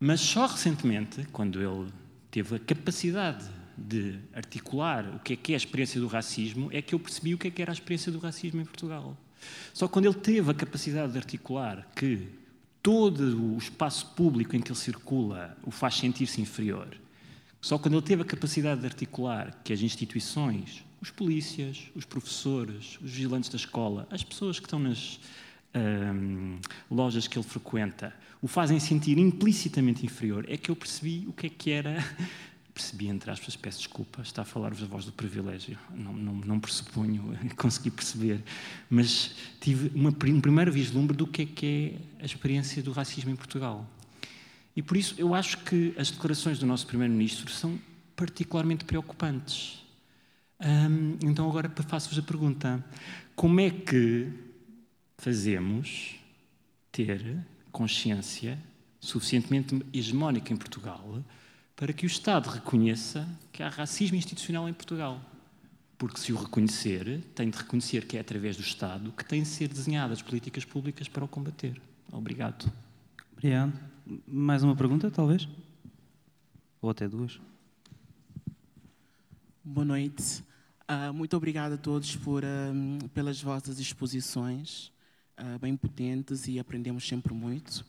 [SPEAKER 6] Mas só recentemente, quando ele teve a capacidade de articular o que é que é a experiência do racismo, é que eu percebi o que é que era a experiência do racismo em Portugal. Só quando ele teve a capacidade de articular que todo o espaço público em que ele circula o faz sentir-se inferior, só quando ele teve a capacidade de articular que as instituições, os polícias, os professores, os vigilantes da escola, as pessoas que estão nas hum, lojas que ele frequenta, o fazem sentir implicitamente inferior, é que eu percebi o que é que era percebi, entre aspas, peço desculpa, está a falar-vos a voz do privilégio, não, não, não pressuponho consegui perceber, mas tive uma, um primeiro vislumbre do que é que é a experiência do racismo em Portugal. E por isso eu acho que as declarações do nosso Primeiro-Ministro são particularmente preocupantes. Hum, então agora faço-vos a pergunta, como é que fazemos ter consciência suficientemente hegemónica em Portugal para que o Estado reconheça que há racismo institucional em Portugal. Porque se o reconhecer, tem de reconhecer que é através do Estado que têm de ser desenhadas políticas públicas para o combater. Obrigado.
[SPEAKER 2] Obrigado. Mais uma pergunta, talvez? Ou até duas?
[SPEAKER 7] Boa noite. Uh, muito obrigado a todos por, uh, pelas vossas exposições, uh, bem potentes e aprendemos sempre muito.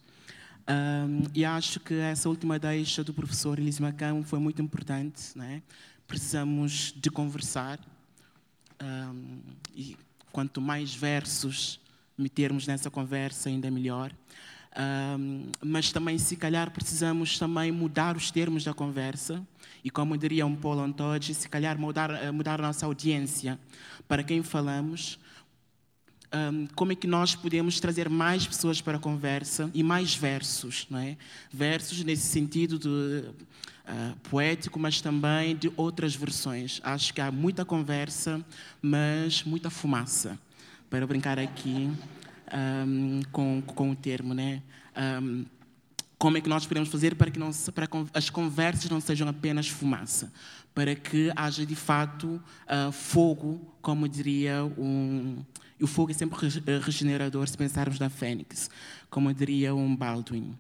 [SPEAKER 7] Um, e acho que essa última deixa do professor Elis Macão foi muito importante. Né? Precisamos de conversar. Um, e quanto mais versos metermos nessa conversa, ainda melhor. Um, mas também, se calhar, precisamos também mudar os termos da conversa. E como diria um Paulo Antoji, se calhar mudar, eh, mudar a nossa audiência. Para quem falamos, um, como é que nós podemos trazer mais pessoas para a conversa e mais versos, não é? Versos nesse sentido de uh, poético, mas também de outras versões. Acho que há muita conversa, mas muita fumaça, para brincar aqui um, com, com o termo, né? Um, como é que nós podemos fazer para que não, para as conversas não sejam apenas fumaça, para que haja de fato uh, fogo, como diria um, o fogo é sempre eh, regenerador se pensarmos na Fênix, como diria um Baldwin.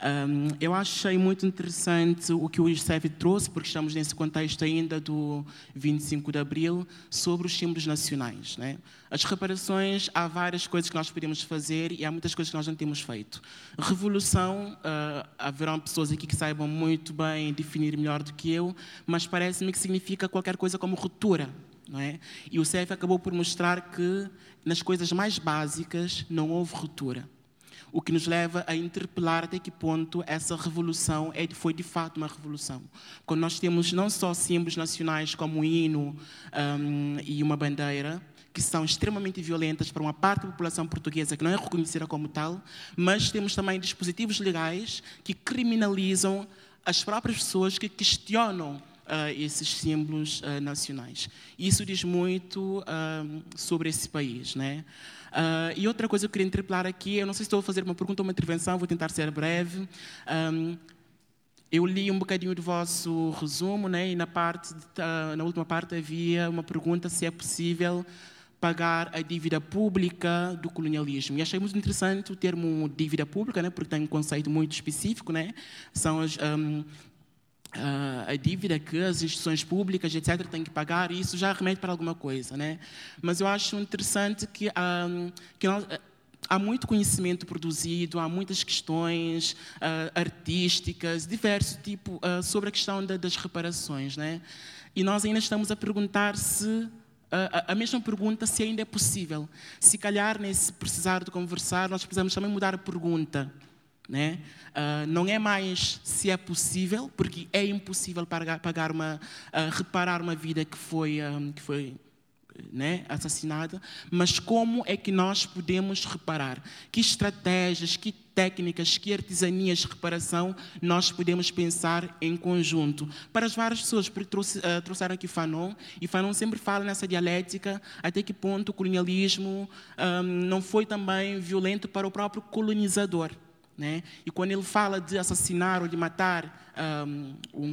[SPEAKER 7] Um, eu achei muito interessante o que o Youssef trouxe, porque estamos nesse contexto ainda do 25 de Abril, sobre os símbolos nacionais. Né? As reparações, há várias coisas que nós podemos fazer e há muitas coisas que nós não temos feito. Revolução, uh, haverão pessoas aqui que saibam muito bem definir melhor do que eu, mas parece-me que significa qualquer coisa como ruptura. Não é? E o CEF acabou por mostrar que nas coisas mais básicas não houve ruptura. O que nos leva a interpelar até que ponto essa revolução é, foi de fato uma revolução. Quando nós temos não só símbolos nacionais como um hino um, e uma bandeira, que são extremamente violentas para uma parte da população portuguesa que não é reconhecida como tal, mas temos também dispositivos legais que criminalizam as próprias pessoas que questionam uh, esses símbolos uh, nacionais. Isso diz muito uh, sobre esse país, né? e outra coisa que eu queria interpelar aqui, eu não sei se estou a fazer uma pergunta ou uma intervenção, vou tentar ser breve. Um, eu li um bocadinho do vosso resumo, né? E na parte, de, na última parte havia uma pergunta se é possível pagar a dívida pública do colonialismo. E achei muito interessante o termo dívida pública, né, porque tem um conceito muito específico, né? São as, um, a dívida que as instituições públicas, etc., têm que pagar, e isso já remete para alguma coisa. Né? Mas eu acho interessante que, um, que nós, há muito conhecimento produzido, há muitas questões uh, artísticas, diverso tipo, uh, sobre a questão da, das reparações. Né? E nós ainda estamos a perguntar se a, a mesma pergunta se ainda é possível. Se calhar, nesse precisar de conversar, nós precisamos também mudar a pergunta. Né? Uh, não é mais se é possível, porque é impossível pagar, uma, uh, reparar uma vida que foi, um, que foi né, assassinada, mas como é que nós podemos reparar? Que estratégias, que técnicas, que artesanias de reparação nós podemos pensar em conjunto? Para as várias pessoas, porque trouxe, uh, trouxeram aqui Fanon, e Fanon sempre fala nessa dialética até que ponto o colonialismo um, não foi também violento para o próprio colonizador. Né? E quando ele fala de assassinar ou de matar um,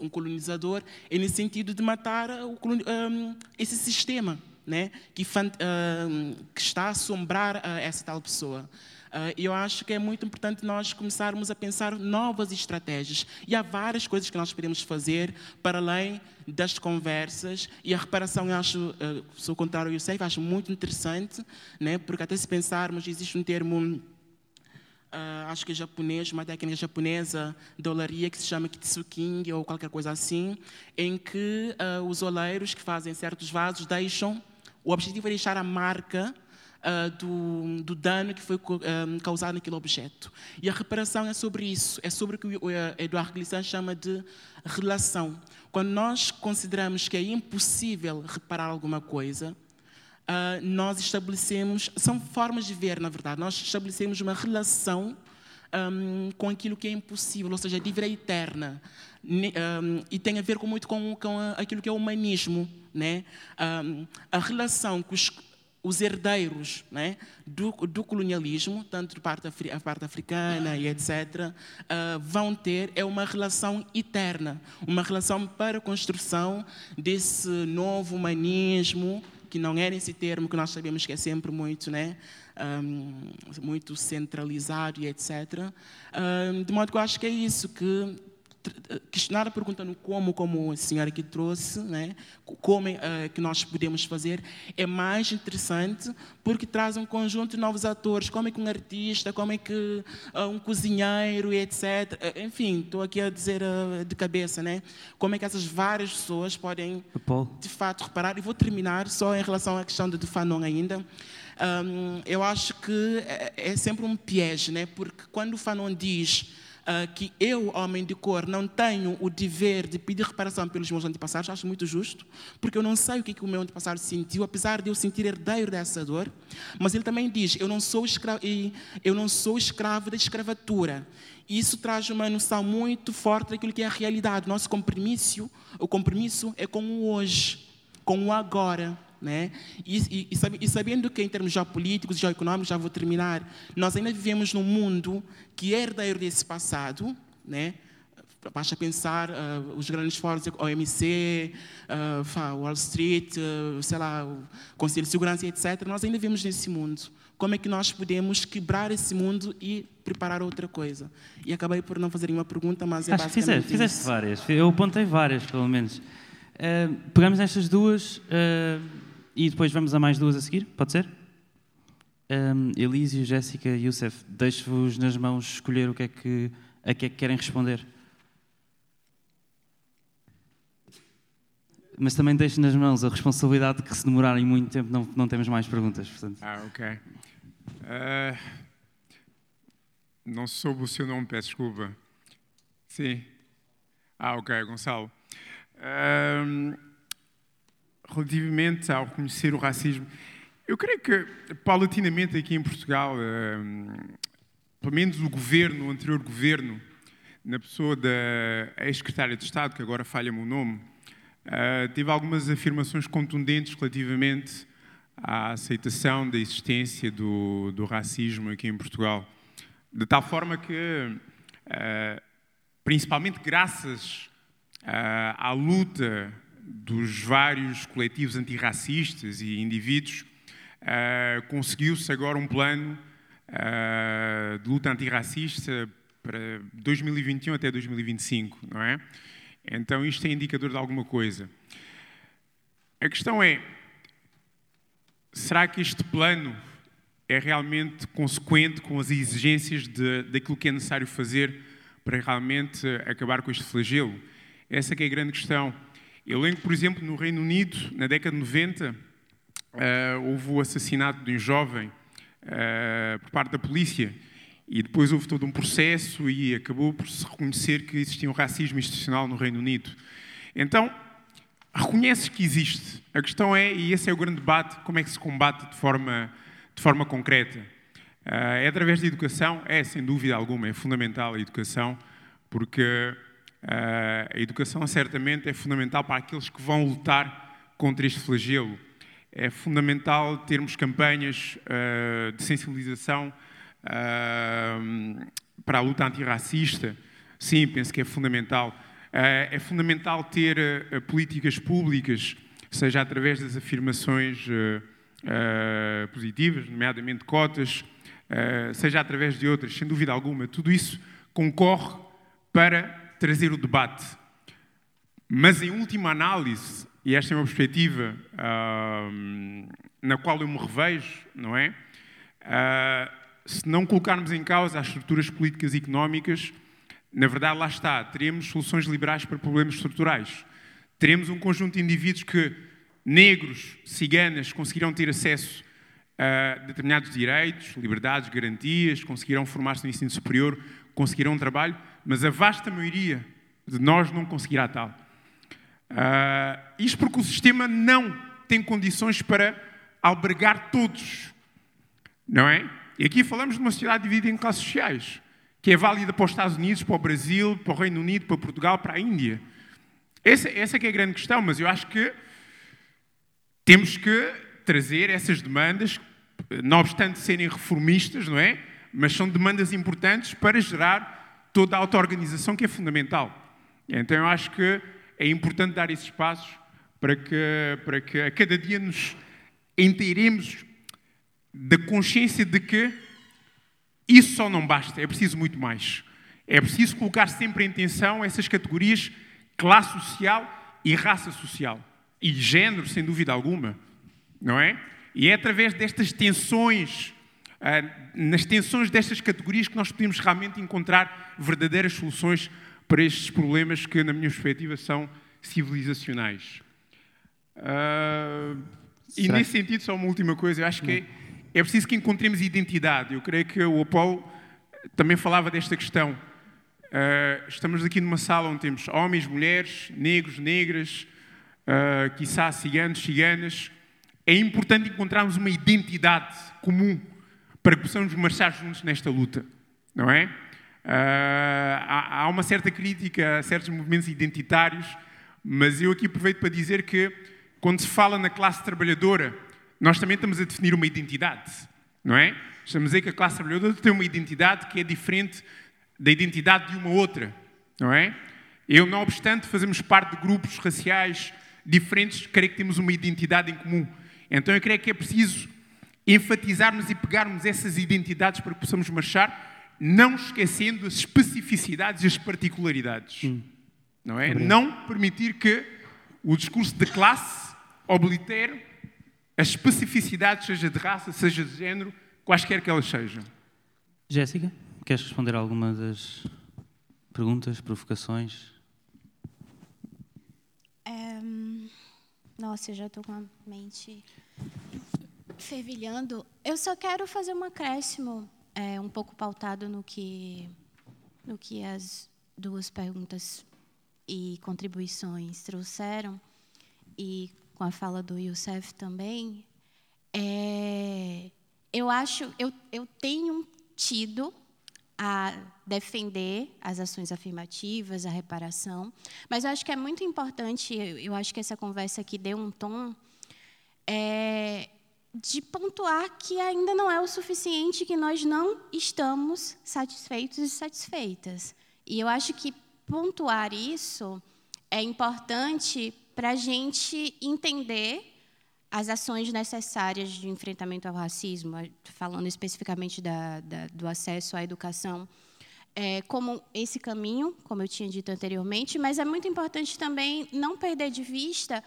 [SPEAKER 7] um colonizador, é no sentido de matar um, esse sistema né? que, um, que está a assombrar uh, essa tal pessoa. Uh, eu acho que é muito importante nós começarmos a pensar novas estratégias. E há várias coisas que nós podemos fazer para além das conversas. E a reparação, eu acho, uh, sou contrário ao Youssef, acho muito interessante, né? porque até se pensarmos, existe um termo Uh, acho que é japonês, uma técnica japonesa de olaria que se chama kitsuking ou qualquer coisa assim, em que uh, os oleiros que fazem certos vasos deixam, o objetivo é deixar a marca uh, do, do, dano que foi causado naquele objeto. E a reparação é sobre isso, é sobre o que o Eduardo Glissant chama de relação. Quando nós consideramos que é impossível reparar alguma coisa, uh, nós estabelecemos, são formas de ver, na verdade, nós estabelecemos uma relação um, com aquilo que é impossível, ou seja, a dívida eterna. Um, e tem a ver com, muito com, com aquilo que é o humanismo. Né? Um, a relação que os, os herdeiros né, do, do, colonialismo, tanto da parte, a parte africana e etc., uh, ah, vão ter é uma relação eterna, uma relação para a construção desse novo humanismo que não era esse termo que nós sabemos que é sempre muito, né, um, muito centralizado e etc. Um, de modo que eu acho que é isso que questionar a pergunta no como, como a senhora aqui trouxe, né? como é que nós podemos fazer, é mais interessante porque traz um conjunto de novos atores, como é que um artista, como é que uh, um cozinheiro, etc. Uh, enfim, estou aqui a dizer de cabeça, né? como é que essas várias pessoas podem, de fato, reparar. E vou terminar só em relação à questão de Fanon ainda. Um, eu acho que é, é sempre um piège, né? porque quando o Fanon diz uh, que eu, homem de cor, não tenho o dever de pedir reparação pelos meus antepassados, acho muito justo, porque eu não sei o que, que o meu antepassado sentiu, apesar de eu sentir herdeiro dessa dor. Mas ele também diz: eu não sou escravo, eu não sou escravo da escravatura. Isso traz uma noção muito forte daquilo que é a realidade. Nosso compromisso, o compromisso é com o hoje, com o agora. Né? E, e, e, sabendo que, em termos geopolíticos e geoeconômicos, já vou terminar, nós ainda vivemos num mundo que é herdeiro desse passado, né? basta pensar uh, os grandes fóruns, OMC, uh, Wall Street, uh, sei lá, o Conselho de Segurança, etc. Nós ainda vivemos nesse mundo. Como é que nós podemos quebrar esse mundo e preparar outra coisa? E acabei por não fazer nenhuma pergunta, mas é
[SPEAKER 2] Acho basicamente que fizeste, fizeste várias. Eu apontei várias, pelo menos. Uh, pegamos nestas duas e depois vamos a mais duas a seguir, pode ser? Um, Elísio, Jéssica e Youssef, deixo-vos nas mãos escolher o que é que, a que é que querem responder. Mas também deixo nas mãos a responsabilidade de que se demorarem muito tempo não, não temos mais perguntas. Portanto.
[SPEAKER 3] Ah, ok. Uh, não soube o seu nome, peço desculpa. Sim. Ah, ok, Gonçalo. Uh, relativamente ao reconhecer o racismo, eu creio que, paulatinamente, aqui em Portugal, eh, pelo menos o governo, o anterior governo, na pessoa da ex-secretária de Estado, que agora falha-me o nome, eh, teve algumas afirmações contundentes relativamente à aceitação da existência do, do racismo aqui em Portugal. De tal forma que, eh, principalmente graças à luta dos vários coletivos antirracistas e indivíduos, uh, conseguiu-se agora um plano uh, de luta antirracista para 2021 até 2025, não é? Então isto é indicador de alguma coisa. A questão é, será que este plano é realmente consequente com as exigências de, daquilo que é necessário fazer para realmente acabar com este flagelo? Essa é a grande questão. Eu lembro, por exemplo, no Reino Unido, na década de 90, uh, eh, houve o assassinato de um jovem uh, por parte da polícia e depois houve todo um processo e acabou por se reconhecer que existia um racismo institucional no Reino Unido. Então, reconheces que existe. A questão é, e esse é o grande debate, como é que se combate de forma, de forma concreta. Uh, é através da educação? É, sem dúvida alguma, é fundamental a educação, porque a educação certamente é fundamental para aqueles que vão lutar contra este flagelo. É fundamental termos campanhas uh, de sensibilização para a luta antirracista. Sim, penso que é fundamental. É fundamental ter políticas públicas, seja através das afirmações positivas, nomeadamente cotas, seja através de outras, sem dúvida alguma. Tudo isso concorre para trazer o debate. Mas, em última análise, e esta é uma perspectiva uh, na qual eu me revejo, não é? Uh, se não colocarmos em causa as estruturas políticas e económicas, na verdade, lá está, teremos soluções liberais para problemas estruturais. Teremos um conjunto de indivíduos que, negros, ciganas, conseguirão ter acesso a determinados direitos, liberdades, garantias, conseguirão formar-se no ensino superior, conseguirão um trabalho, mas a vasta maioria de nós não conseguirá tal. Uh, isto porque o sistema não tem condições para albergar todos, não é? E aqui falamos de uma sociedade dividida em classes sociais que é válida para os Estados Unidos, para o Brasil, para o Reino Unido, para Portugal, para a Índia. Essa, essa é a grande questão, mas eu acho que temos que trazer essas demandas, não obstante serem reformistas, não é? Mas são demandas importantes para gerar toda a auto-organização que é fundamental. Então eu acho que é importante dar esses passos para que, para que a cada dia nos inteiremos da consciência de que isso só não basta, é preciso muito mais. É preciso colocar sempre em tensão essas categorias classe social e raça social. E género, sem dúvida alguma. Não é? E é através destas tensões, nas tensões destas categorias, que nós podemos realmente encontrar verdadeiras soluções para estes problemas que, na minha perspectiva, são civilizacionais. Uh, e nesse sentido, só uma última coisa, eu acho que é é preciso que encontremos identidade. Eu creio que o Apolo também falava desta questão. Uh, estamos aqui numa sala onde temos homens, mulheres, negros, negras, uh, quiçá ciganos, ciganas. É importante encontrarmos uma identidade comum para que possamos marchar juntos nesta luta, não é? Uh, há, há uma certa crítica a certos movimentos identitários, mas eu aqui aproveito para dizer que quando se fala na classe trabalhadora, nós também estamos a definir uma identidade, não é? Estamos a dizer que a classe trabalhadora tem uma identidade que é diferente da identidade de uma outra, não é? Eu, não obstante, fazemos parte de grupos raciais diferentes, creio que temos uma identidade em comum. Então eu creio que é preciso enfatizarmos e pegarmos essas identidades para que possamos marchar, não esquecendo as especificidades e as particularidades. Hum. Não é? Não permitir que o discurso de classe oblitere as especificidades, seja de raça, seja de género, quaisquer que elas sejam.
[SPEAKER 2] Jéssica, queres responder a alguma das perguntas, provocações?
[SPEAKER 5] Um, nossa, eu já estou com a mente fervilhando. Eu só quero fazer um acréscimo, é, um pouco pautado no que, no que as duas perguntas e contribuições trouxeram. E com a fala do Youssef também, é, eu acho, eu, eu tenho tido a defender as ações afirmativas, a reparação, mas eu acho que é muito importante, eu, acho que essa conversa aqui deu um tom é, de pontuar que ainda não é o suficiente, que nós não estamos satisfeitos e satisfeitas. E eu acho que pontuar isso é importante para a gente entender as ações necessárias de enfrentamento ao racismo, falando especificamente da, da, do acesso à educação, é, como esse caminho, como eu tinha dito anteriormente, mas é muito importante também não perder de vista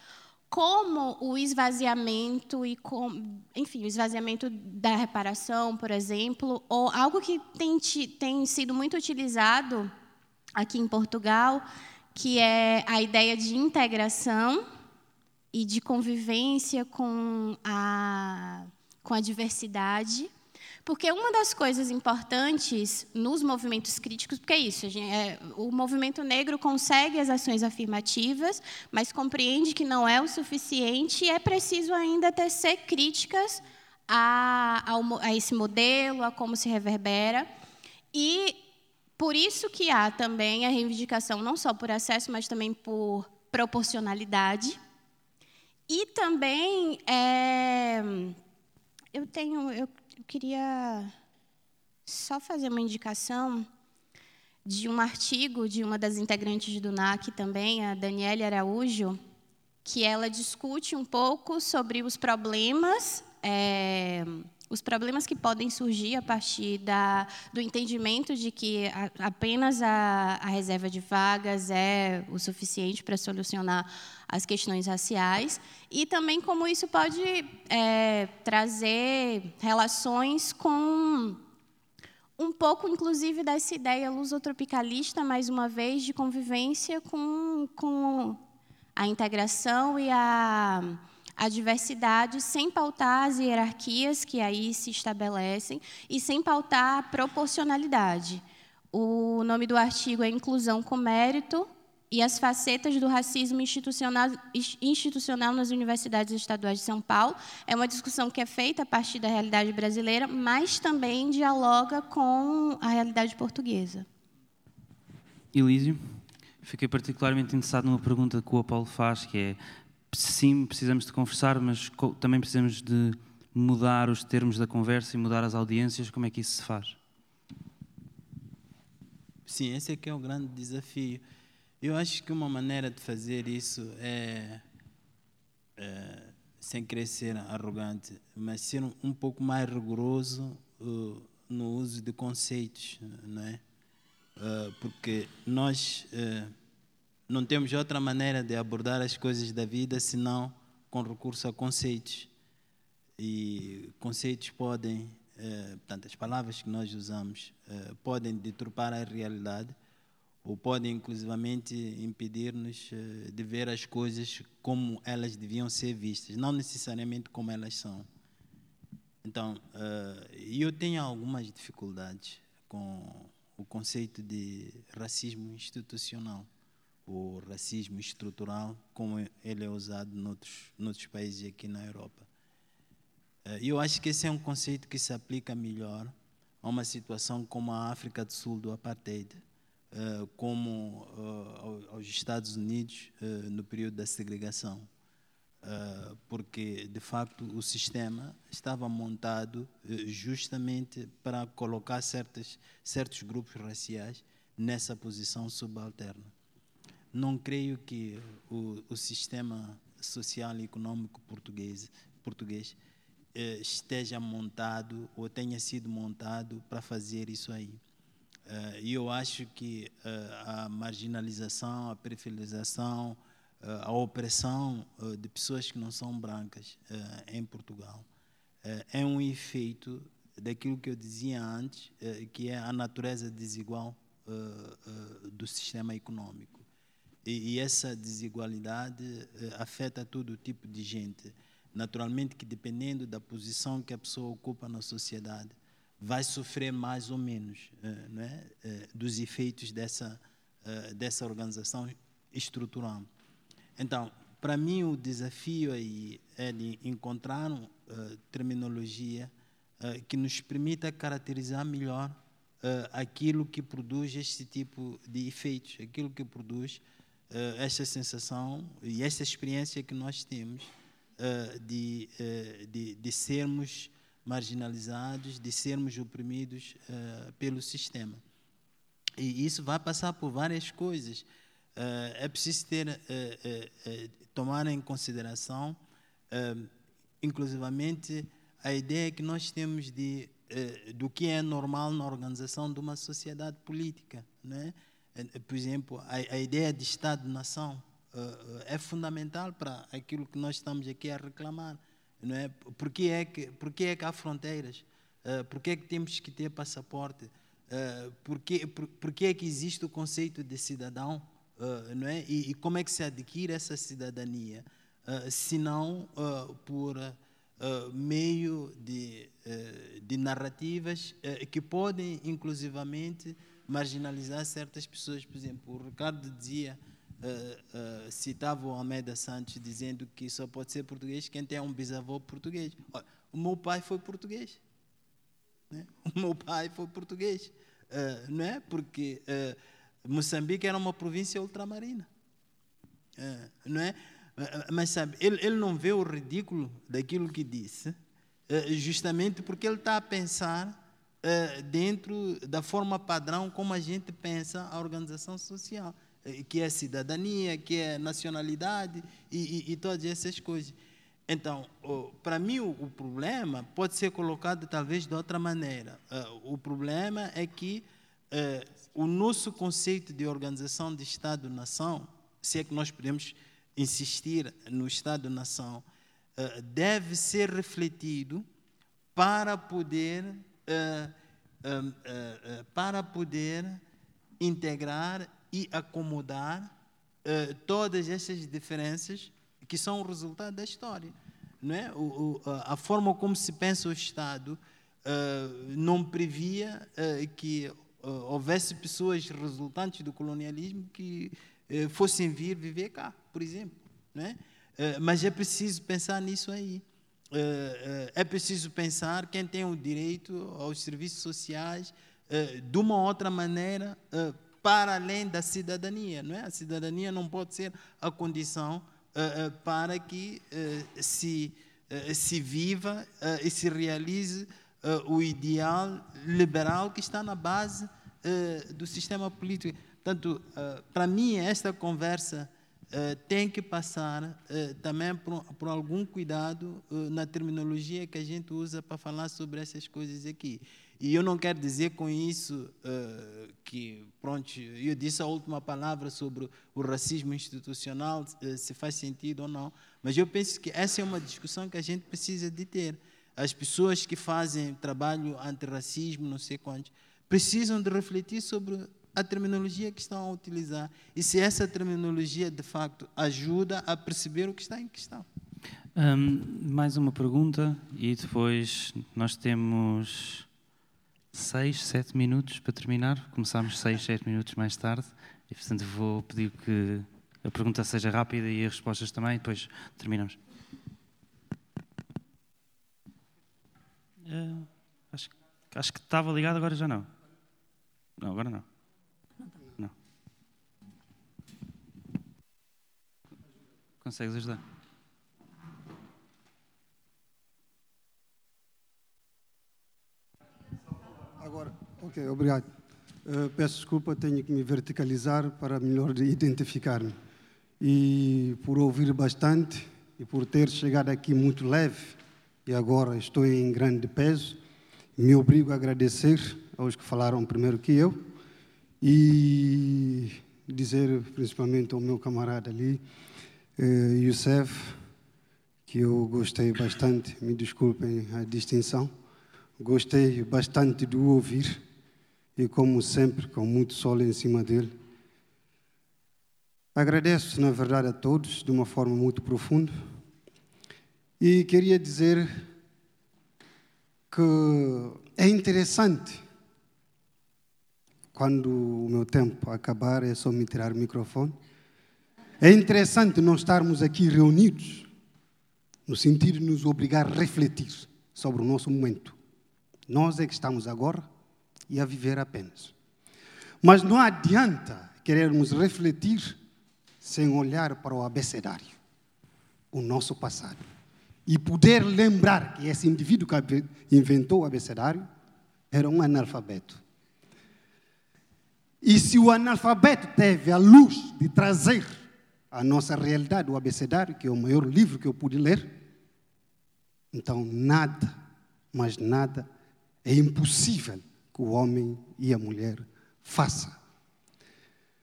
[SPEAKER 5] como o esvaziamento e com, enfim, o esvaziamento da reparação, por exemplo, ou algo que tem, tem sido muito utilizado aqui em Portugal, que é a ideia de integração e de convivência com a, com a diversidade, Porque uma das coisas importantes nos movimentos críticos, porque é isso, gente, é, o movimento negro consegue as ações afirmativas, mas compreende que não é o suficiente e é preciso ainda tecer críticas a, a, a esse modelo, a como se reverbera. E por isso que há também a reivindicação não só por acesso, mas também por proporcionalidade. E também é, eu tenho, eu queria só fazer uma indicação de um artigo de uma das integrantes do NAC também, a Daniela Araújo, que ela discute um pouco sobre os problemas é, os problemas que podem surgir a partir da, do entendimento de que a, apenas a, a, reserva de vagas é o suficiente para solucionar as questões raciais e também como isso pode é, trazer relações com um pouco, inclusive, dessa ideia lusotropicalista, mais uma vez, de convivência com, com a integração e a a diversidade sem pautar as hierarquias que aí se estabelecem e sem pautar a proporcionalidade. O nome do artigo é Inclusão com Mérito e as facetas do racismo institucional, institucional nas universidades estaduais de São Paulo. É uma discussão que é feita a partir da realidade brasileira, mas também dialoga com a realidade portuguesa.
[SPEAKER 2] Elísio, fiquei particularmente interessado numa pergunta que o Apolo faz, que é sim, precisamos de conversar, mas também precisamos de mudar os termos da conversa e mudar as audiências. Como é que isso se faz?
[SPEAKER 4] Sim, esse é que é o grande desafio. Eu acho que uma maneira de fazer isso é, é sem querer ser arrogante, mas ser um, um pouco mais rigoroso uh, no uso de conceitos, não é? Uh, porque nós uh, não temos outra maneira de abordar as coisas da vida senão com recurso a conceitos. E conceitos podem, eh, portanto, as palavras que nós usamos podem deturpar a realidade ou podem, inclusivamente, impedir-nos eh, de ver as coisas como elas deviam ser vistas, não necessariamente como elas são. Então, eh, eu tenho algumas dificuldades com o conceito de racismo institucional o racismo estrutural, como ele é usado noutros, noutros países aqui na Europa. Eh, eu acho que esse é um conceito que se aplica melhor a uma situação como a África do Sul do Apartheid, eh, como eh, aos Estados Unidos no período da segregação. Porque, de facto, o sistema estava montado justamente para colocar certos certos grupos raciais nessa posição subalterna não creio que o, o sistema social e econômico português, português esteja montado ou tenha sido montado para fazer isso aí. Eh, e eu acho que eh, a marginalização, a periferização, a opressão de pessoas que não são brancas em Portugal é um efeito daquilo que eu dizia antes, que é a natureza desigual do sistema econômico. E, essa desigualdade eh, afeta todo tipo de gente. Naturalmente que dependendo da posição que a pessoa ocupa na sociedade, vai sofrer mais ou menos eh, é? Eh, dos efeitos dessa, eh, dessa organização estrutural. Então, para mim, o desafio aí é de encontrar terminologia que nos permita caracterizar melhor aquilo que produz este tipo de efeitos, aquilo que produz esta sensação e esta experiência que nós temos de, de, de, sermos marginalizados, de sermos oprimidos pelo sistema. E isso vai passar por várias coisas. é preciso ter, tomar em consideração, inclusivamente, a ideia que nós temos de, do que é normal na organização de uma sociedade política. É? Eh, por exemplo, a, a ideia de Estado-nação uh, é fundamental para aquilo que nós estamos aqui a reclamar. Não é? Por que é que, por que, é que há fronteiras? Uh, por que é que temos que ter passaporte? Uh, por, que, por, por que é que existe o conceito de cidadão? Uh, não é? E, e, como é que se adquire essa cidadania? Uh, se não por meio de, de narrativas que podem, inclusivamente, marginalizar certas pessoas. Por exemplo, o Ricardo dizia, uh, citava o Almeida Santos, dizendo que só pode ser português quem tem um bisavô português. Olha, o meu pai foi português. Né? O meu pai foi português. não é? Porque Moçambique era uma província ultramarina. não é? Mas sabe, ele, ele não vê o ridículo daquilo que disse, justamente porque ele está a pensar dentro da forma padrão como a gente pensa a organização social, que é cidadania, que é nacionalidade e, e, e todas essas coisas. Então, para mim, o, problema pode ser colocado talvez de outra maneira. o problema é que o nosso conceito de organização de Estado-nação, se é que nós podemos insistir no Estado-nação, eh, deve ser refletido para poder, eh, eh, para poder integrar e acomodar todas essas diferenças que são o resultado da história. Não é? a forma como se pensa o Estado não previa que houvesse pessoas resultantes do colonialismo que fossem vir viver cá por exemplo. Né? Mas é preciso pensar nisso aí. É preciso pensar quem tem o direito aos serviços sociais de uma outra maneira para além da cidadania. Não é? A cidadania não pode ser a condição para que se, se viva e se realize o ideal liberal que está na base do sistema político. Portanto, para mim, esta conversa Uh, tem que passar uh, também por, por, algum cuidado uh, na terminologia que a gente usa para falar sobre essas coisas aqui. E eu não quero dizer com isso que, pronto, eu disse a última palavra sobre o racismo institucional, se faz sentido ou não, mas eu penso que essa é uma discussão que a gente precisa de ter. As pessoas que fazem trabalho antirracismo, não sei quantos, precisam de refletir sobre a terminologia que estão a utilizar e se essa terminologia de facto ajuda a perceber o que está em questão.
[SPEAKER 2] Um, mais uma pergunta e depois nós temos seis, sete minutos para terminar. Começámos seis, sete minutos mais tarde e portanto vou pedir que a pergunta seja rápida e as respostas também, e depois terminamos. Uh, acho, acho que estava ligado, agora já não. Não, agora não. Consegues ajudar?
[SPEAKER 8] Agora, ok, obrigado. Uh, peço desculpa, tenho que me verticalizar para melhor identificar-me. E por ouvir bastante e por ter chegado aqui muito leve e agora estou em grande peso, me obrigo a agradecer aos que falaram primeiro que eu e dizer principalmente ao meu camarada ali uh, Youssef, que eu gostei bastante, me desculpem a distinção, gostei bastante de o ouvir e, como sempre, com muito sol em cima dele. Agradeço, na verdade, a todos de uma forma muito profunda e queria dizer que é interessante quando o meu tempo acabar, é só me tirar o microfone é interessante nós estarmos aqui reunidos, no sentido de nos obrigar a refletir sobre o nosso momento. Nós é que estamos agora e a viver apenas. Mas não adianta querermos refletir sem olhar para o abecedário, o nosso passado. E poder lembrar que esse indivíduo que inventou o abecedário era um analfabeto. E se o analfabeto teve a luz de trazer a nossa realidade, o abecedário, que é o maior livro que eu pude ler. Então, nada, mas nada, é impossível que o homem e a mulher façam.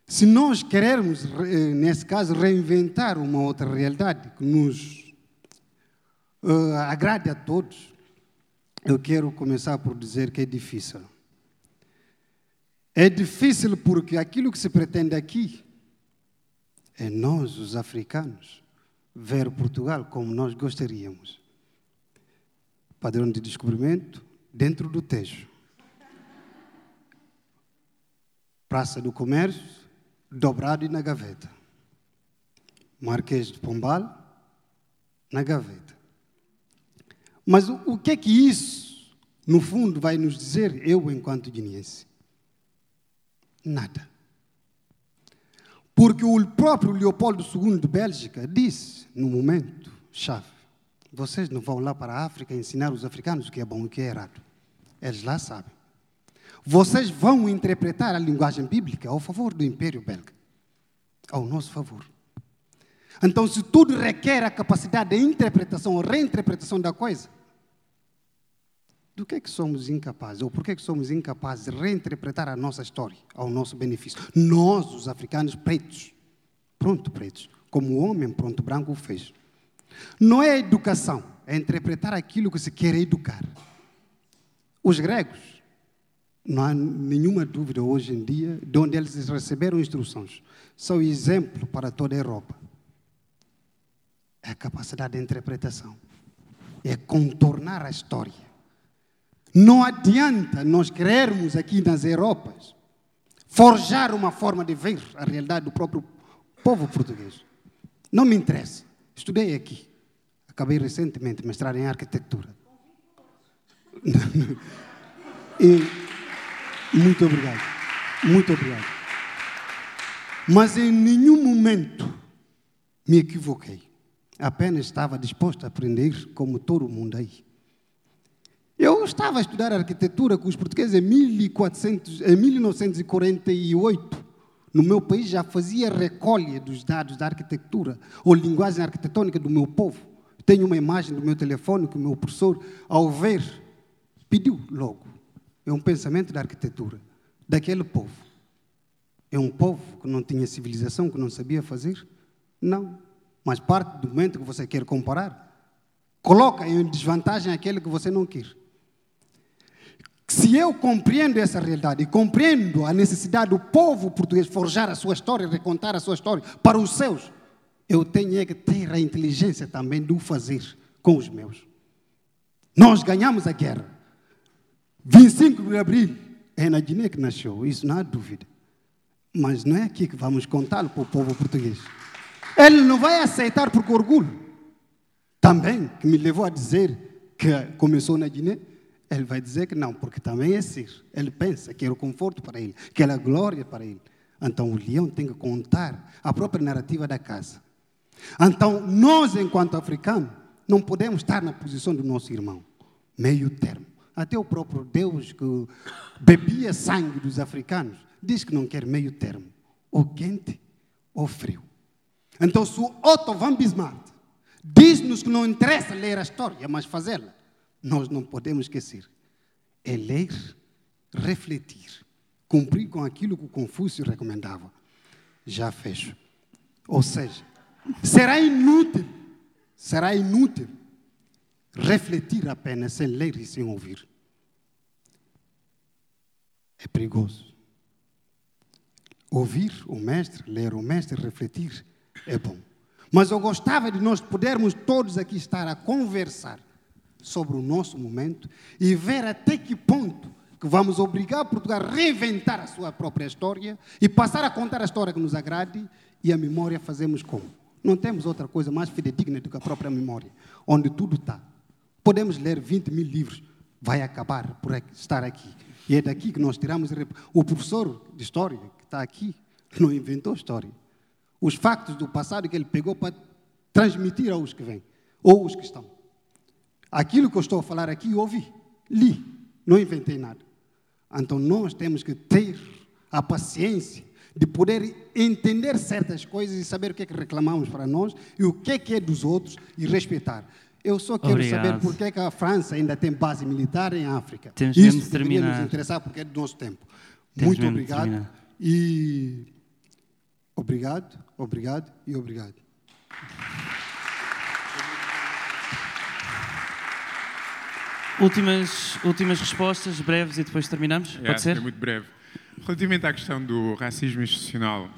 [SPEAKER 8] Se nós queremos, eh, nesse caso, reinventar uma outra realidade que nos uh, agrade a todos, eu quero começar por dizer que é difícil. É difícil porque aquilo que se pretende aqui é nós, os africanos, ver Portugal como nós gostaríamos. Padrão de descobrimento, dentro do Tejo. Praça do Comércio, dobrado e na gaveta. Marquês de Pombal, na gaveta. Mas o, o que é que isso, no fundo, vai nos dizer, eu enquanto guineense? Nada. Porque o próprio Leopoldo II de Bélgica disse, no momento chave, vocês não vão lá para a África ensinar os africanos o que é bom e o que é errado. Eles lá sabem. Vocês vão interpretar a linguagem bíblica ao favor do Império Belga, ao nosso favor. Então, se tudo requer a capacidade de interpretação ou reinterpretação da coisa, do que é que somos incapazes? Ou por que, é que somos incapazes de reinterpretar a nossa história ao nosso benefício? Nós, os africanos pretos, pronto pretos, como o homem pronto branco fez. Não é educação, é interpretar aquilo que se quer educar. Os gregos, não há nenhuma dúvida hoje em dia de onde eles receberam instruções. São exemplo para toda a Europa. É a capacidade de interpretação. É contornar a história não adianta nós querermos aqui nas Europas forjar uma forma de ver a realidade do próprio povo português. Não me interessa. Estudei aqui. Acabei recentemente de mestrar em arquitetura. E, muito obrigado. Muito obrigado. Mas em nenhum momento me equivoquei. Apenas estava disposto a aprender como todo mundo aí. Eu estava a estudar arquitetura com os portugueses em, 1400, em 1948. No meu país já fazia recolha dos dados da arquitetura ou linguagem arquitetônica do meu povo. Tenho uma imagem do meu telefone que o meu professor, ao ver, pediu logo. É um pensamento da arquitetura daquele povo. É um povo que não tinha civilização, que não sabia fazer? Não. Mas parte do momento que você quer comparar, coloca em desvantagem aquele que você não quer. Se eu compreendo essa realidade e compreendo a necessidade do povo português forjar a sua história, recontar a sua história para os seus, eu tenho que ter a inteligência também de o fazer com os meus. Nós ganhamos a guerra. 25 de abril é na que nasceu, isso não há dúvida. Mas não é aqui que vamos contá-lo para o povo português. Ele não vai aceitar por orgulho. Também, que me levou a dizer que começou na Guiné, ele vai dizer que não, porque também é ser. Ele pensa que era o conforto para ele, que era a glória para ele. Então o leão tem que contar a própria narrativa da casa. Então nós, enquanto africanos, não podemos estar na posição do nosso irmão, meio termo. Até o próprio Deus que bebia sangue dos africanos diz que não quer meio termo, ou quente ou frio. Então, se o Otto van Bismarck diz-nos que não interessa ler a história, mas fazê-la, nós não podemos esquecer. É ler, refletir, cumprir com aquilo que Confúcio recomendava. Já fecho. Ou seja, será inútil, será inútil refletir apenas sem ler e sem ouvir. É perigoso. Ouvir o mestre, ler o mestre, refletir é bom. Mas eu gostava de nós podermos todos aqui estar a conversar sobre o nosso momento e ver até que ponto que vamos obrigar Portugal a reinventar a sua própria história e passar a contar a história que nos agrade e a memória fazemos como? Não temos outra coisa mais fidedigna do que a própria memória, onde tudo está. Podemos ler 20 mil livros, vai acabar por estar aqui. E é daqui que nós tiramos. O professor de história que está aqui não inventou história. Os factos do passado que ele pegou para transmitir aos que vêm, ou os que estão. Aquilo que eu estou a falar aqui, ouvi, li, não inventei nada. Então nós temos que ter a paciência de poder entender certas coisas e saber o que é que reclamamos para nós e o que é que é dos outros e respeitar. Eu só quero Obrigado. saber por que, é que a França ainda tem base militar em África.
[SPEAKER 2] Temos
[SPEAKER 8] Isso
[SPEAKER 2] de terminar.
[SPEAKER 8] nos interessar porque é do nosso tempo. Temos Muito obrigado. E obrigado, obrigado e obrigado.
[SPEAKER 2] Últimas, últimas respostas, breves, e depois terminamos?
[SPEAKER 3] É,
[SPEAKER 2] Pode ser?
[SPEAKER 3] É muito breve. Relativamente à questão do racismo institucional,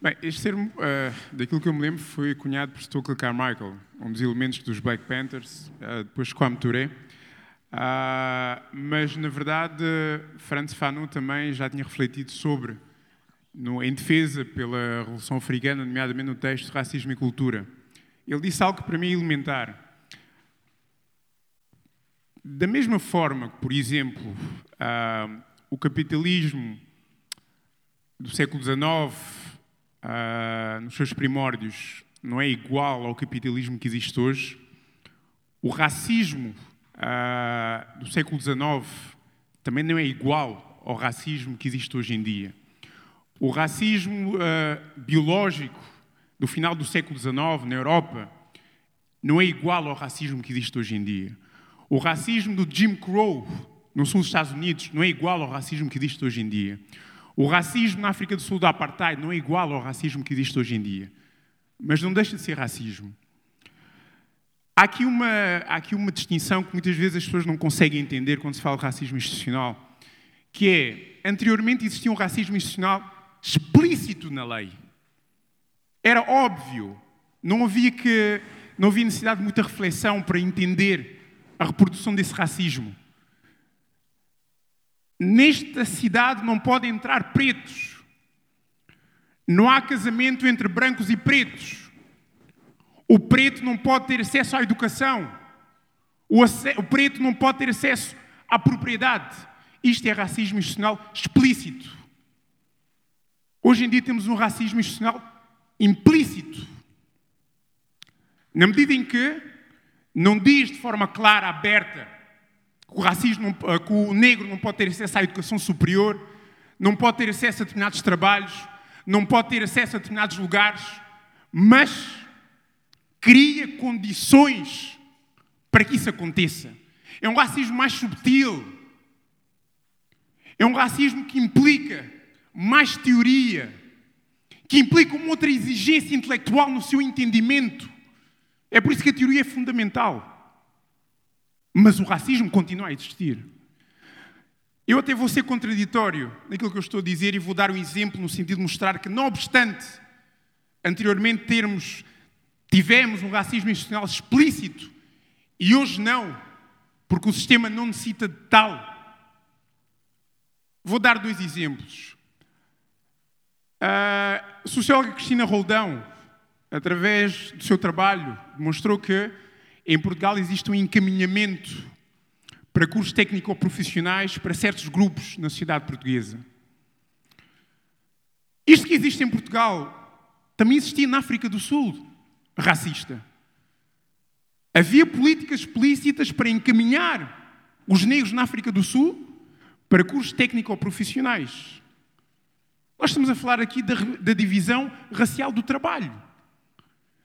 [SPEAKER 3] bem, este termo, uh, daquilo que eu me lembro, foi cunhado por Stokely Carmichael, um dos elementos dos Black Panthers, uh, depois Kwame Touré. Uh, mas, na verdade, Franz Fanon também já tinha refletido sobre, no, em defesa pela Revolução Africana, nomeadamente no texto Racismo e Cultura. Ele disse algo que para mim é elementar. Da mesma forma que, por exemplo, uh, o capitalismo do século XIX, uh, nos seus primórdios, não é igual ao capitalismo que existe hoje, o racismo uh, do século XIX também não é igual ao racismo que existe hoje em dia. O racismo uh, biológico do final do século XIX na Europa não é igual ao racismo que existe hoje em dia. O racismo do Jim Crow no sul dos Estados Unidos não é igual ao racismo que existe hoje em dia. O racismo na África do Sul do apartheid não é igual ao racismo que existe hoje em dia. Mas não deixa de ser racismo. Há aqui, uma, há aqui uma distinção que muitas vezes as pessoas não conseguem entender quando se fala de racismo institucional, que é, anteriormente existia um racismo institucional explícito na lei. Era óbvio, não havia, que, não havia necessidade de muita reflexão para entender a reprodução desse racismo. Nesta cidade não podem entrar pretos. Não há casamento entre brancos e pretos. O preto não pode ter acesso à educação. O, o preto não pode ter acesso à propriedade. Isto é racismo institucional explícito. Hoje em dia temos um racismo institucional implícito. Na medida em que não diz de forma clara, aberta, que o racismo, não, que o negro não pode ter acesso à educação superior, não pode ter acesso a determinados trabalhos, não pode ter acesso a determinados lugares, mas cria condições para que isso aconteça. É um racismo mais subtil. É um racismo que implica mais teoria, que implica uma outra exigência intelectual no seu entendimento. É por isso que a teoria é fundamental. Mas o racismo continua a existir. Eu até vou ser contraditório naquilo que eu estou a dizer e vou dar um exemplo no sentido de mostrar que, não obstante anteriormente termos Tivemos um racismo institucional explícito e hoje não, porque o sistema não necessita de tal. Vou dar dois exemplos. A socióloga Cristina Roldão, através do seu trabalho, demonstrou que em Portugal existe um encaminhamento para cursos técnico-profissionais para certos grupos na sociedade portuguesa. Isto que existe em Portugal também existia na África do Sul racista. Havia políticas explícitas para encaminhar os negros na África do Sul para cursos técnico-profissionais. Nós estamos a falar aqui da, da, divisão racial do trabalho.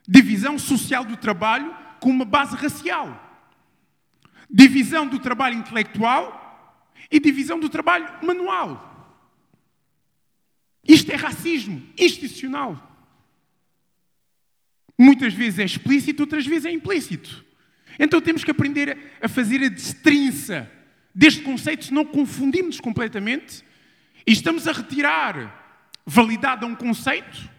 [SPEAKER 3] Divisão social do trabalho com uma base racial. Divisão do trabalho intelectual e divisão do trabalho manual. Isto é racismo institucional. Muitas vezes é explícito, outras vezes é implícito. Então temos que aprender a fazer a destrinça deste conceito, senão confundimos completamente e estamos a retirar validade a um conceito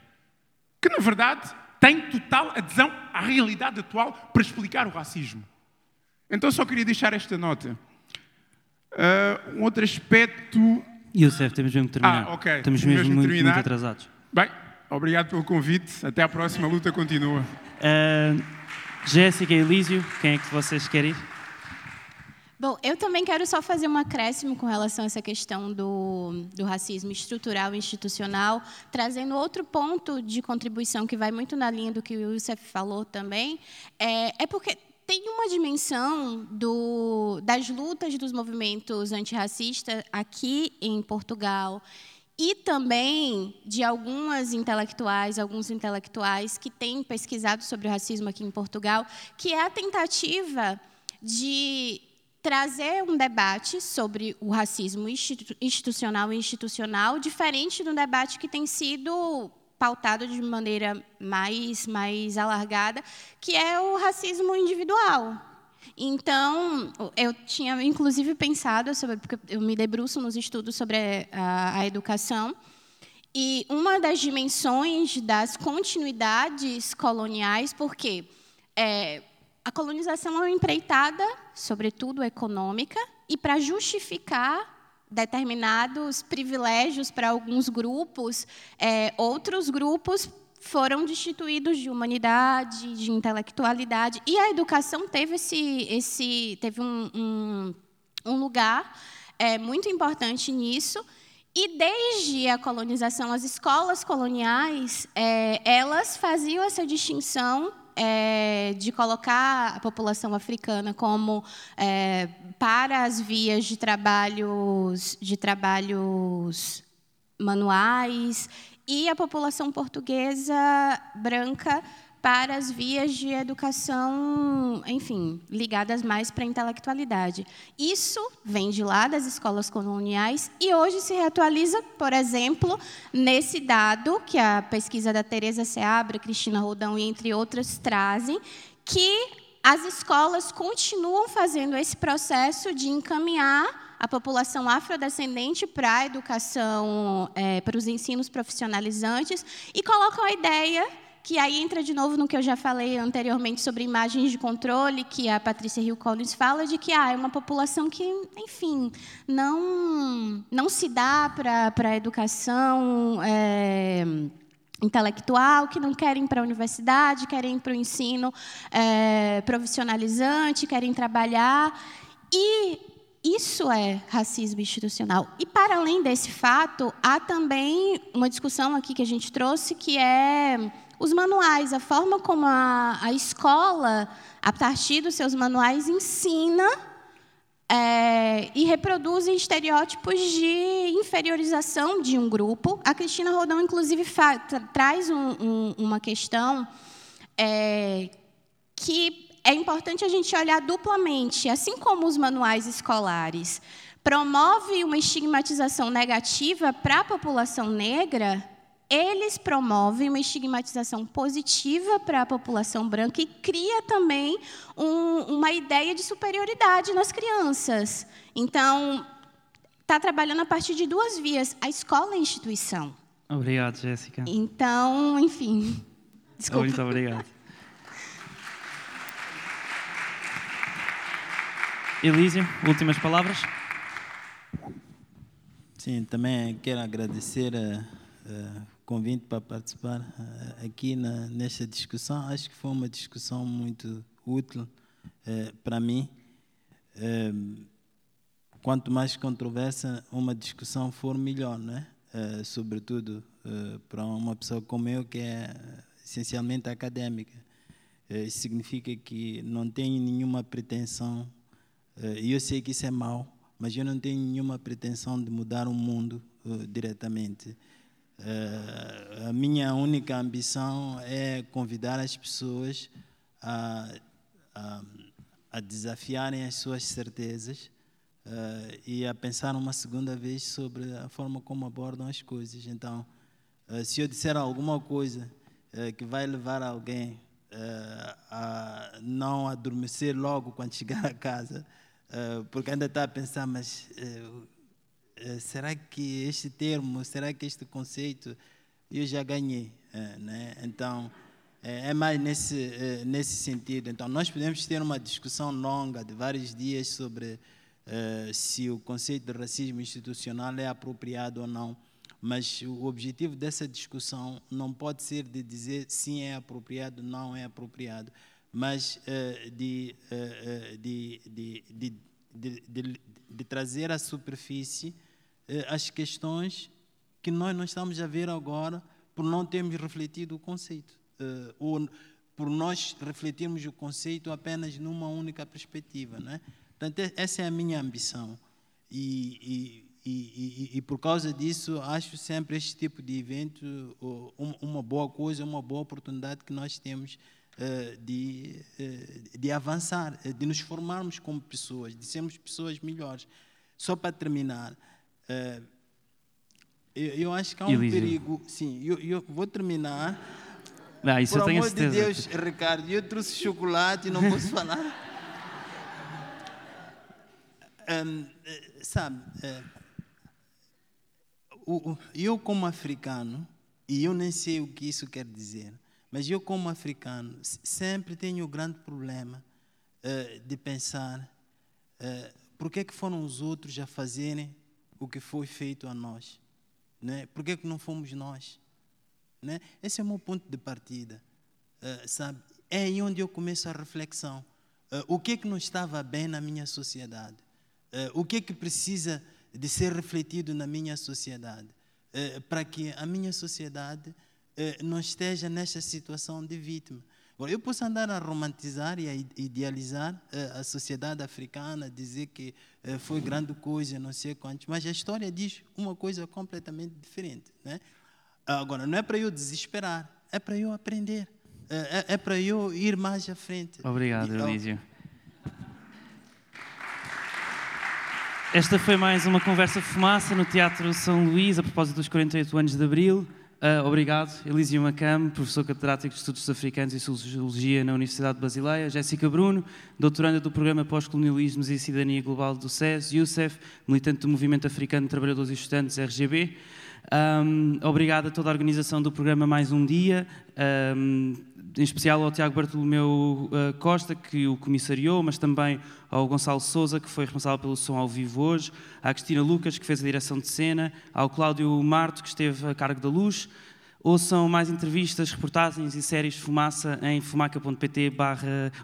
[SPEAKER 3] que, na verdade, tem total adesão à realidade atual para explicar o racismo. Então só queria deixar esta nota. Uh, um outro aspecto.
[SPEAKER 2] Youssef, temos mesmo que terminar.
[SPEAKER 3] Ah, ok.
[SPEAKER 2] Estamos mesmo, mesmo muito, muito atrasados.
[SPEAKER 3] Bem, Obrigado pelo convite. Até à próxima. A luta continua.
[SPEAKER 2] Uh, Jéssica e Elísio, quem é que vocês querem ir?
[SPEAKER 5] Bom, eu também quero só fazer um acréscimo com relação a essa questão do, do racismo estrutural e institucional, trazendo outro ponto de contribuição que vai muito na linha do que o Youssef falou também, é, é porque tem uma dimensão do, das lutas dos movimentos antirracistas aqui em Portugal e também de algumas intelectuais, alguns intelectuais que têm pesquisado sobre o racismo aqui em Portugal, que é a tentativa de trazer um debate sobre o racismo institucional e institucional diferente do debate que tem sido pautado de maneira mais mais alargada, que é o racismo individual, então, eu tinha inclusive pensado sobre, porque eu me debruço nos estudos sobre a, a educação, e uma das dimensões das continuidades coloniais, porque é, a colonização é uma empreitada, sobretudo econômica, e para justificar determinados privilégios para alguns grupos, é, outros grupos foram destituídos de humanidade, de intelectualidade, e a educação teve esse, esse teve um, um, um lugar é, muito importante nisso. E desde a colonização, as escolas coloniais, é, elas faziam essa distinção é, de colocar a população africana como é, para as vias de trabalhos, de trabalhos manuais e a população portuguesa branca para as vias de educação, enfim, ligadas mais para a intelectualidade. Isso vem de lá das escolas coloniais e hoje se reatualiza, por exemplo, nesse dado que a pesquisa da Teresa Seabra, Cristina Rodão e entre outras trazem, que as escolas continuam fazendo esse processo de encaminhar a população afrodescendente para a educação, é, para os ensinos profissionalizantes e colocam a ideia que aí entra de novo no que eu já falei anteriormente sobre imagens de controle, que a Patrícia Hill Collins fala de que ah, é uma população que, enfim, não, não se dá para a educação é, intelectual, que não querem ir para a universidade, querem ir para o ensino é, profissionalizante, querem trabalhar. E isso é racismo institucional. E, para além desse fato, há também uma discussão aqui que a gente trouxe, que é os manuais, a forma como a, a escola, a partir dos seus manuais, ensina é, e reproduz estereótipos de inferiorização de um grupo. A Cristina Rodão, inclusive, tra traz um, um, uma questão é, que é importante a gente olhar duplamente, assim como os manuais escolares promove uma estigmatização negativa para a população negra, eles promovem uma estigmatização positiva para a população branca e cria também um, uma ideia de superioridade nas crianças. Então, está trabalhando a partir de duas vias, a escola e a instituição.
[SPEAKER 2] Obrigado, Jéssica.
[SPEAKER 5] Então, enfim. Desculpa.
[SPEAKER 2] Muito obrigado. Elísio, últimas palavras?
[SPEAKER 4] Sim, também quero agradecer a, a convite para participar uh, aqui na, nesta discussão. Acho que foi uma discussão muito útil uh, para mim. Uh, quanto mais controversa uma discussão for, melhor, não é? sobretudo para uma pessoa como eu, que é essencialmente acadêmica. isso significa que não tenho nenhuma pretensão, e eu sei que isso é mau, mas eu não tenho nenhuma pretensão de mudar o mundo diretamente. Uh, a minha única ambição é convidar as pessoas a, a, a desafiarem as suas certezas uh, e a pensar uma segunda vez sobre a forma como abordam as coisas. Então, uh, se eu disser alguma coisa que vai levar alguém a não adormecer logo quando chegar a casa, porque ainda está a pensar, mas eh, será que este termo, será que este conceito eu já ganhei? Eh, né? Então, eh, é mais nesse, nesse sentido. Então, nós podemos ter uma discussão longa de vários dias sobre se o conceito de racismo institucional é apropriado ou não. Mas o objetivo dessa discussão não pode ser de dizer sim é apropriado, não é apropriado, mas de, de, de, de, de trazer à superfície eh, as questões que nós não estamos a ver agora por não termos refletido o conceito. Eh, ou por nós refletirmos o conceito apenas numa única perspectiva. Né? Portanto, essa é a minha ambição. E, e, e, e, por causa disso, acho sempre este tipo de evento uma boa coisa, uma boa oportunidade que nós temos eh, de, de avançar, de nos formarmos como pessoas, de sermos pessoas melhores. Só para terminar, é, eu, eu, acho que há um Elísio. perigo. Sim, eu, eu, vou terminar.
[SPEAKER 2] Não, isso
[SPEAKER 4] Por
[SPEAKER 2] eu tenho
[SPEAKER 4] amor
[SPEAKER 2] certeza.
[SPEAKER 4] de Deus, Ricardo, eu trouxe chocolate e não posso falar. um, sabe, é, o, eu como africano, e eu nem sei o que isso quer dizer, mas eu como africano sempre tenho o grande problema uh, de pensar uh, por que, é que foram os outros a fazerem o que foi feito a nós? Né? Por que, é que não fomos nós? Né? Esse é o meu ponto de partida. Uh, sabe? É aí onde eu começo a reflexão. Uh, o que é que não estava bem na minha sociedade? Uh, o que é que precisa de ser refletido na minha sociedade? para que a minha sociedade não esteja nesta situação de vítima. Eu posso andar a romantizar e a idealizar a sociedade africana, dizer que foi grande coisa, não sei quantos, mas a história diz uma coisa completamente diferente. Né? Agora, não é para eu desesperar, é para eu aprender, é, é, é para eu ir mais à frente.
[SPEAKER 2] Obrigado, Elísio. Esta foi mais uma conversa fumaça no Teatro São Luís, a propósito dos 48 anos de Abril. Uh, obrigado, Elísio Macam, professor catedrático de Estudos Africanos e Sociologia na Universidade de Basileia, Jéssica Bruno, doutoranda do Programa Pós-Colonialismos e Cidadania Global do SES, Youssef, militante do Movimento Africano de Trabalhadores e Estudantes, RGB, um, obrigado a toda a organização do programa Mais Um Dia, um, em especial ao Tiago Bartolomeu uh, Costa, que o comissariou, mas também ao Gonçalo Souza, que foi responsável pelo som ao vivo hoje, à Cristina Lucas, que fez a direção de cena, ao Cláudio Marto, que esteve a cargo da luz. Ouçam mais entrevistas, reportagens e séries de fumaça em fumaca.pt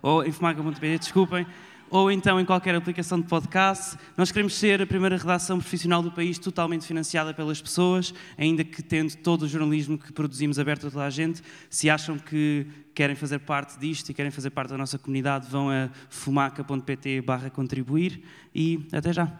[SPEAKER 2] ou em fumaca.pt, desculpem, ou então em qualquer aplicação de podcast. Nós queremos ser a primeira redação profissional do país totalmente financiada pelas pessoas, ainda que tendo todo o jornalismo que produzimos aberto a toda a gente. Se acham que querem fazer parte disto e querem fazer parte da nossa comunidade, vão a fumaca.pt barra contribuir e até já.